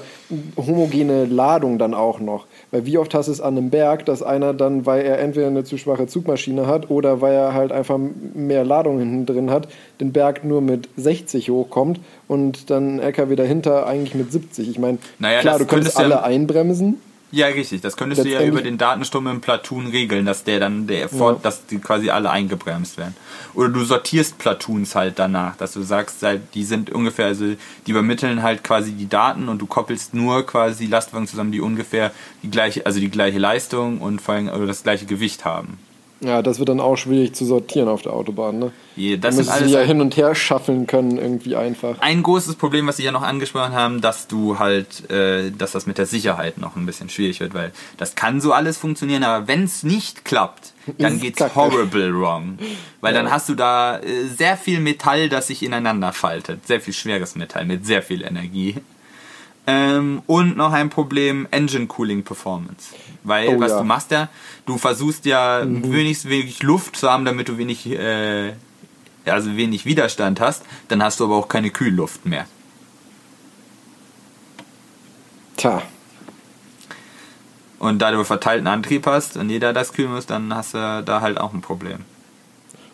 Speaker 2: homogene Ladung dann auch noch, weil wie oft hast du es an einem Berg, dass einer dann, weil er entweder eine zu schwache Zugmaschine hat oder weil er halt einfach mehr Ladung hinten drin hat, den Berg nur mit 60 hochkommt und dann ein LKW dahinter eigentlich mit 70. Ich meine,
Speaker 1: Naja,
Speaker 2: klar, du könntest
Speaker 1: könntest ja-
Speaker 2: alle einbremsen.
Speaker 1: Ja, richtig. Das könntest du ja über den Datenstrom im Platoon regeln, dass der dann, der fort, dass die quasi alle eingebremst werden. Oder du sortierst Platoons halt danach, dass du sagst, halt, die sind ungefähr, also die übermitteln halt quasi die Daten und du koppelst nur quasi Lastwagen zusammen, die ungefähr die gleiche, also die gleiche Leistung und vor allem oder das gleiche Gewicht haben.
Speaker 2: Ja, das wird dann auch schwierig zu sortieren auf der Autobahn. Ne?
Speaker 1: Je-
Speaker 2: Da
Speaker 1: Das sind
Speaker 2: müssen sie ja hin und her schaffeln können, irgendwie einfach.
Speaker 1: ein großes Problem, was Sie ja noch angesprochen haben, dass du halt, äh, dass das mit der Sicherheit noch ein bisschen schwierig wird, weil das kann so alles funktionieren, aber wenn es nicht klappt, dann
Speaker 2: Ist
Speaker 1: geht's
Speaker 2: Kacke.
Speaker 1: horrible wrong. Weil dann hast du da äh, sehr viel Metall, das sich ineinander faltet. Sehr viel schweres Metall mit sehr viel Energie. Ähm, und noch ein Problem, Engine Cooling Performance. Weil,
Speaker 2: Oh
Speaker 1: was
Speaker 2: ja. Mhm.
Speaker 1: du machst ja, du versuchst ja wenigstens wenig Luft zu haben, damit du wenig, äh, also wenig Widerstand hast, dann hast du aber auch keine Kühlluft mehr.
Speaker 2: Tja,
Speaker 1: Und da du verteilten Antrieb hast und jeder das kühlen muss, dann hast du da halt auch ein Problem.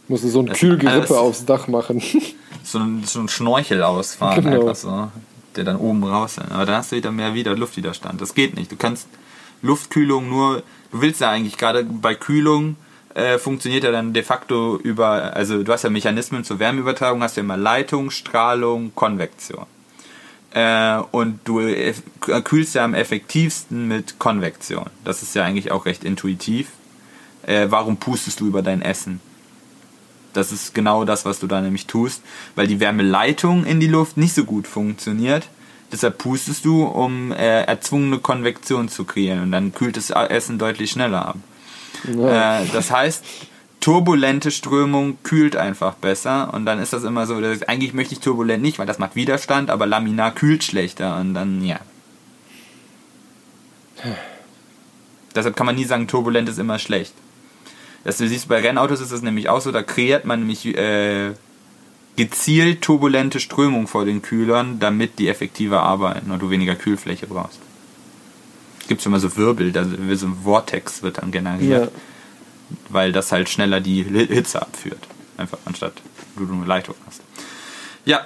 Speaker 2: musst du so ein
Speaker 1: Das-
Speaker 2: Kühlgerippe aufs Dach machen. *laughs*
Speaker 1: So ein, so ein Schnorchel ausfahren,
Speaker 2: Genau.
Speaker 1: einfach so, der dann oben raus ist. Aber dann hast du wieder mehr wieder Luftwiderstand. Das geht nicht. Du kannst Luftkühlung nur, du willst ja eigentlich gerade bei Kühlung äh, funktioniert ja dann de facto über, also du hast ja Mechanismen zur Wärmeübertragung, hast ja immer Leitung, Strahlung, Konvektion. Äh, und du eff- kühlst ja am effektivsten mit Konvektion. Das ist ja eigentlich auch recht intuitiv. Äh, warum pustest du über dein Essen? Das ist genau das, was du da nämlich tust, weil die Wärmeleitung in die Luft nicht so gut funktioniert. Deshalb pustest du, um äh, erzwungene Konvektion zu kreieren und dann kühlt das Essen deutlich schneller ab.
Speaker 2: Ja.
Speaker 1: Äh, das heißt, turbulente Strömung kühlt einfach besser und dann ist das immer so, dass, eigentlich möchte ich turbulent nicht, weil das macht Widerstand, aber laminar kühlt schlechter und dann, ja. Deshalb kann man nie sagen, turbulent ist immer schlecht. Das du siehst, bei Rennautos ist es nämlich auch so, da kreiert man nämlich äh, gezielt turbulente Strömung vor den Kühlern, damit die effektiver arbeiten und du weniger Kühlfläche brauchst. Gibt schon mal so Wirbel, da so ein Vortex wird dann generiert,
Speaker 2: Ja.
Speaker 1: weil das halt schneller die Hi- Hitze abführt. Einfach anstatt du eine Leitung hast. Ja.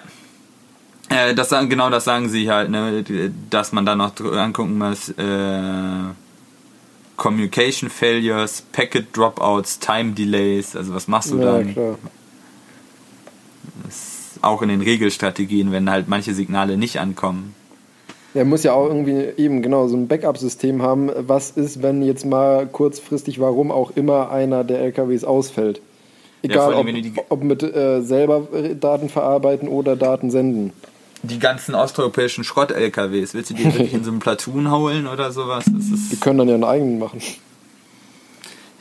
Speaker 1: Äh, das, genau das sagen sie halt, ne, dass man dann noch angucken muss, äh, Communication Failures, Packet Dropouts, Time Delays, also was machst du
Speaker 2: ja,
Speaker 1: dann?
Speaker 2: klar.
Speaker 1: Auch in den Regelstrategien, wenn halt manche Signale nicht ankommen.
Speaker 2: Er muss ja auch irgendwie eben genau so ein Backup-System haben. Was ist, wenn jetzt mal kurzfristig, warum auch immer, einer der LKWs ausfällt?
Speaker 1: Ja,
Speaker 2: Egal,
Speaker 1: vor allem,
Speaker 2: ob, ob mit äh, selber äh, Daten verarbeiten oder Daten senden.
Speaker 1: Die ganzen osteuropäischen Schrott-LKWs, willst du die wirklich in so einem *laughs* Platoon holen oder sowas?
Speaker 2: Die können dann ja einen eigenen machen.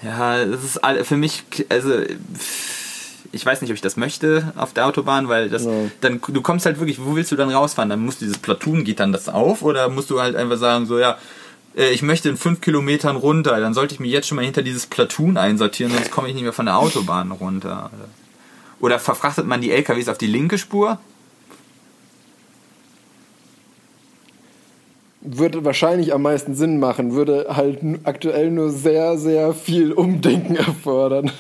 Speaker 1: Ja, das ist für mich, also ich weiß nicht, ob ich das möchte auf der Autobahn, weil das
Speaker 2: Ja.
Speaker 1: dann du kommst halt wirklich, wo willst du dann rausfahren? Dann musst du dieses Platoon, geht dann das auf oder musst du halt einfach sagen, so ja, äh, ich möchte in fünf Kilometern runter, dann sollte ich mich jetzt schon mal hinter dieses Platoon einsortieren, sonst komme ich nicht mehr von der Autobahn runter. Oder, verfrachtet man die LKWs auf die linke Spur?
Speaker 2: würde wahrscheinlich am meisten Sinn machen, würde halt aktuell nur sehr, sehr viel Umdenken erfordern.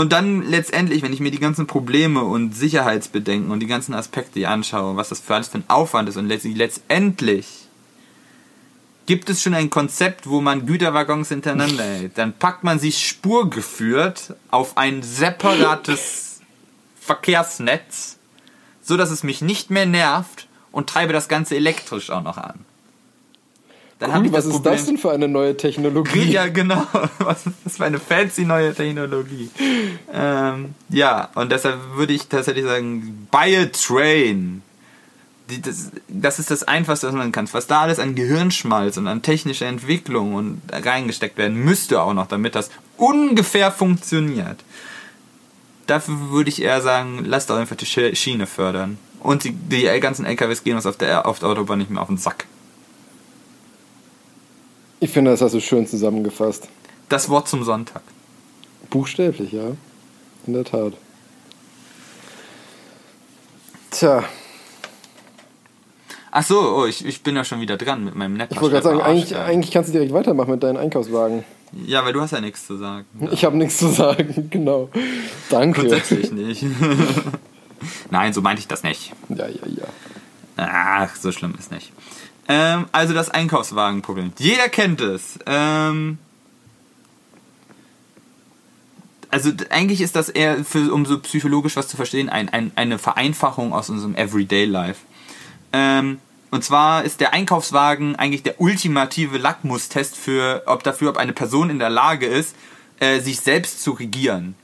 Speaker 1: Und dann letztendlich, wenn ich mir die ganzen Probleme und Sicherheitsbedenken und die ganzen Aspekte anschaue, was das für alles für ein Aufwand ist und letzt- letztendlich gibt es schon ein Konzept, wo man Güterwaggons hintereinander hält. Dann packt man sie spurgeführt auf ein separates *laughs* Verkehrsnetz, so dass es mich nicht mehr nervt und treibe das Ganze elektrisch auch noch an. Dann
Speaker 2: Cool,
Speaker 1: ich
Speaker 2: was ist das denn für eine neue Technologie? *laughs*
Speaker 1: ja, genau. Was ist das für eine fancy neue Technologie? Ähm, ja, und deshalb würde ich tatsächlich sagen, buy a train. Die, das, das ist das Einfachste, was man kann. Was da alles an Gehirnschmalz und an technischer Entwicklung und reingesteckt werden müsste auch noch, damit das ungefähr funktioniert. Dafür würde ich eher sagen, lasst doch einfach die Schi- Schiene fördern. Und die, die ganzen LKWs gehen uns auf der, auf der Autobahn nicht mehr auf den Sack.
Speaker 2: Ich finde, das hast du schön zusammengefasst.
Speaker 1: Das Wort zum Sonntag.
Speaker 2: Buchstäblich, ja. In der Tat. Tja,
Speaker 1: Ach so, oh, ich, ich bin ja schon wieder dran mit meinem Netz.
Speaker 2: ich wollte gerade sagen, eigentlich, eigentlich kannst du direkt weitermachen mit deinen Einkaufswagen.
Speaker 1: Ja, weil du hast ja nichts zu sagen.
Speaker 2: Ich habe nichts zu sagen, *laughs* genau. Danke.
Speaker 1: Grundsätzlich nicht. *laughs* Nein, so meinte ich das nicht.
Speaker 2: Ja, ja, ja.
Speaker 1: Ach, so schlimm ist nicht. Ähm, also das Einkaufswagenproblem. Jeder kennt es. Ähm, also eigentlich ist das eher, für, um so psychologisch was zu verstehen, ein, ein, eine Vereinfachung aus unserem Everyday Life. Ähm, und zwar ist der Einkaufswagen eigentlich der ultimative Lackmustest für, ob dafür, ob eine Person in der Lage ist, äh, sich selbst zu regieren.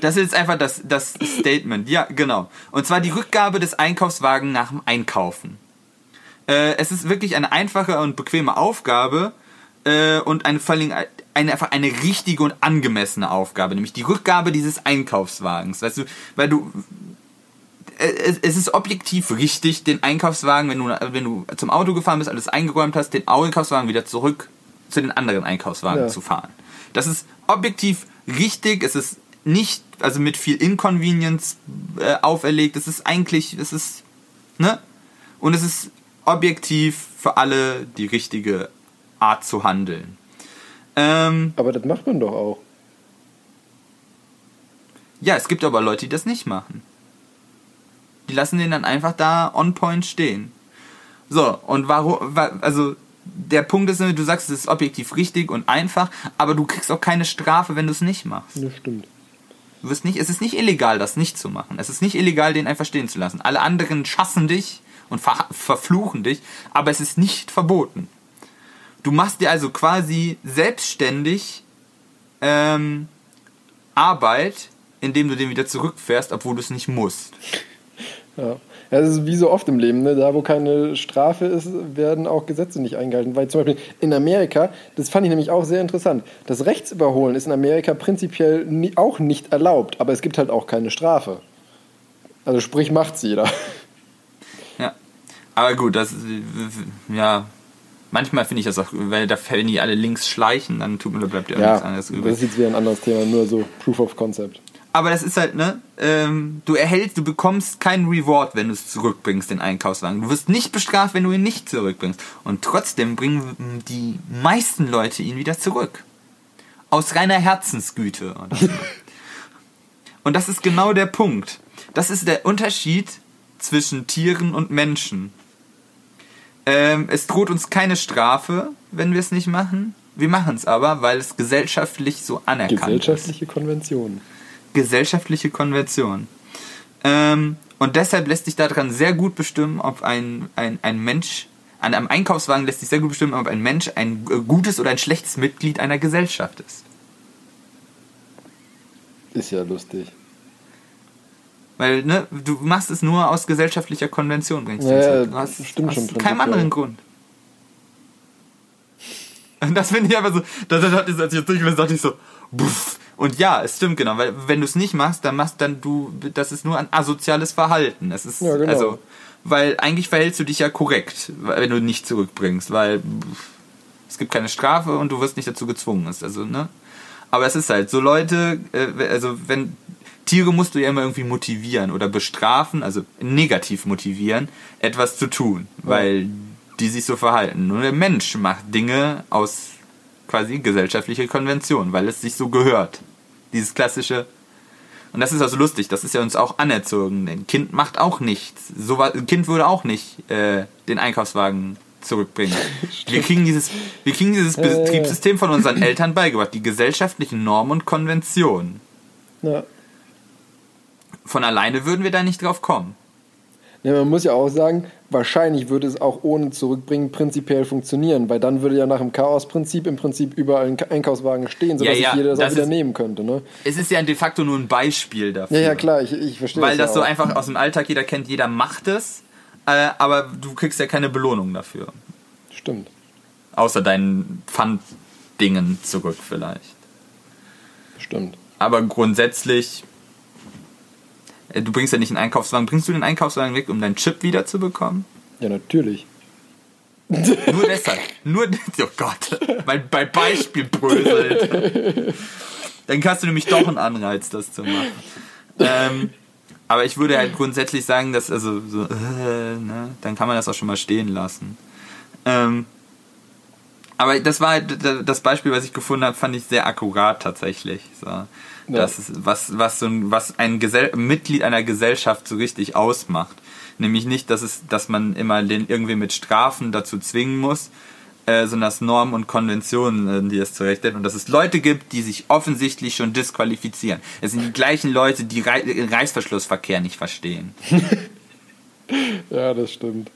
Speaker 1: Das ist jetzt einfach das, das Statement. Ja, genau. Und zwar die Rückgabe des Einkaufswagens nach dem Einkaufen. Äh, es ist wirklich eine einfache und bequeme Aufgabe äh, und eine, vor allen Dingen eine, einfach eine richtige und angemessene Aufgabe, nämlich die Rückgabe dieses Einkaufswagens. Weißt du, weil du äh, es, es ist objektiv richtig, den Einkaufswagen, wenn du, wenn du zum Auto gefahren bist, alles eingeräumt hast, den Einkaufswagen wieder zurück zu den anderen Einkaufswagen
Speaker 2: Ja.
Speaker 1: zu fahren. Das ist objektiv richtig, es ist nicht, also mit viel Inconvenience äh, auferlegt, es ist eigentlich, es ist, ne? Und es ist objektiv für alle die richtige Art zu handeln. Ähm,
Speaker 2: Aber das macht man doch auch.
Speaker 1: Ja, es gibt aber Leute, die das nicht machen. Die lassen den dann einfach da on point stehen. So, und warum, wa- also, der Punkt ist, du sagst, es ist objektiv richtig und einfach, aber du kriegst auch keine Strafe, wenn du es nicht machst.
Speaker 2: Das stimmt.
Speaker 1: Du wirst nicht, es ist nicht illegal, das nicht zu machen. Es ist nicht illegal, den einfach stehen zu lassen. Alle anderen schassen dich und ver verfluchen dich, aber es ist nicht verboten. Du machst dir also quasi selbstständig ähm, Arbeit, indem du den wieder zurückfährst, obwohl du es nicht musst.
Speaker 2: Ja. Ja, das ist wie so oft im Leben. Ne? Da, wo keine Strafe ist, werden auch Gesetze nicht eingehalten. Weil zum Beispiel in Amerika, das fand ich nämlich auch sehr interessant, das Rechtsüberholen ist in Amerika prinzipiell nie, auch nicht erlaubt, aber es gibt halt auch keine Strafe. Also sprich, macht's jeder. *laughs*
Speaker 1: Ja. Aber gut, das ja. Manchmal finde ich das auch, weil da wenn die alle links schleichen, dann tut mir da bleibt ja
Speaker 2: Ja,
Speaker 1: nichts anderes übrig.
Speaker 2: das ist jetzt wieder ein anderes Thema, nur so Proof of Concept.
Speaker 1: Aber das ist halt, ne? Ähm, du erhältst, du bekommst keinen Reward, wenn du es zurückbringst, den Einkaufswagen. Du wirst nicht bestraft, wenn du ihn nicht zurückbringst. Und trotzdem bringen die meisten Leute ihn wieder zurück. Aus reiner Herzensgüte. *laughs* Und das ist genau der Punkt. Das ist der Unterschied zwischen Tieren und Menschen. Ähm, es droht uns keine Strafe, wenn wir es nicht machen. Wir machen es aber, weil es gesellschaftlich so anerkannt ist
Speaker 2: Gesellschaftliche Konvention.
Speaker 1: Gesellschaftliche Konvention. Ähm, und deshalb lässt sich daran sehr gut bestimmen, ob ein, ein, ein Mensch, an einem Einkaufswagen lässt sich sehr gut bestimmen, ob ein Mensch ein äh, gutes oder ein schlechtes Mitglied einer Gesellschaft ist.
Speaker 2: Ist ja lustig.
Speaker 1: Weil, ne, du machst es nur aus gesellschaftlicher Konvention, bringst du
Speaker 2: Ja.
Speaker 1: Du hast,
Speaker 2: stimmt
Speaker 1: hast
Speaker 2: schon
Speaker 1: keinen
Speaker 2: prinzipiell.
Speaker 1: anderen Grund. Und *laughs* das finde ich einfach so, da, da, da, als ich jetzt durchgelesen dachte ich so, buff. Und ja, es stimmt genau, weil wenn du es nicht machst, dann machst dann du, das ist nur ein asoziales Verhalten. Es ist,
Speaker 2: Ja, genau.
Speaker 1: also, weil eigentlich verhältst du dich ja korrekt, wenn du nicht zurückbringst, weil es gibt keine Strafe und du wirst nicht dazu gezwungen. Ist also, ne? Aber es ist halt, so Leute, äh, also wenn Tiere musst du ja immer irgendwie motivieren oder bestrafen, also negativ motivieren, etwas zu tun, weil die sich so verhalten. Nur der Mensch macht Dinge aus quasi gesellschaftlicher Konvention, weil es sich so gehört. Dieses klassische. Und das ist also lustig, das ist ja uns auch anerzogen. Ein Kind macht auch nichts. So ein Kind würde auch nicht äh, den Einkaufswagen zurückbringen. *laughs* Wir kriegen dieses, wir kriegen dieses Betriebssystem von unseren Eltern beigebracht, die gesellschaftlichen Normen und Konventionen.
Speaker 2: Ja.
Speaker 1: Von alleine würden wir da nicht drauf kommen.
Speaker 2: Ja, man muss ja auch sagen, wahrscheinlich würde es auch ohne Zurückbringen prinzipiell funktionieren, weil dann würde ja nach dem Chaosprinzip im Prinzip überall ein Einkaufswagen stehen, sodass
Speaker 1: Ja, ja,
Speaker 2: sich jeder das,
Speaker 1: das
Speaker 2: auch wieder
Speaker 1: ist-
Speaker 2: nehmen könnte. Ne?
Speaker 1: Es ist ja de facto nur ein Beispiel dafür.
Speaker 2: Ja, ja, klar, ich, ich verstehe
Speaker 1: Weil
Speaker 2: das
Speaker 1: das so einfach aus dem Alltag jeder kennt, jeder macht es, äh, aber du kriegst ja keine Belohnung dafür.
Speaker 2: Stimmt.
Speaker 1: Außer deinen Pfanddingen zurück vielleicht.
Speaker 2: Stimmt.
Speaker 1: Aber grundsätzlich, du bringst ja nicht einen Einkaufswagen. Bringst du den Einkaufswagen weg, um deinen Chip wiederzubekommen?
Speaker 2: Ja, natürlich.
Speaker 1: Nur deshalb. Nur, *laughs* oh Gott, weil bei Beispiel bröselt. Dann hast du nämlich doch einen Anreiz, das zu machen. Ähm, aber ich würde halt grundsätzlich sagen, dass, also, so, äh, ne, dann kann man das auch schon mal stehen lassen. Ähm, aber das war halt das Beispiel, was ich gefunden habe, fand ich sehr akkurat tatsächlich. So. Das ist, was, was, so ein, was ein Gesell Mitglied einer Gesellschaft so richtig ausmacht. Nämlich nicht, dass, es, dass man immer den irgendwie mit Strafen dazu zwingen muss, äh, sondern dass Normen und Konventionen, äh, die es zurechtstellen. Und dass es Leute gibt, die sich offensichtlich schon disqualifizieren. Es sind die gleichen Leute, die den Reißverschlussverkehr nicht verstehen. *laughs*
Speaker 2: Ja, das stimmt.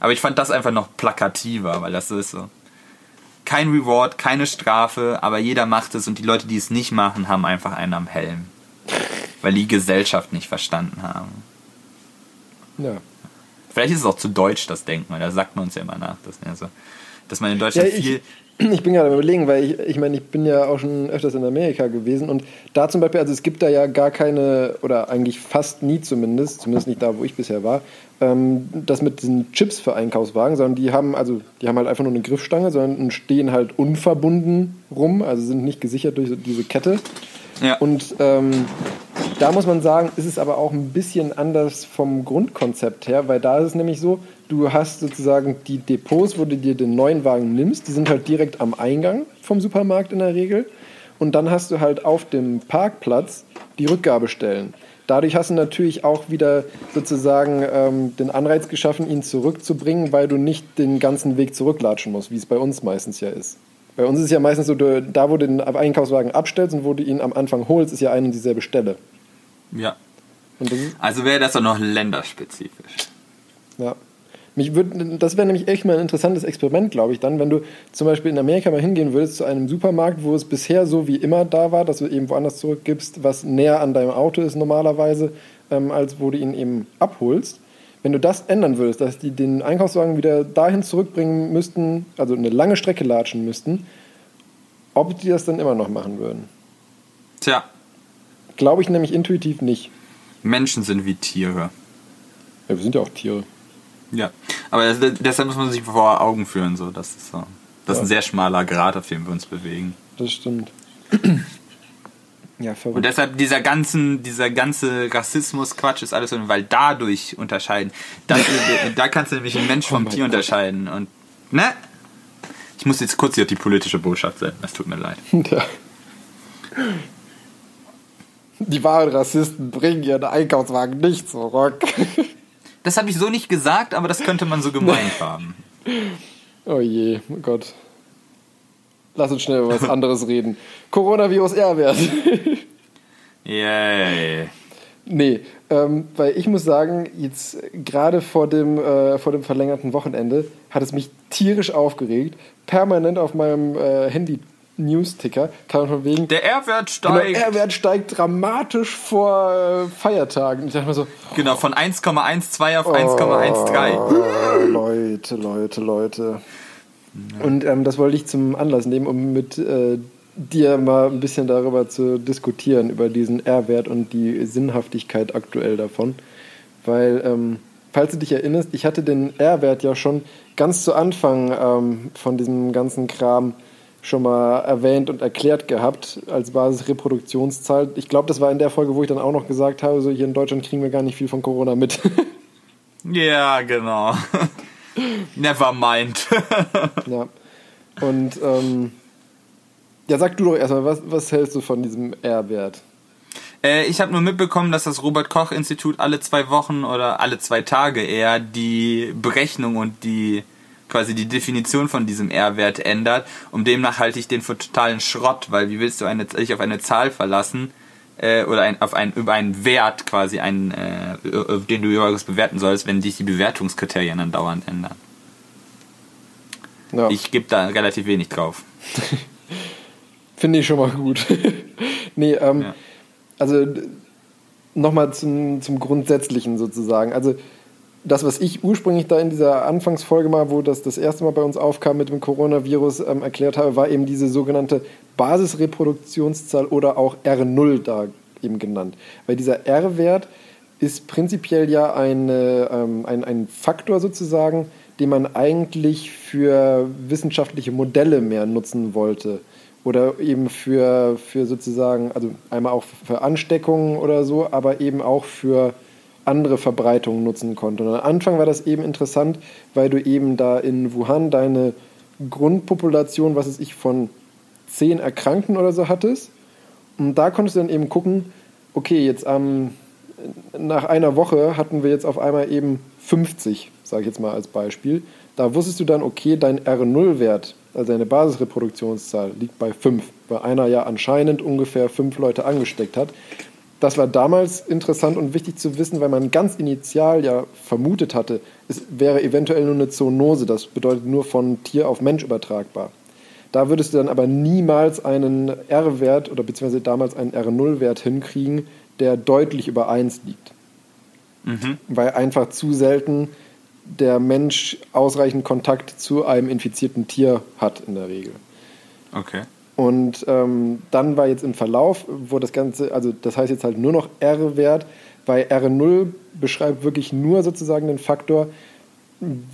Speaker 1: Aber ich fand das einfach noch plakativer, weil das so ist so. Kein Reward, keine Strafe, aber jeder macht es und die Leute, die es nicht machen, haben einfach einen am Helm. Weil die Gesellschaft nicht verstanden haben.
Speaker 2: Ja.
Speaker 1: Vielleicht ist es auch zu deutsch, das Denken, weil da sagt man uns ja immer nach, dass, ja so, dass man in Deutschland
Speaker 2: Ja, ich-
Speaker 1: viel.
Speaker 2: Ich bin gerade am überlegen, weil ich, ich meine, ich bin ja auch schon öfters in Amerika gewesen und da zum Beispiel, also es gibt da ja gar keine, oder eigentlich fast nie zumindest, zumindest nicht da, wo ich bisher war, ähm, das mit diesen Chips für Einkaufswagen, sondern die haben, also die haben halt einfach nur eine Griffstange, sondern stehen halt unverbunden rum, also sind nicht gesichert durch diese Kette.
Speaker 1: Ja.
Speaker 2: Und ähm, da muss man sagen, ist es aber auch ein bisschen anders vom Grundkonzept her, weil da ist es nämlich so, du hast sozusagen die Depots, wo du dir den neuen Wagen nimmst, die sind halt direkt am Eingang vom Supermarkt in der Regel. Und dann hast du halt auf dem Parkplatz die Rückgabestellen. Dadurch hast du natürlich auch wieder sozusagen ähm, den Anreiz geschaffen, ihn zurückzubringen, weil du nicht den ganzen Weg zurücklatschen musst, wie es bei uns meistens ja ist. Bei uns ist es ja meistens so, du, da wo du den Einkaufswagen abstellst und wo du ihn am Anfang holst, ist ja eine und dieselbe Stelle.
Speaker 1: ja.
Speaker 2: Und das ist,
Speaker 1: Also wäre das doch noch länderspezifisch.
Speaker 2: ja. Mich würd, das wäre nämlich echt mal ein interessantes Experiment, glaube ich, dann, wenn du zum Beispiel in Amerika mal hingehen würdest zu einem Supermarkt, wo es bisher so wie immer da war, dass du eben woanders zurückgibst, was näher an deinem Auto ist normalerweise, ähm, als wo du ihn eben abholst. Wenn du das ändern würdest, dass die den Einkaufswagen wieder dahin zurückbringen müssten, also eine lange Strecke latschen müssten, ob die das dann immer noch machen würden.
Speaker 1: Tja,
Speaker 2: Glaube ich nämlich intuitiv nicht.
Speaker 1: Menschen sind wie Tiere.
Speaker 2: Ja, wir sind ja auch Tiere.
Speaker 1: Ja. Aber deshalb muss man sich vor Augen führen, so. Das ist so. Das ist ein sehr schmaler Grad, auf dem wir uns bewegen.
Speaker 2: Das stimmt. ja, verrückt.
Speaker 1: Und deshalb dieser ganzen, dieser ganze Rassismus-Quatsch ist alles so, weil dadurch unterscheiden. Das, *laughs* da kannst du nämlich einen Mensch vom
Speaker 2: Oh
Speaker 1: Tier
Speaker 2: Gott.
Speaker 1: unterscheiden. Und, ne? Ich muss jetzt kurz hier die politische Botschaft senden. Es tut mir leid. *laughs*
Speaker 2: Ja. Die wahren Rassisten bringen ihren Einkaufswagen nicht zurück. *laughs*
Speaker 1: Das habe ich so nicht gesagt, aber das könnte man so gemeint *laughs* haben.
Speaker 2: Oh je, oh Gott. Lass uns schnell über was anderes *laughs* reden. Coronavirus R-Wert. *laughs*
Speaker 1: Yay.
Speaker 2: nee, ähm, weil ich muss sagen, jetzt gerade vor dem, äh, vor dem verlängerten Wochenende hat es mich tierisch aufgeregt. Permanent auf meinem äh, Handy News-Ticker kam von wegen,
Speaker 1: Der R-Wert
Speaker 2: genau,
Speaker 1: steigt.
Speaker 2: R-Wert steigt dramatisch vor äh, Feiertagen. Ich dachte mir so,
Speaker 1: Genau, von 1,12 auf 1,13.
Speaker 2: Oh, Leute, Leute, Leute. Und ähm, das wollte ich zum Anlass nehmen, um mit äh, dir mal ein bisschen darüber zu diskutieren, über diesen R-Wert und die Sinnhaftigkeit aktuell davon. Weil, ähm, falls du dich erinnerst, ich hatte den R-Wert ja schon ganz zu Anfang ähm, von diesem ganzen Kram schon mal erwähnt und erklärt gehabt als Basisreproduktionszahl. Ich glaube, das war in der Folge, wo ich dann auch noch gesagt habe, so hier in Deutschland kriegen wir gar nicht viel von Corona mit. *laughs*
Speaker 1: Ja, genau. *laughs* Never mind. *laughs*
Speaker 2: ja. Und ähm, ja, sag du doch erstmal, was, was hältst du von diesem R-Wert?
Speaker 1: Äh, ich habe nur mitbekommen, dass das Robert Koch Institut alle zwei Wochen oder alle zwei Tage eher die Berechnung und die quasi die Definition von diesem R-Wert ändert. Und demnach halte ich den für totalen Schrott, weil wie willst du eine, dich auf eine Zahl verlassen äh, oder ein, auf einen, über einen Wert quasi, einen, äh, den du über bewerten sollst, wenn sich die Bewertungskriterien dann dauernd ändern. Ja. Ich gebe da relativ wenig drauf. *laughs*
Speaker 2: Finde ich schon mal gut. *laughs* nee, ähm, ja. also nochmal zum, zum Grundsätzlichen sozusagen. Also das, was ich ursprünglich da in dieser Anfangsfolge mal, wo das das erste Mal bei uns aufkam mit dem Coronavirus, ähm, erklärt habe, war eben diese sogenannte Basisreproduktionszahl oder auch R0 da eben genannt. Weil dieser R-Wert ist prinzipiell ja eine, ähm, ein, ein Faktor sozusagen, den man eigentlich für wissenschaftliche Modelle mehr nutzen wollte. Oder eben für, für sozusagen, also einmal auch für Ansteckungen oder so, aber eben auch für andere Verbreitungen nutzen konnte. Und am Anfang war das eben interessant, weil du eben da in Wuhan deine Grundpopulation, was weiß ich, von zehn Erkrankten oder so hattest. Und da konntest du dann eben gucken, okay, jetzt ähm, nach einer Woche hatten wir jetzt auf einmal eben 50, sage ich jetzt mal als Beispiel. Da wusstest du dann, okay, dein R0-Wert, also deine Basisreproduktionszahl, liegt bei 5, weil einer ja anscheinend ungefähr fünf Leute angesteckt hat das war damals interessant und wichtig zu wissen, weil man ganz initial ja vermutet hatte, es wäre eventuell nur eine Zoonose, das bedeutet nur von Tier auf Mensch übertragbar. Da würdest du dann aber niemals einen R-Wert oder beziehungsweise damals einen R0-Wert hinkriegen, der deutlich über 1 liegt. Mhm. Weil einfach zu selten der Mensch ausreichend Kontakt zu einem infizierten Tier hat in der Regel.
Speaker 1: Okay.
Speaker 2: Und ähm, dann war jetzt im Verlauf, wo das Ganze, also das heißt jetzt halt nur noch R-Wert, weil R0 beschreibt wirklich nur sozusagen den Faktor,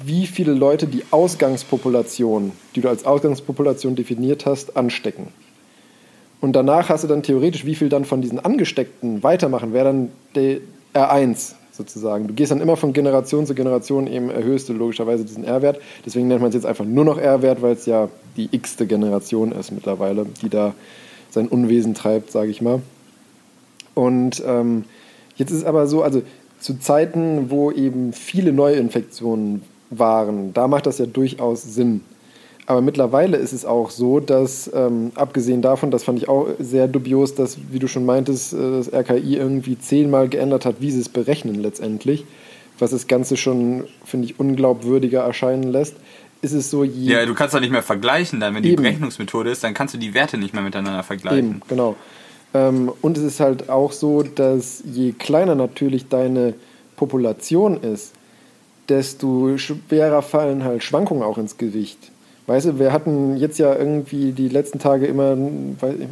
Speaker 2: wie viele Leute die Ausgangspopulation, die du als Ausgangspopulation definiert hast, anstecken. Und danach hast du dann theoretisch, wie viel dann von diesen Angesteckten weitermachen, wäre dann der R1 sozusagen. Du gehst dann immer von Generation zu Generation, eben erhöhst du logischerweise diesen R-Wert. Deswegen nennt man es jetzt einfach nur noch R-Wert, weil es ja die x-te Generation ist mittlerweile, die da sein Unwesen treibt, sage ich mal. Und ähm, jetzt ist es aber so, also zu Zeiten, wo eben viele Neuinfektionen waren, da macht das ja durchaus Sinn, aber mittlerweile ist es auch so, dass, ähm, abgesehen davon, das fand ich auch sehr dubios, dass, wie du schon meintest, äh, das RKI irgendwie zehnmal geändert hat, wie sie es berechnen letztendlich, was das Ganze schon, finde ich, unglaubwürdiger erscheinen lässt. Ist es so,
Speaker 1: je ja, du kannst doch nicht mehr vergleichen, dann, wenn die Berechnungsmethode ist, dann kannst du die Werte nicht mehr miteinander vergleichen. Eben,
Speaker 2: genau. Ähm, und es ist halt auch so, dass je kleiner natürlich deine Population ist, desto schwerer fallen halt Schwankungen auch ins Gewicht. Weißt du, wir hatten jetzt ja irgendwie die letzten Tage immer,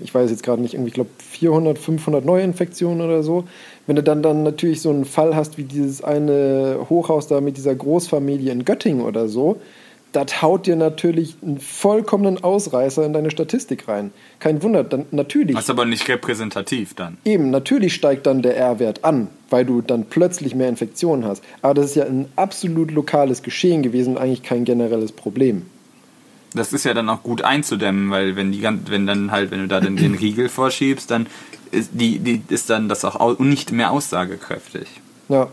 Speaker 2: ich weiß jetzt gerade nicht, irgendwie, ich glaube 400, 500 Neuinfektionen oder so. Wenn du dann, dann natürlich so einen Fall hast wie dieses eine Hochhaus da mit dieser Großfamilie in Göttingen oder so, das haut dir natürlich einen vollkommenen Ausreißer in deine Statistik rein. Kein Wunder, dann natürlich.
Speaker 1: Das ist aber nicht repräsentativ dann.
Speaker 2: Eben, natürlich steigt dann der R-Wert an, weil du dann plötzlich mehr Infektionen hast. Aber das ist ja ein absolut lokales Geschehen gewesen und eigentlich kein generelles Problem
Speaker 1: das ist ja dann auch gut einzudämmen, weil wenn die wenn dann halt, wenn du da den, den *clears throat* Riegel vorschiebst, dann ist die, die ist dann das auch nicht mehr aussagekräftig.
Speaker 2: Ja.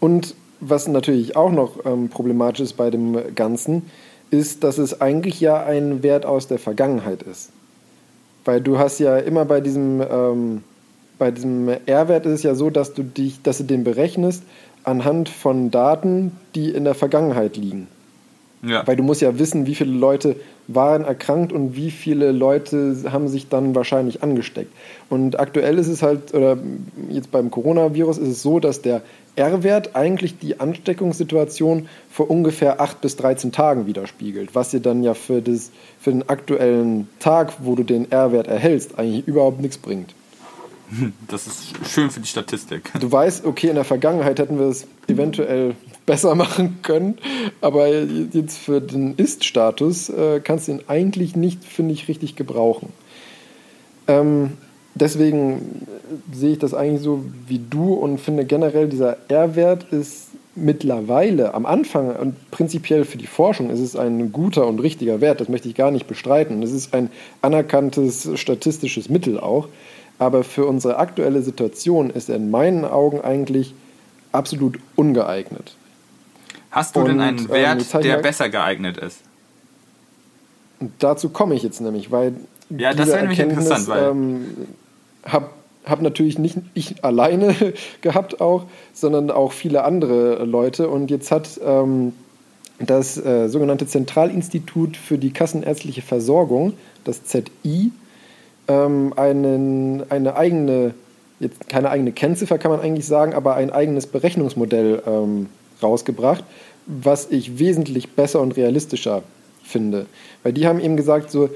Speaker 2: Und was natürlich auch noch ähm, problematisch ist bei dem Ganzen, ist, dass es eigentlich ja ein Wert aus der Vergangenheit ist. Weil du hast ja immer bei diesem, ähm, bei diesem R-Wert ist es ja so, dass du dich, dass du den berechnest anhand von Daten, die in der Vergangenheit liegen. Ja. Weil du musst ja wissen, wie viele Leute waren erkrankt und wie viele Leute haben sich dann wahrscheinlich angesteckt. Und aktuell ist es halt, oder jetzt beim Coronavirus ist es so, dass der R-Wert eigentlich die Ansteckungssituation vor ungefähr 8 bis 13 Tagen widerspiegelt, was dir dann ja für, das, für den aktuellen Tag, wo du den R-Wert erhältst, eigentlich überhaupt nichts bringt. *laughs*
Speaker 1: Das ist schön für die Statistik.
Speaker 2: Du weißt, okay, in der Vergangenheit hätten wir es eventuell besser *laughs* machen können, aber jetzt für den Ist-Status äh, kannst du ihn eigentlich nicht, finde ich, richtig gebrauchen. Ähm, deswegen sehe ich das eigentlich so wie du und finde generell, dieser R-Wert ist mittlerweile am Anfang und prinzipiell für die Forschung ist es ein guter und richtiger Wert, das möchte ich gar nicht bestreiten. Es ist ein anerkanntes statistisches Mittel auch, aber für unsere aktuelle Situation ist er in meinen Augen eigentlich absolut ungeeignet.
Speaker 1: Hast du
Speaker 2: Und,
Speaker 1: denn einen
Speaker 2: ähm,
Speaker 1: Wert,
Speaker 2: ich
Speaker 1: der
Speaker 2: ja-
Speaker 1: besser geeignet ist?
Speaker 2: Dazu komme ich jetzt nämlich, weil
Speaker 1: Ja, das wäre nämlich interessant, weil-
Speaker 2: ähm, habe hab natürlich nicht ich *laughs* alleine gehabt auch, sondern auch viele andere Leute. Und jetzt hat ähm, das äh, sogenannte Zentralinstitut für die kassenärztliche Versorgung, das ZI, ähm, einen, eine eigene, jetzt keine eigene Kennziffer kann man eigentlich sagen, aber ein eigenes Berechnungsmodell ähm, rausgebracht, was ich wesentlich besser und realistischer finde. Weil die haben eben gesagt, so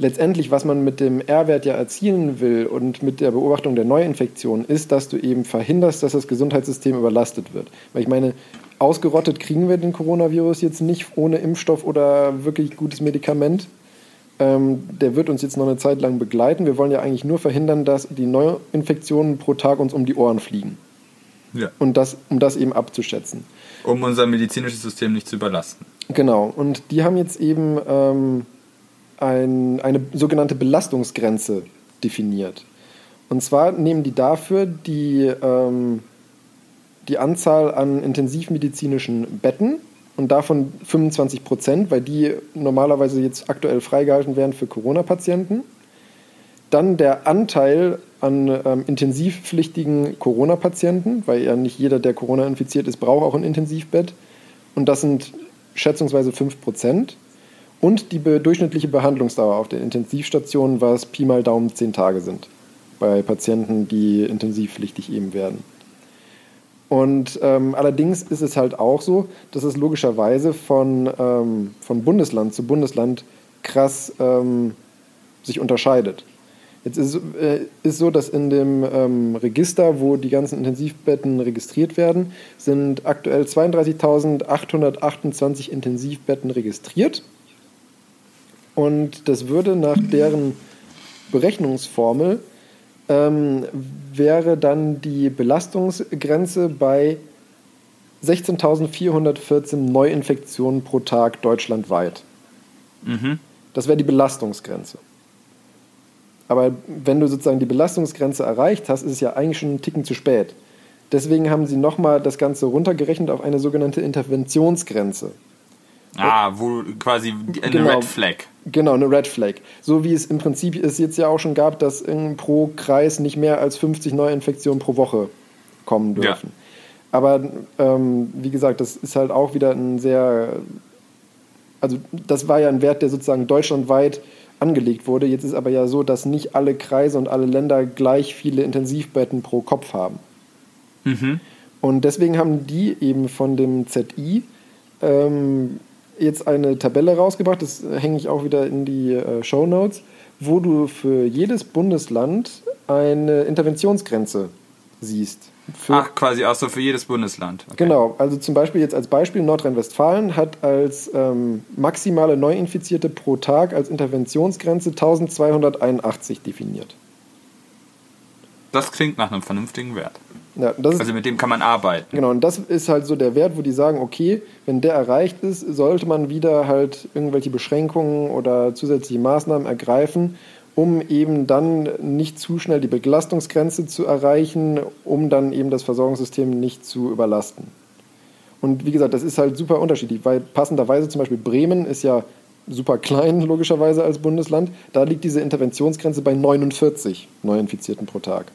Speaker 2: letztendlich, was man mit dem R-Wert ja erzielen will und mit der Beobachtung der Neuinfektion, ist, dass du eben verhinderst, dass das Gesundheitssystem überlastet wird. Weil ich meine, ausgerottet kriegen wir den Coronavirus jetzt nicht ohne Impfstoff oder wirklich gutes Medikament. Ähm, der wird uns jetzt noch eine Zeit lang begleiten. Wir wollen ja eigentlich nur verhindern, dass die Neuinfektionen pro Tag uns um die Ohren fliegen.
Speaker 1: Ja.
Speaker 2: Und das, um das eben abzuschätzen.
Speaker 1: Um unser medizinisches System nicht zu überlasten.
Speaker 2: Genau, und die haben jetzt eben ähm, ein, eine sogenannte Belastungsgrenze definiert. Und zwar nehmen die dafür die, ähm, die Anzahl an intensivmedizinischen Betten und davon 25 Prozent, weil die normalerweise jetzt aktuell freigehalten werden für Corona-Patienten. Dann der Anteil an ähm, intensivpflichtigen Corona-Patienten, weil ja nicht jeder, der Corona infiziert ist, braucht auch ein Intensivbett. Und das sind schätzungsweise 5 Prozent. Und die durchschnittliche Behandlungsdauer auf der Intensivstation, was Pi mal Daumen 10 Tage sind. Bei Patienten, die intensivpflichtig eben werden. Und ähm, allerdings ist es halt auch so, dass es logischerweise von, ähm, von Bundesland zu Bundesland krass ähm, sich unterscheidet. Jetzt ist äh, so, dass in dem ähm, Register, wo die ganzen Intensivbetten registriert werden, sind aktuell 32.828 Intensivbetten registriert. Und das würde nach deren Berechnungsformel ähm, wäre dann die Belastungsgrenze bei 16.414 Neuinfektionen pro Tag deutschlandweit. Das wäre die Belastungsgrenze. Aber wenn du sozusagen die Belastungsgrenze erreicht hast, ist es ja eigentlich schon einen Ticken zu spät. Deswegen haben sie nochmal das Ganze runtergerechnet auf eine sogenannte Interventionsgrenze.
Speaker 1: Ah, wo quasi eine
Speaker 2: Genau.
Speaker 1: Red Flag.
Speaker 2: Genau, eine Red Flag. So wie es im Prinzip es jetzt ja auch schon gab, dass in, pro Kreis nicht mehr als 50 Neuinfektionen pro Woche kommen
Speaker 1: Ja.
Speaker 2: dürfen. Aber ähm, wie gesagt, das ist halt auch wieder ein sehr, also das war ja ein Wert, der sozusagen deutschlandweit angelegt wurde. Jetzt ist aber ja so, dass nicht alle Kreise und alle Länder gleich viele Intensivbetten pro Kopf haben. Und deswegen haben die eben von dem ZI ähm, jetzt eine Tabelle rausgebracht, das hänge ich auch wieder in die äh, Show Notes, wo du für jedes Bundesland eine Interventionsgrenze siehst. Für,
Speaker 1: Ach, quasi auch so für jedes Bundesland. Okay.
Speaker 2: Genau, also zum Beispiel jetzt als Beispiel Nordrhein-Westfalen hat als ähm, maximale Neuinfizierte pro Tag als Interventionsgrenze 1281 definiert.
Speaker 1: Das klingt nach einem vernünftigen Wert.
Speaker 2: Ja, das ist
Speaker 1: Also mit dem kann man arbeiten.
Speaker 2: Genau, und das ist halt so der Wert, wo die sagen, okay, wenn der erreicht ist, sollte man wieder halt irgendwelche Beschränkungen oder zusätzliche Maßnahmen ergreifen, um eben dann nicht zu schnell die Belastungsgrenze zu erreichen, um dann eben das Versorgungssystem nicht zu überlasten. Und wie gesagt, das ist halt super unterschiedlich, weil passenderweise zum Beispiel Bremen ist ja super klein, logischerweise als Bundesland. Da liegt diese Interventionsgrenze bei 49 Neuinfizierten pro Tag.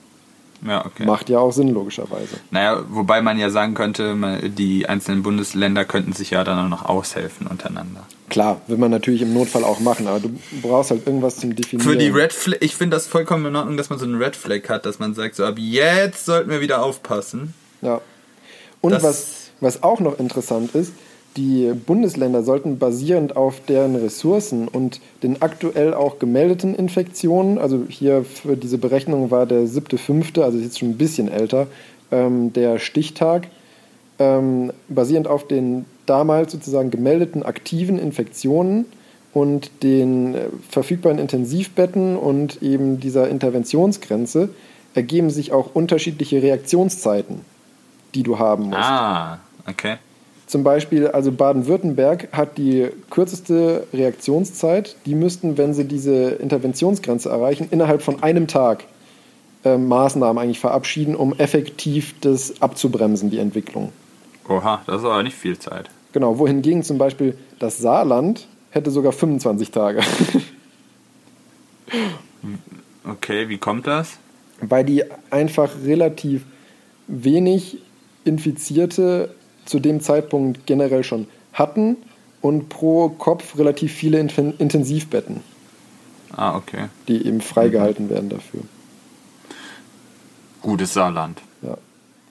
Speaker 1: Ja, okay.
Speaker 2: Macht ja auch Sinn, logischerweise.
Speaker 1: Naja, wobei man ja sagen könnte, die einzelnen Bundesländer könnten sich ja dann auch noch aushelfen untereinander.
Speaker 2: Klar, will man natürlich im Notfall auch machen, aber du brauchst halt irgendwas zum Definieren.
Speaker 1: Für die Red Flag, ich finde das vollkommen in Ordnung, dass man so einen Red Flag hat, dass man sagt, so ab jetzt sollten wir wieder aufpassen.
Speaker 2: Ja. Und
Speaker 1: Das-
Speaker 2: was, was auch noch interessant ist, die Bundesländer sollten basierend auf deren Ressourcen und den aktuell auch gemeldeten Infektionen, also hier für diese Berechnung war der 7.5., also jetzt schon ein bisschen älter, ähm, der Stichtag, ähm, basierend auf den damals sozusagen gemeldeten aktiven Infektionen und den äh, verfügbaren Intensivbetten und eben dieser Interventionsgrenze ergeben sich auch unterschiedliche Reaktionszeiten, die du haben musst.
Speaker 1: Ah, okay.
Speaker 2: Zum Beispiel, also Baden-Württemberg hat die kürzeste Reaktionszeit. Die müssten, wenn sie diese Interventionsgrenze erreichen, innerhalb von einem Tag äh, Maßnahmen eigentlich verabschieden, um effektiv das abzubremsen, die Entwicklung.
Speaker 1: Oha, das ist aber nicht viel Zeit.
Speaker 2: Genau, wohingegen zum Beispiel das Saarland hätte sogar 25 Tage. *laughs*
Speaker 1: Okay, wie kommt das?
Speaker 2: weil die einfach relativ wenig Infizierte zu dem Zeitpunkt generell schon hatten und pro Kopf relativ viele Intensivbetten,
Speaker 1: Ah, okay.
Speaker 2: die eben freigehalten werden dafür.
Speaker 1: Gutes Saarland.
Speaker 2: Ja.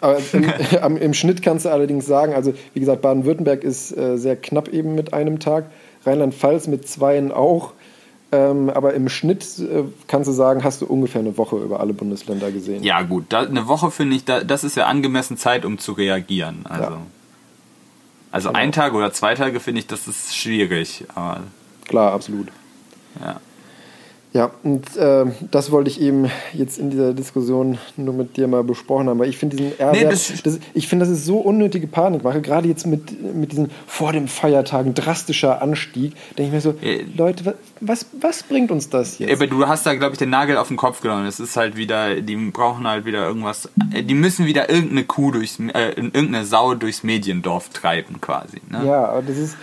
Speaker 2: Aber im, *laughs* im Schnitt kannst du allerdings sagen, also wie gesagt, Baden-Württemberg ist äh, sehr knapp eben mit einem Tag, Rheinland-Pfalz mit zweien auch. Ähm, aber im Schnitt äh, kannst du sagen, hast du ungefähr eine Woche über alle Bundesländer gesehen.
Speaker 1: Ja, gut, da, eine Woche finde ich, da, das ist ja angemessen Zeit, um zu reagieren. Also,
Speaker 2: Ja.
Speaker 1: Also
Speaker 2: Genau.
Speaker 1: ein Tag oder zwei Tage finde ich, das ist schwierig. Aber
Speaker 2: Klar, absolut.
Speaker 1: ja.
Speaker 2: Ja, und äh, das wollte ich eben jetzt in dieser Diskussion nur mit dir mal besprochen haben, weil ich finde diesen R-Wert,
Speaker 1: das-
Speaker 2: das, ich finde, das ist so unnötige Panikmache, gerade jetzt mit, mit diesen vor dem Feiertagen drastischer Anstieg, denke ich mir so,
Speaker 1: Äh.
Speaker 2: Leute, wa- was, was bringt uns das jetzt?
Speaker 1: Aber du hast da, glaube ich, den Nagel auf den Kopf genommen. Es ist halt wieder, die brauchen halt wieder irgendwas, äh, die müssen wieder irgendeine Kuh durchs, äh, irgendeine Sau durchs Mediendorf treiben quasi. Ne?
Speaker 2: Ja, aber das ist,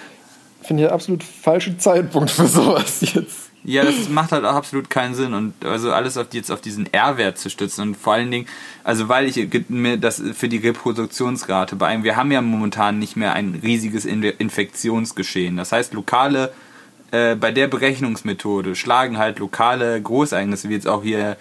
Speaker 2: finde ich, der absolut falsche Zeitpunkt für sowas jetzt.
Speaker 1: Ja, das macht halt auch absolut keinen Sinn und also alles auf die, jetzt auf diesen R-Wert zu stützen und vor allen Dingen, also weil ich mir das für die Reproduktionsrate bei einem, wir haben ja momentan nicht mehr ein riesiges In- Infektionsgeschehen. Das heißt, lokale, äh, bei der Berechnungsmethode schlagen halt lokale Großereignisse, wie jetzt auch hier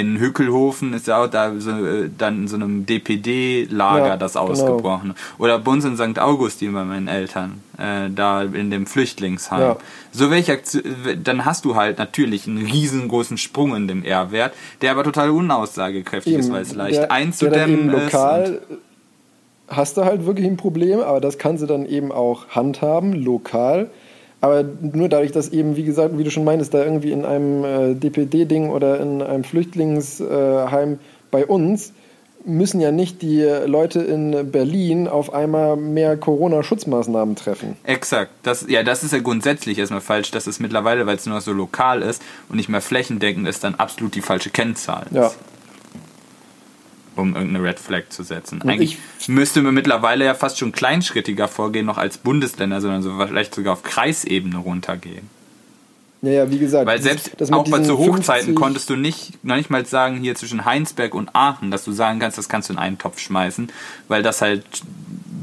Speaker 1: in Hückelhofen ist ja auch da so, äh, dann in so einem DPD-Lager
Speaker 2: Ja,
Speaker 1: das
Speaker 2: genau.
Speaker 1: ausgebrochen. Oder bei uns in St. Augustin bei meinen Eltern, äh, da in dem Flüchtlingsheim.
Speaker 2: Ja.
Speaker 1: So welche Aktion, dann hast du halt natürlich einen riesengroßen Sprung in dem R-Wert, der aber total unaussagekräftig ist, weil es leicht
Speaker 2: der, der
Speaker 1: einzudämmen
Speaker 2: eben
Speaker 1: ist.
Speaker 2: lokal hast du halt wirklich ein Problem, aber das kannst du dann eben auch handhaben, lokal. Aber nur dadurch, dass eben, wie gesagt, wie du schon meintest, da irgendwie in einem äh, DPD-Ding oder in einem Flüchtlingsheim bei uns müssen ja nicht die Leute in Berlin auf einmal mehr Corona-Schutzmaßnahmen treffen.
Speaker 1: Exakt. Das, ja, das ist ja grundsätzlich erstmal falsch. Das ist mittlerweile, weil es nur so lokal ist und nicht mehr flächendeckend ist, dann absolut die falsche Kennzahl.
Speaker 2: Ja.
Speaker 1: Um irgendeine Red Flag zu setzen. Eigentlich müsste man mittlerweile ja fast schon kleinschrittiger vorgehen, noch als Bundesländer, sondern so vielleicht sogar auf Kreisebene runtergehen.
Speaker 2: Ja, ja, wie gesagt.
Speaker 1: Weil
Speaker 2: das-
Speaker 1: selbst
Speaker 2: das mit
Speaker 1: auch bei zu Hochzeiten
Speaker 2: 50
Speaker 1: konntest du nicht, noch nicht mal sagen, hier zwischen Heinsberg und Aachen, dass du sagen kannst, das kannst du in einen Topf schmeißen, weil das halt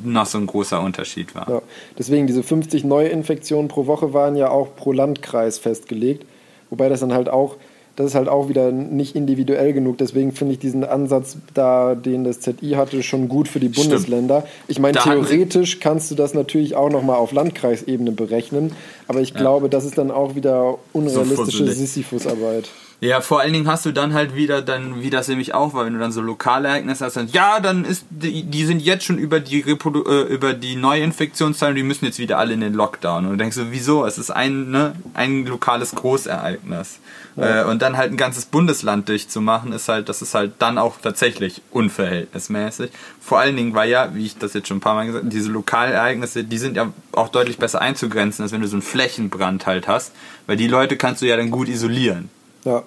Speaker 1: noch so ein großer Unterschied war.
Speaker 2: Ja, deswegen diese 50 Neuinfektionen pro Woche waren ja auch pro Landkreis festgelegt, wobei das dann halt auch, das ist halt auch wieder nicht individuell genug. Deswegen finde ich diesen Ansatz da, den das ZI hatte, schon gut für die
Speaker 1: Stimmt.
Speaker 2: Bundesländer. Ich meine, theoretisch kannst du das natürlich auch nochmal auf Landkreisebene berechnen, aber ich glaube, das ist dann auch wieder unrealistische
Speaker 1: fusselig.
Speaker 2: Sisyphusarbeit.
Speaker 1: Ja, vor allen Dingen hast du dann halt wieder, dann, wie das nämlich auch war, wenn du dann so lokale Ereignisse hast, dann, ja, dann ist, die, die sind jetzt schon über die, Reprodu äh, über die Neuinfektionszahlen, die müssen jetzt wieder alle in den Lockdown. Und du denkst so, wieso? Es ist ein, ne, ein lokales Großereignis. Äh, und dann halt ein ganzes Bundesland durchzumachen, ist halt, das ist halt dann auch tatsächlich unverhältnismäßig. Vor allen Dingen, weil ja, wie ich das jetzt schon ein paar Mal gesagt habe, diese Lokalereignisse, die sind ja auch deutlich besser einzugrenzen, als wenn du so einen Flächenbrand halt hast. Weil die Leute kannst du ja dann gut isolieren.
Speaker 2: Ja.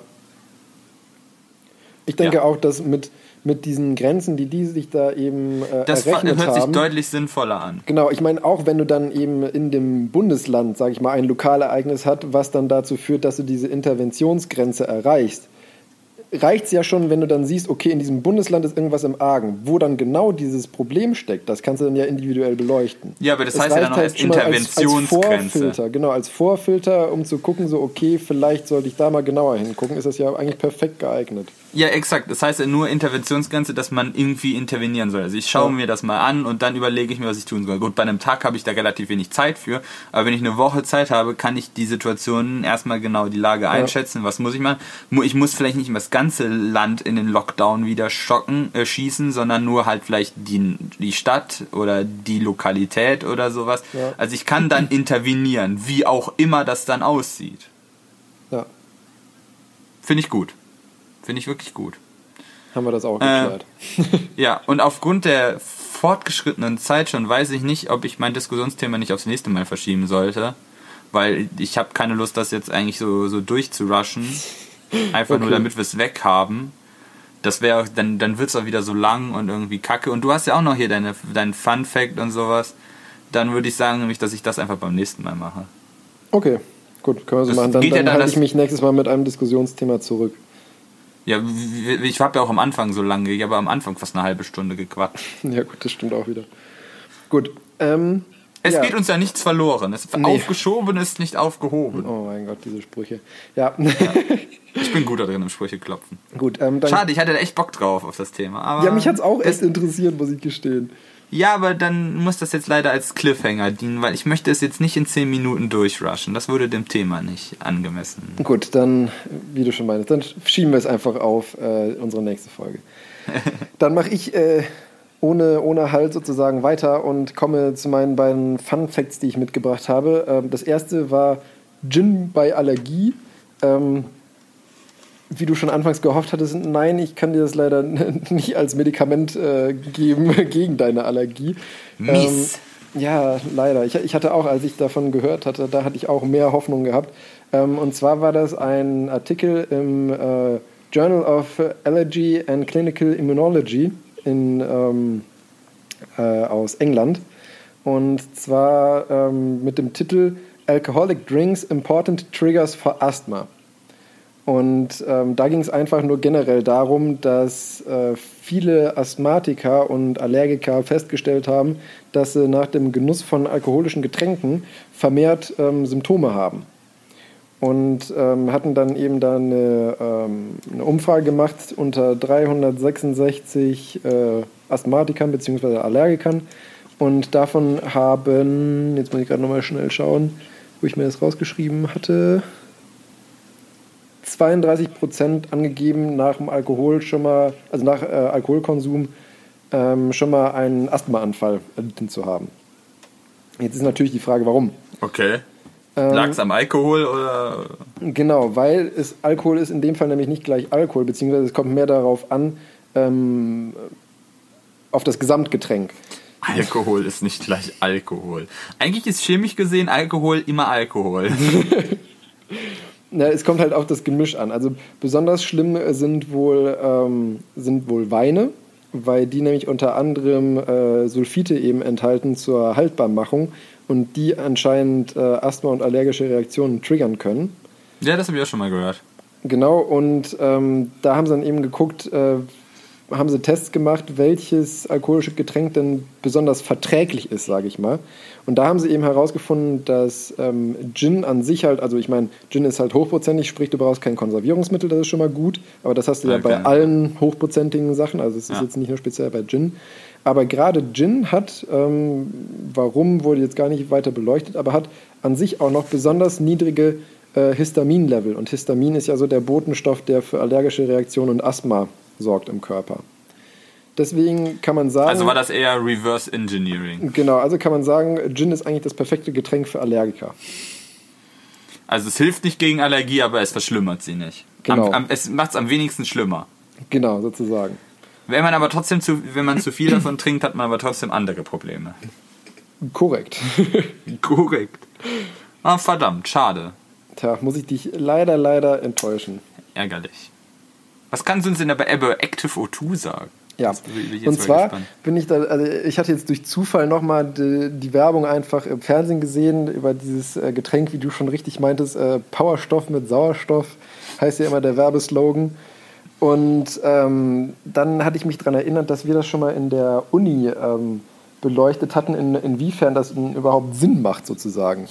Speaker 2: Ich denke
Speaker 1: Ja.
Speaker 2: auch, dass mit, mit diesen Grenzen, die die sich da eben äh,
Speaker 1: Das
Speaker 2: errechnet
Speaker 1: hört sich deutlich sinnvoller an.
Speaker 2: Genau, ich meine, auch wenn du dann eben in dem Bundesland, sage ich mal, ein Lokalereignis hat, was dann dazu führt, dass du diese Interventionsgrenze erreichst, reicht es ja schon, wenn du dann siehst, okay, in diesem Bundesland ist irgendwas im Argen. Wo dann genau dieses Problem steckt, das kannst du dann ja individuell beleuchten.
Speaker 1: Ja, aber das
Speaker 2: Es
Speaker 1: heißt ja dann noch
Speaker 2: halt
Speaker 1: als
Speaker 2: mal Als,
Speaker 1: Interventionsgrenze.
Speaker 2: als Vorfilter, genau, als Vorfilter, um zu gucken, so, okay, vielleicht sollte ich da mal genauer hingucken, ist das ja eigentlich perfekt geeignet.
Speaker 1: Ja, exakt. Das heißt ja nur Interventionsgrenze, dass man irgendwie intervenieren soll. Also ich schaue
Speaker 2: Ja.
Speaker 1: mir das mal an und dann überlege ich mir, was ich tun soll. Gut, bei einem Tag habe ich da relativ wenig Zeit für, aber wenn ich eine Woche Zeit habe, kann ich die Situation erstmal genau die Lage einschätzen. Was muss ich machen? Ich muss vielleicht nicht das ganze Land in den Lockdown wieder schocken, äh, schießen, sondern nur halt vielleicht die, die Stadt oder die Lokalität oder sowas.
Speaker 2: Ja.
Speaker 1: Also ich kann dann intervenieren, wie auch immer das dann aussieht.
Speaker 2: Ja,
Speaker 1: Finde ich gut. Finde ich wirklich gut.
Speaker 2: haben wir das auch
Speaker 1: Äh,
Speaker 2: geklärt. *laughs*
Speaker 1: Ja, und aufgrund der fortgeschrittenen Zeit schon weiß ich nicht, ob ich mein Diskussionsthema nicht aufs nächste Mal verschieben sollte. Weil ich habe keine Lust, das jetzt eigentlich so, so durchzurushen. Einfach nur,
Speaker 2: Okay.
Speaker 1: damit wir es weghaben. Das wäre, dann, dann wird es auch wieder so lang und irgendwie kacke. Und du hast ja auch noch hier deine, deinen Fun Fact und sowas. Dann würde ich sagen, nämlich, dass ich das einfach beim nächsten Mal mache.
Speaker 2: Okay, gut, können wir so
Speaker 1: Das
Speaker 2: machen. Dann,
Speaker 1: geht ja
Speaker 2: dann
Speaker 1: dann
Speaker 2: halte ich mich nächstes Mal mit einem Diskussionsthema zurück.
Speaker 1: Ja, ich habe ja auch am Anfang so lange, ich habe am Anfang fast eine halbe Stunde gequatscht. *laughs*
Speaker 2: Ja, gut, das stimmt auch wieder. Gut, ähm,
Speaker 1: Es
Speaker 2: ja.
Speaker 1: geht uns ja nichts verloren. Es
Speaker 2: Nee.
Speaker 1: Aufgeschoben ist nicht aufgehoben.
Speaker 2: Oh mein Gott, diese Sprüche. Ja,
Speaker 1: Ich bin gut da drin im Sprüche klopfen.
Speaker 2: gut. Ähm,
Speaker 1: Schade, ich hatte da echt Bock drauf auf das Thema. Aber
Speaker 2: Ja, mich hat's auch
Speaker 1: das-
Speaker 2: echt interessiert, muss ich gestehen.
Speaker 1: Ja, aber dann muss das jetzt leider als Cliffhanger dienen, weil ich möchte es jetzt nicht in 10 Minuten durchrushen. Das würde dem Thema nicht angemessen.
Speaker 2: Gut, dann, wie du schon meinst, dann schieben wir es einfach auf äh, unsere nächste Folge. *laughs* Dann mache ich äh, ohne, ohne Halt sozusagen weiter und komme zu meinen beiden Fun Facts, die ich mitgebracht habe. Ähm, das erste war Gin bei Allergie. Ähm, wie du schon anfangs gehofft hattest, nein, ich kann dir das leider *laughs* nicht als Medikament äh, geben *laughs* gegen deine Allergie.
Speaker 1: Mies.
Speaker 2: Ähm, ja, leider. Ich, ich hatte auch, als ich davon gehört hatte, da hatte ich auch mehr Hoffnung gehabt. Ähm, und zwar war das ein Artikel im äh, Journal of Allergy and Clinical Immunology in, ähm, äh, aus England. Und zwar ähm, mit dem Titel Alcoholic Drinks Important Triggers for Asthma. Und ähm, da ging es einfach nur generell darum, dass äh, viele Asthmatiker und Allergiker festgestellt haben, dass sie nach dem Genuss von alkoholischen Getränken vermehrt ähm, Symptome haben. Und ähm, hatten dann eben da eine, ähm, eine Umfrage gemacht unter 366 äh, Asthmatikern bzw. Allergikern. Und davon haben, jetzt muss ich gerade nochmal schnell schauen, wo ich mir das rausgeschrieben hatte, 32 Prozent angegeben, nach dem Alkohol schon mal, also nach äh, Alkoholkonsum ähm, schon mal einen Asthmaanfall erlitten zu haben. Jetzt ist natürlich die Frage, warum.
Speaker 1: Okay.
Speaker 2: Ähm,
Speaker 1: Lag es am Alkohol oder.
Speaker 2: Genau, weil es Alkohol ist in dem Fall nämlich nicht gleich Alkohol, beziehungsweise es kommt mehr darauf an, ähm, auf das Gesamtgetränk.
Speaker 1: Alkohol ist nicht gleich Alkohol. Eigentlich ist chemisch gesehen Alkohol immer Alkohol. *laughs*
Speaker 2: Ja, es kommt halt auf das Gemisch an. Also besonders schlimm sind wohl, ähm, sind wohl Weine, weil die nämlich unter anderem äh, Sulfite eben enthalten zur Haltbarmachung und die anscheinend äh, Asthma und allergische Reaktionen triggern können.
Speaker 1: ja, das habe ich auch schon mal gehört.
Speaker 2: Genau, und ähm, da haben sie dann eben geguckt, äh, haben sie Tests gemacht, welches alkoholische Getränk denn besonders verträglich ist, sage ich mal. Und da haben sie eben herausgefunden, dass ähm, Gin an sich halt, also ich meine, Gin ist halt hochprozentig, sprich du brauchst kein Konservierungsmittel, das ist schon mal gut. Aber das hast du ja
Speaker 1: Okay.
Speaker 2: bei allen hochprozentigen Sachen, also es ist
Speaker 1: Ja.
Speaker 2: jetzt nicht nur speziell bei Gin. Aber gerade Gin hat, ähm, warum wurde jetzt gar nicht weiter beleuchtet, aber hat an sich auch noch besonders niedrige äh, Histaminlevel. Und Histamin ist ja so der Botenstoff, der für allergische Reaktionen und Asthma sorgt im Körper. Deswegen kann man sagen.
Speaker 1: Also war das eher Reverse Engineering.
Speaker 2: Genau, also kann man sagen, Gin ist eigentlich das perfekte Getränk für Allergiker.
Speaker 1: Also es hilft nicht gegen Allergie, aber es verschlimmert sie nicht.
Speaker 2: Genau.
Speaker 1: Am, am, es macht es am wenigsten schlimmer.
Speaker 2: Genau, sozusagen.
Speaker 1: Wenn man aber trotzdem zu, wenn man zu viel davon trinkt, hat man aber trotzdem andere Probleme.
Speaker 2: Korrekt. *laughs*
Speaker 1: Korrekt. Ah, verdammt, schade.
Speaker 2: Tja, muss ich dich leider, leider enttäuschen.
Speaker 1: Ärgerlich. Was kannst du uns denn aber über Active O2 sagen?
Speaker 2: Ja, und zwar
Speaker 1: gespannt.
Speaker 2: bin ich da, also ich hatte jetzt durch Zufall nochmal die, die Werbung einfach im Fernsehen gesehen über dieses äh, Getränk, wie du schon richtig meintest, äh, Powerstoff mit Sauerstoff, heißt ja immer der Werbeslogan. Und ähm, dann hatte ich mich daran erinnert, dass wir das schon mal in der Uni ähm, beleuchtet hatten, in, inwiefern das überhaupt Sinn macht sozusagen.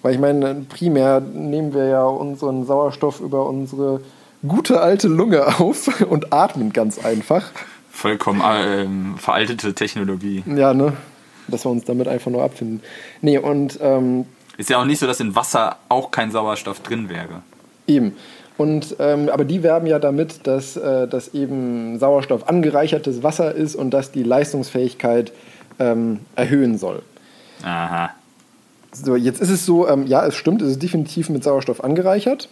Speaker 2: Weil ich meine, primär nehmen wir ja unseren Sauerstoff über unsere gute alte Lunge auf *laughs* und atmen ganz einfach.
Speaker 1: Vollkommen ähm, veraltete Technologie.
Speaker 2: Ja, ne? Dass wir uns damit einfach nur abfinden. Nee, und ähm,
Speaker 1: Ist ja auch nicht so, dass in Wasser auch kein Sauerstoff drin wäre.
Speaker 2: Eben. Und, ähm, aber die werben ja damit, dass äh, das eben Sauerstoff angereichertes Wasser ist und dass die Leistungsfähigkeit ähm, erhöhen soll.
Speaker 1: Aha.
Speaker 2: So, jetzt ist es so, ähm, ja, es stimmt, es ist definitiv mit Sauerstoff angereichert.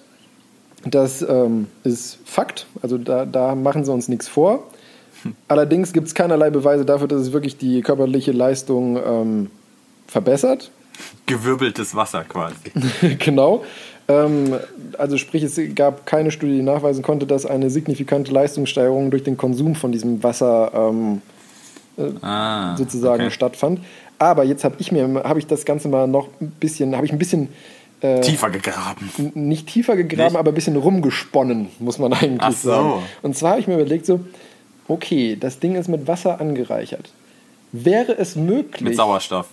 Speaker 2: Das ähm, ist Fakt, also da, da machen sie uns nichts vor. *laughs* Allerdings gibt es keinerlei Beweise dafür, dass es wirklich die körperliche Leistung ähm, verbessert.
Speaker 1: Gewirbeltes Wasser quasi. *laughs*
Speaker 2: genau. Ähm, also sprich, es gab keine Studie, die nachweisen konnte, dass eine signifikante Leistungssteigerung durch den Konsum von diesem Wasser ähm,
Speaker 1: Ah,
Speaker 2: sozusagen
Speaker 1: okay.
Speaker 2: stattfand. Aber jetzt habe ich mir, habe ich das Ganze mal noch ein bisschen, habe ich ein bisschen
Speaker 1: Tiefer gegraben.
Speaker 2: nicht tiefer gegraben,
Speaker 1: Nicht?
Speaker 2: aber ein bisschen rumgesponnen, muss man eigentlich
Speaker 1: Ach so.
Speaker 2: sagen. Und zwar habe ich mir überlegt, so, okay, das Ding ist mit Wasser angereichert. Wäre es möglich.
Speaker 1: Mit Sauerstoff.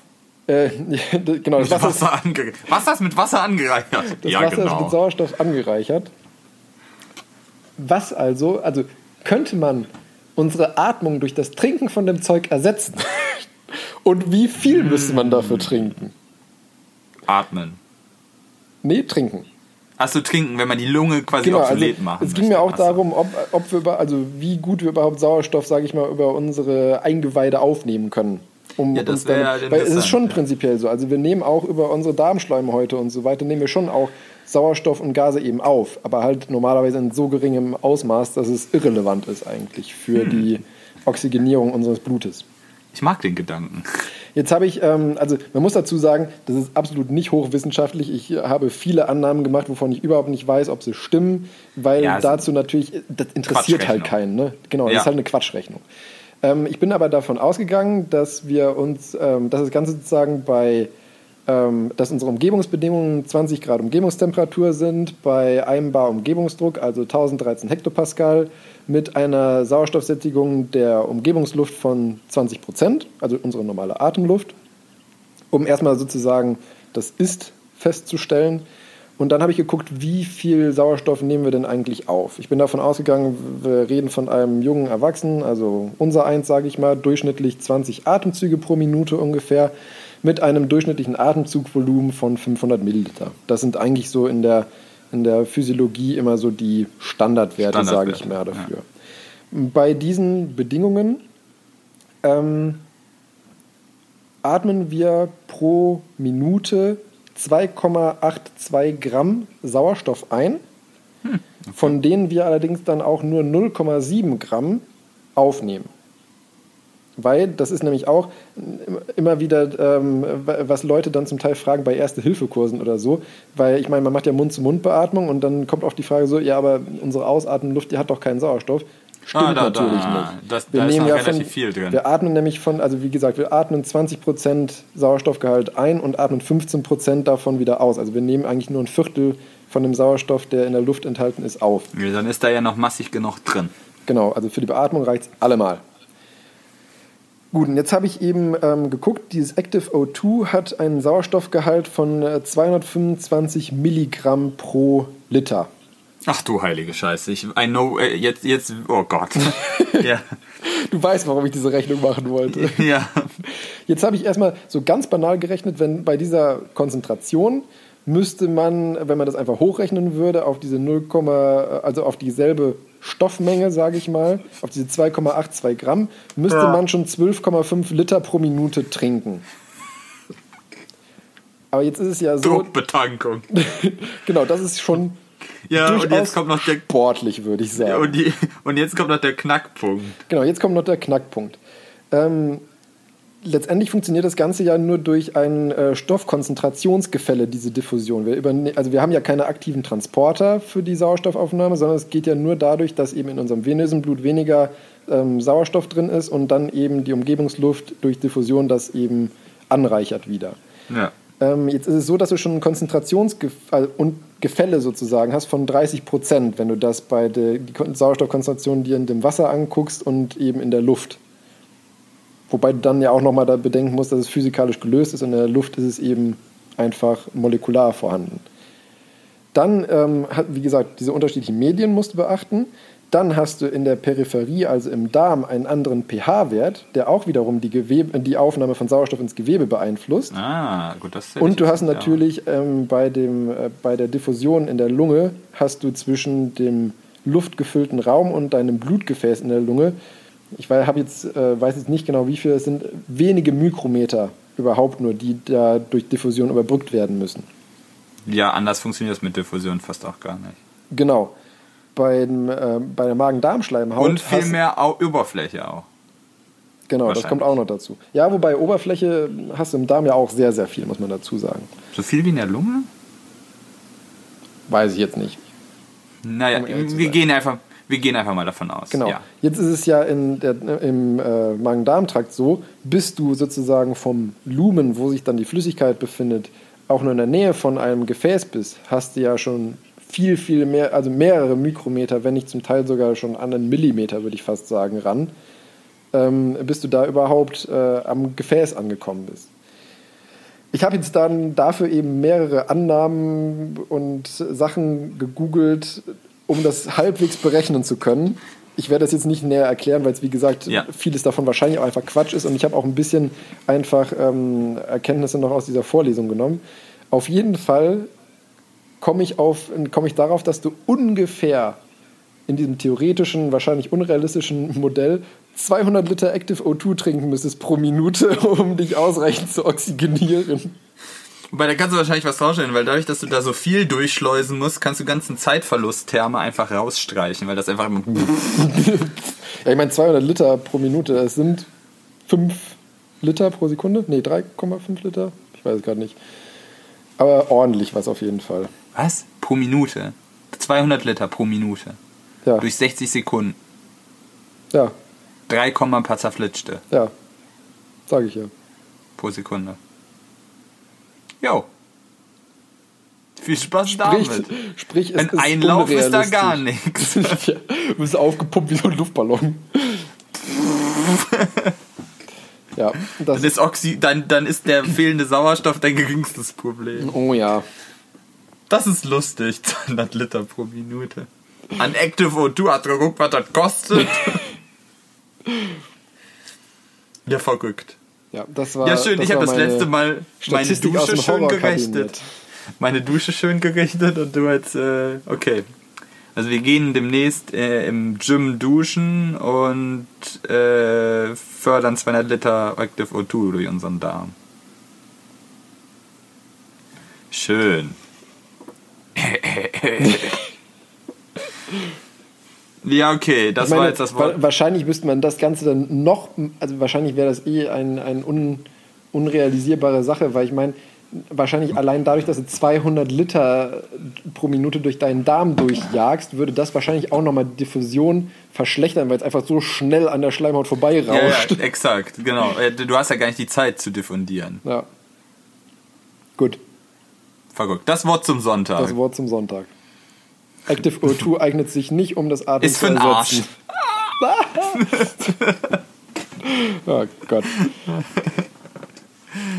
Speaker 2: Äh, *laughs* genau, das
Speaker 1: Mit
Speaker 2: Wasser, ist-
Speaker 1: Wasser, ange Wasser ist mit Wasser angereichert.
Speaker 2: das
Speaker 1: ja,
Speaker 2: Wasser ist mit
Speaker 1: genau.
Speaker 2: Sauerstoff angereichert. Was also, also könnte man unsere Atmung durch das Trinken von dem Zeug ersetzen? *laughs* Und wie viel müsste man dafür
Speaker 1: Hm.
Speaker 2: trinken?
Speaker 1: Atmen.
Speaker 2: Nee, trinken.
Speaker 1: Hast du trinken, wenn man die Lunge quasi
Speaker 2: Genau, also
Speaker 1: obsolet machen
Speaker 2: es ging mir auch
Speaker 1: so.
Speaker 2: darum, ob, ob wir über, also wie gut wir überhaupt Sauerstoff, sage ich mal, über unsere Eingeweide aufnehmen können. Um
Speaker 1: Ja, das
Speaker 2: uns dann-
Speaker 1: wär ja
Speaker 2: weil es ist schon
Speaker 1: ja.
Speaker 2: prinzipiell so. Also wir nehmen auch über unsere Darmschleimhäute und so weiter, nehmen wir schon auch Sauerstoff und Gase eben auf, aber halt normalerweise in so geringem Ausmaß, dass es irrelevant ist eigentlich für
Speaker 1: Hm.
Speaker 2: die Oxygenierung unseres Blutes.
Speaker 1: Ich mag den Gedanken.
Speaker 2: Jetzt habe ich, ähm, also man muss dazu sagen, das ist absolut nicht hochwissenschaftlich. Ich habe viele Annahmen gemacht, wovon ich überhaupt nicht weiß, ob sie stimmen, weil
Speaker 1: Ja,
Speaker 2: dazu natürlich, das interessiert halt keinen. Ne? Genau, das
Speaker 1: Ja.
Speaker 2: ist halt eine Quatschrechnung. Ähm, ich bin aber davon ausgegangen, dass wir uns, ähm, dass das Ganze sozusagen bei, ähm, dass unsere Umgebungsbedingungen 20 Grad Umgebungstemperatur sind, bei einem Bar Umgebungsdruck, also 1013 Hektopascal, mit einer Sauerstoffsättigung der Umgebungsluft von 20 Prozent, also unsere normale Atemluft, um erstmal sozusagen das Ist festzustellen. Und dann habe ich geguckt, wie viel Sauerstoff nehmen wir denn eigentlich auf? Ich bin davon ausgegangen, wir reden von einem jungen Erwachsenen, also unser eins, sage ich mal, durchschnittlich 20 Atemzüge pro Minute ungefähr, mit einem durchschnittlichen Atemzugvolumen von 500 Milliliter. Das sind eigentlich so in der, in der Physiologie immer so die Standardwerte, sage ich
Speaker 1: Standardwerte,
Speaker 2: mal dafür. Bei diesen Bedingungen ähm, atmen wir pro Minute 2,82 Gramm Sauerstoff ein, von denen wir allerdings dann auch nur 0,7 Gramm aufnehmen. Weil das ist nämlich auch immer wieder, ähm, was Leute dann zum Teil fragen bei Erste-Hilfe-Kursen oder so. Weil ich meine, man macht ja Mund-zu-Mund-Beatmung und dann kommt oft die Frage so: Ja, aber unsere Ausatmenluft, die hat doch keinen Sauerstoff. Stimmt
Speaker 1: Ah, da- da-
Speaker 2: natürlich nicht.
Speaker 1: das- da ist noch relativ viel drin.
Speaker 2: Wir atmen nämlich von, also wie gesagt, wir atmen 20% Sauerstoffgehalt ein und atmen 15% davon wieder aus. Also wir nehmen eigentlich nur ein Viertel von dem Sauerstoff, der in der Luft enthalten ist, auf.
Speaker 1: Ja, Dann ist da ja noch massig genug drin.
Speaker 2: Genau, also für die Beatmung reicht es allemal. Gut, und jetzt habe ich eben ähm, geguckt, dieses Active O2 hat einen Sauerstoffgehalt von äh, 225 Milligramm pro Liter.
Speaker 1: Ach du heilige Scheiße. Ich, I know, äh, jetzt, jetzt, oh Gott. *laughs* ja.
Speaker 2: Du weißt, warum ich diese Rechnung machen wollte.
Speaker 1: ja.
Speaker 2: Jetzt habe ich erstmal so ganz banal gerechnet, wenn bei dieser Konzentration müsste man, wenn man das einfach hochrechnen würde, auf diese 0, also auf dieselbe Stoffmenge, sage ich mal, auf diese 2,82 Gramm, müsste
Speaker 1: Ja.
Speaker 2: man schon 12,5 Liter pro Minute trinken. Aber jetzt ist es ja so,
Speaker 1: Druckbetankung. *laughs*
Speaker 2: genau, das ist schon
Speaker 1: Ja, und jetzt kommt noch der,
Speaker 2: sportlich, würde ich sagen.
Speaker 1: und, die, und jetzt kommt noch der Knackpunkt.
Speaker 2: Genau, jetzt kommt noch der Knackpunkt. Ähm, letztendlich funktioniert das Ganze ja nur durch ein äh, Stoffkonzentrationsgefälle, diese Diffusion. Wir also wir haben ja keine aktiven Transporter für die Sauerstoffaufnahme, sondern es geht ja nur dadurch, dass eben in unserem venösen Blut weniger ähm, Sauerstoff drin ist und dann eben die Umgebungsluft durch Diffusion das eben anreichert wieder.
Speaker 1: Ja.
Speaker 2: Ähm, jetzt ist es so, dass wir schon ein Konzentrationsgefälle und Gefälle sozusagen hast von 30 Prozent, wenn du das bei der Sauerstoffkonzentration dir in dem Wasser anguckst und eben in der Luft. Wobei du dann ja auch nochmal da bedenken musst, dass es physikalisch gelöst ist und in der Luft ist es eben einfach molekular vorhanden. Dann, ähm, wie gesagt, diese unterschiedlichen Medien musst du beachten. Dann hast du in der Peripherie, also im Darm, einen anderen pH-Wert, der auch wiederum die, Gewebe, die Aufnahme von Sauerstoff ins Gewebe beeinflusst.
Speaker 1: Ah, gut, das hätte
Speaker 2: Und du hast natürlich ähm, bei, dem, äh, bei der Diffusion in der Lunge, hast du zwischen dem luftgefüllten Raum und deinem Blutgefäß in der Lunge, ich wei- hab jetzt, äh, weiß jetzt nicht genau wie viel, es sind wenige Mikrometer überhaupt nur, die da durch Diffusion überbrückt werden müssen.
Speaker 1: Ja, anders funktioniert das mit Diffusion fast auch gar nicht.
Speaker 2: Genau. Beim, äh, bei der Magen-Darm-Schleimhaut.
Speaker 1: Und viel mehr Oberfläche auch.
Speaker 2: Genau, das kommt auch noch dazu. Ja, wobei Oberfläche hast du im Darm ja auch sehr, sehr viel, muss man dazu sagen.
Speaker 1: So viel wie in der Lunge?
Speaker 2: Weiß ich jetzt nicht.
Speaker 1: Naja,
Speaker 2: Um
Speaker 1: wir gehen, einfach, wir gehen einfach mal davon aus.
Speaker 2: Genau.
Speaker 1: Ja.
Speaker 2: Jetzt ist es ja in der, im äh, Magen-Darm-Trakt so, bis du sozusagen vom Lumen, wo sich dann die Flüssigkeit befindet, auch nur in der Nähe von einem Gefäß bist, hast du ja schon viel, viel mehr, also mehrere Mikrometer, wenn nicht zum Teil sogar schon an einen Millimeter, würde ich fast sagen, ran, ähm, bis du da überhaupt äh, am Gefäß angekommen bist. Ich habe jetzt dann dafür eben mehrere Annahmen und Sachen gegoogelt, um das halbwegs berechnen zu können. Ich werde das jetzt nicht näher erklären, weil es wie gesagt
Speaker 1: Ja.
Speaker 2: vieles davon wahrscheinlich auch einfach Quatsch ist und ich habe auch ein bisschen einfach ähm, Erkenntnisse noch aus dieser Vorlesung genommen. Auf jeden Fall komme ich, auf- komme ich darauf, dass du ungefähr in diesem theoretischen, wahrscheinlich unrealistischen Modell 200 Liter Active O2 trinken müsstest pro Minute, *laughs* um dich ausreichend zu oxygenieren.
Speaker 1: Wobei, da kannst du wahrscheinlich was rausstellen, weil dadurch, dass du da so viel durchschleusen musst, kannst du ganzen Zeitverlusttherme einfach rausstreichen, weil das einfach immer. *laughs*
Speaker 2: Ja, ich meine 200 Liter pro Minute, das sind 5 Liter pro Sekunde? Nee, 3,5 Liter? Ich weiß es gerade nicht. Aber ordentlich was auf jeden Fall.
Speaker 1: Was? Pro Minute? 200 Liter pro Minute.
Speaker 2: Ja,
Speaker 1: Durch 60 Sekunden.
Speaker 2: ja,
Speaker 1: 3, ein paar zerflitschte
Speaker 2: ja. Sage ich ja.
Speaker 1: pro Sekunde. Jo. Viel Spaß
Speaker 2: Sprich,
Speaker 1: damit.
Speaker 2: sprich es
Speaker 1: Ein Einlauf ist da gar *laughs* nichts.
Speaker 2: ja, du bist aufgepumpt wie so ein Luftballon. *laughs* ja, das
Speaker 1: Dann ist, Oxy, dann, dann ist der fehlende Sauerstoff dein geringstes Problem.
Speaker 2: Oh ja.
Speaker 1: Das ist lustig, *laughs* 200 Liter pro Minute. An Active O2 hat geguckt, was das kostet. ja, verrückt.
Speaker 2: Ja, das war.
Speaker 1: Ja, schön, ich habe das letzte Mal meine
Speaker 2: Statistik
Speaker 1: Dusche schön gerechnet. Meine Dusche schön gerechnet und du jetzt, äh, okay. Also wir gehen demnächst äh, im Gym duschen und äh, fördern 200 Liter Active O2 durch unseren Darm. Schön. *laughs* ja, okay, das
Speaker 2: meine,
Speaker 1: war jetzt das Wort.
Speaker 2: wa- Wahrscheinlich müsste man das Ganze dann noch, also wahrscheinlich wäre das eh ein, ein un, unrealisierbare Sache, weil ich meine, wahrscheinlich allein dadurch, dass du 200 Liter pro Minute durch deinen Darm durchjagst, würde das wahrscheinlich auch nochmal die Diffusion verschlechtern, weil es einfach so schnell an der Schleimhaut
Speaker 1: Ja,
Speaker 2: vorbeirauscht.
Speaker 1: ja, exakt, genau. Äh, Du hast ja gar nicht die Zeit zu diffundieren.
Speaker 2: Ja. Gut,
Speaker 1: Verrückt. Das Wort zum Sonntag.
Speaker 2: das Wort zum Sonntag. Active O2 *laughs* eignet sich nicht, um das Atmen
Speaker 1: Ist
Speaker 2: zu
Speaker 1: für den
Speaker 2: ersetzen.
Speaker 1: Arsch. *laughs*
Speaker 2: Oh Gott.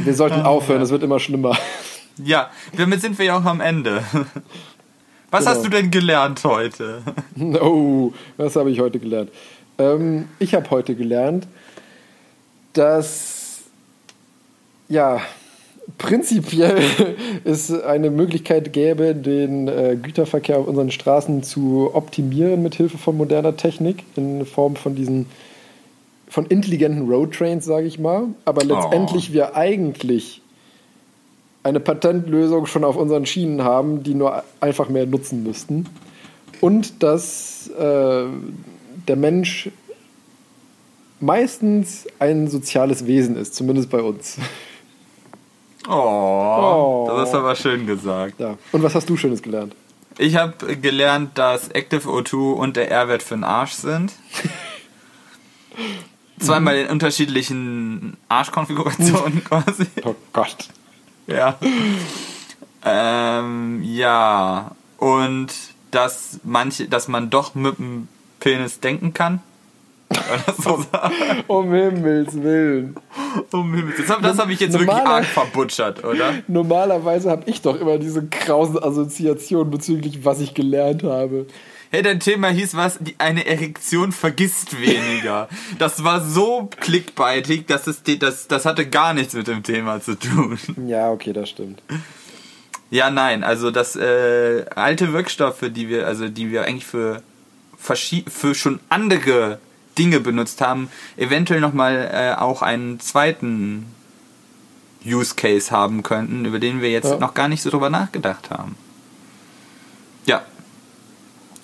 Speaker 2: Wir sollten aufhören, es wird immer schlimmer.
Speaker 1: Ja, damit sind wir ja auch am Ende. Was
Speaker 2: Genau.
Speaker 1: hast du denn gelernt heute? *laughs*
Speaker 2: Oh, was habe ich heute gelernt? Ähm, ich habe heute gelernt, dass ja prinzipiell *laughs* es eine Möglichkeit gäbe, den äh, Güterverkehr auf unseren Straßen zu optimieren mit Hilfe von moderner Technik in Form von diesen von intelligenten Roadtrains, sage ich mal. Aber letztendlich wir eigentlich eine Patentlösung schon auf unseren Schienen haben, die nur einfach mehr nutzen müssten. Und dass äh, der Mensch meistens ein soziales Wesen ist, zumindest bei uns. *laughs*
Speaker 1: Oh,
Speaker 2: Oh.
Speaker 1: das ist aber schön gesagt.
Speaker 2: Ja. Und was hast du Schönes gelernt?
Speaker 1: Ich habe gelernt, dass Active O2 und der R-Wert für den Arsch sind. *laughs* Zweimal in unterschiedlichen Arschkonfigurationen *laughs* quasi.
Speaker 2: Oh Gott.
Speaker 1: Ja. Ähm, ja. Und dass manche, dass man doch mit dem Penis denken kann. So?
Speaker 2: Um Himmels Willen.
Speaker 1: Um Himmels Willen. Das habe hab ich jetzt wirklich
Speaker 2: Normaler-
Speaker 1: arg verbutschert, oder?
Speaker 2: Normalerweise habe ich doch immer diese krausen Assoziationen bezüglich, was ich gelernt habe.
Speaker 1: Hey, dein Thema hieß was? Die, eine Erektion vergisst weniger. Das war so clickbaitig, dass es die- das, das hatte gar nichts mit dem Thema zu tun.
Speaker 2: Ja, okay, das stimmt.
Speaker 1: Ja, nein, also das äh, alte Wirkstoffe, die wir, also die wir eigentlich für, für schon andere Dinge benutzt haben, eventuell nochmal äh, auch einen zweiten Use Case haben könnten, über den wir jetzt
Speaker 2: Ja.
Speaker 1: noch gar nicht so drüber nachgedacht haben. Ja.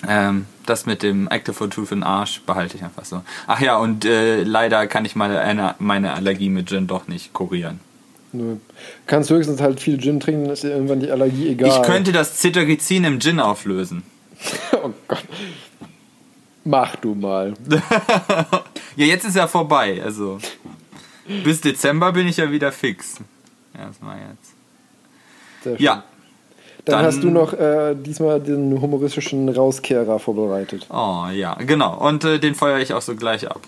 Speaker 1: Ähm, das mit dem Active for Truth in Arsch behalte ich einfach so. Ach ja, und äh, leider kann ich meine, eine, meine Allergie mit Gin doch nicht kurieren.
Speaker 2: Nö. Kannst höchstens halt viel Gin trinken, dann ist dir irgendwann die Allergie egal.
Speaker 1: Ich könnte das Cetirizin im Gin auflösen. *laughs*
Speaker 2: Oh Gott. Mach du mal. *laughs*
Speaker 1: Ja, jetzt ist ja vorbei. Also bis Dezember bin ich ja wieder fix. Erstmal jetzt. Ja.
Speaker 2: Dann,
Speaker 1: dann-
Speaker 2: hast du noch äh, diesmal den humoristischen Rauskehrer vorbereitet.
Speaker 1: Oh ja, genau. Und äh, den feuere ich auch so gleich ab.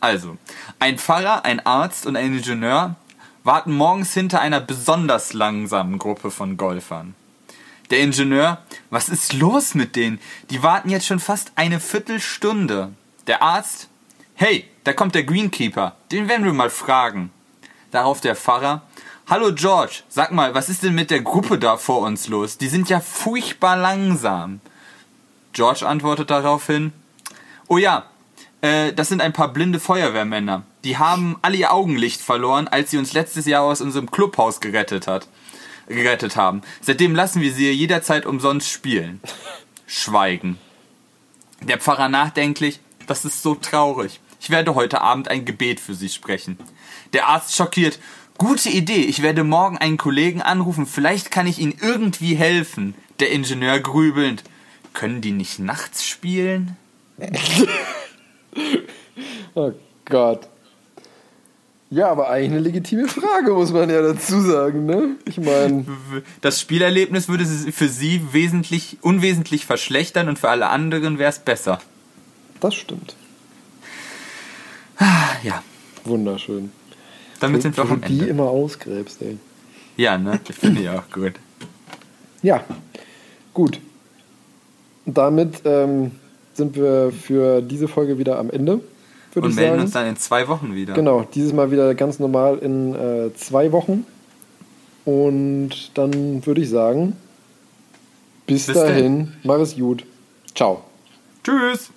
Speaker 1: Also, ein Pfarrer, ein Arzt und ein Ingenieur warten morgens hinter einer besonders langsamen Gruppe von Golfern. Der Ingenieur, was ist los mit denen? Die warten jetzt schon fast eine Viertelstunde. Der Arzt, hey, da kommt der Greenkeeper, den werden wir mal fragen. Darauf der Pfarrer, hallo George, sag mal, was ist denn mit der Gruppe da vor uns los? Die sind ja furchtbar langsam. George antwortet daraufhin, oh ja, äh, das sind ein paar blinde Feuerwehrmänner. Die haben alle ihr Augenlicht verloren, als sie uns letztes Jahr aus unserem Clubhaus gerettet hat. Gerettet haben. Seitdem lassen wir sie jederzeit umsonst spielen. Schweigen. Der Pfarrer nachdenklich, das ist so traurig. Ich werde heute Abend ein Gebet für sie sprechen. Der Arzt schockiert, gute Idee, ich werde morgen einen Kollegen anrufen, vielleicht kann ich ihnen irgendwie helfen. Der Ingenieur grübelnd, können die nicht nachts spielen? *laughs*
Speaker 2: Oh Gott. Ja, aber eigentlich eine legitime Frage, muss man ja dazu sagen, ne? Ich meine,
Speaker 1: Das Spielerlebnis würde sie- für sie wesentlich, unwesentlich verschlechtern und für alle anderen wäre es besser.
Speaker 2: das stimmt.
Speaker 1: Ja,
Speaker 2: Wunderschön.
Speaker 1: damit sind wir auch am
Speaker 2: du die
Speaker 1: Ende.
Speaker 2: immer ausgräbst, ey.
Speaker 1: Ja, ne? Ich finde ja auch gut.
Speaker 2: Ja, gut. Damit ähm, sind wir für diese Folge wieder am Ende, würde
Speaker 1: Und melden
Speaker 2: sagen.
Speaker 1: uns dann in zwei Wochen wieder.
Speaker 2: Genau, dieses Mal wieder ganz normal in äh, zwei Wochen. Und dann würde ich sagen, bis,
Speaker 1: Bis
Speaker 2: dahin, mach es gut. Ciao.
Speaker 1: Tschüss!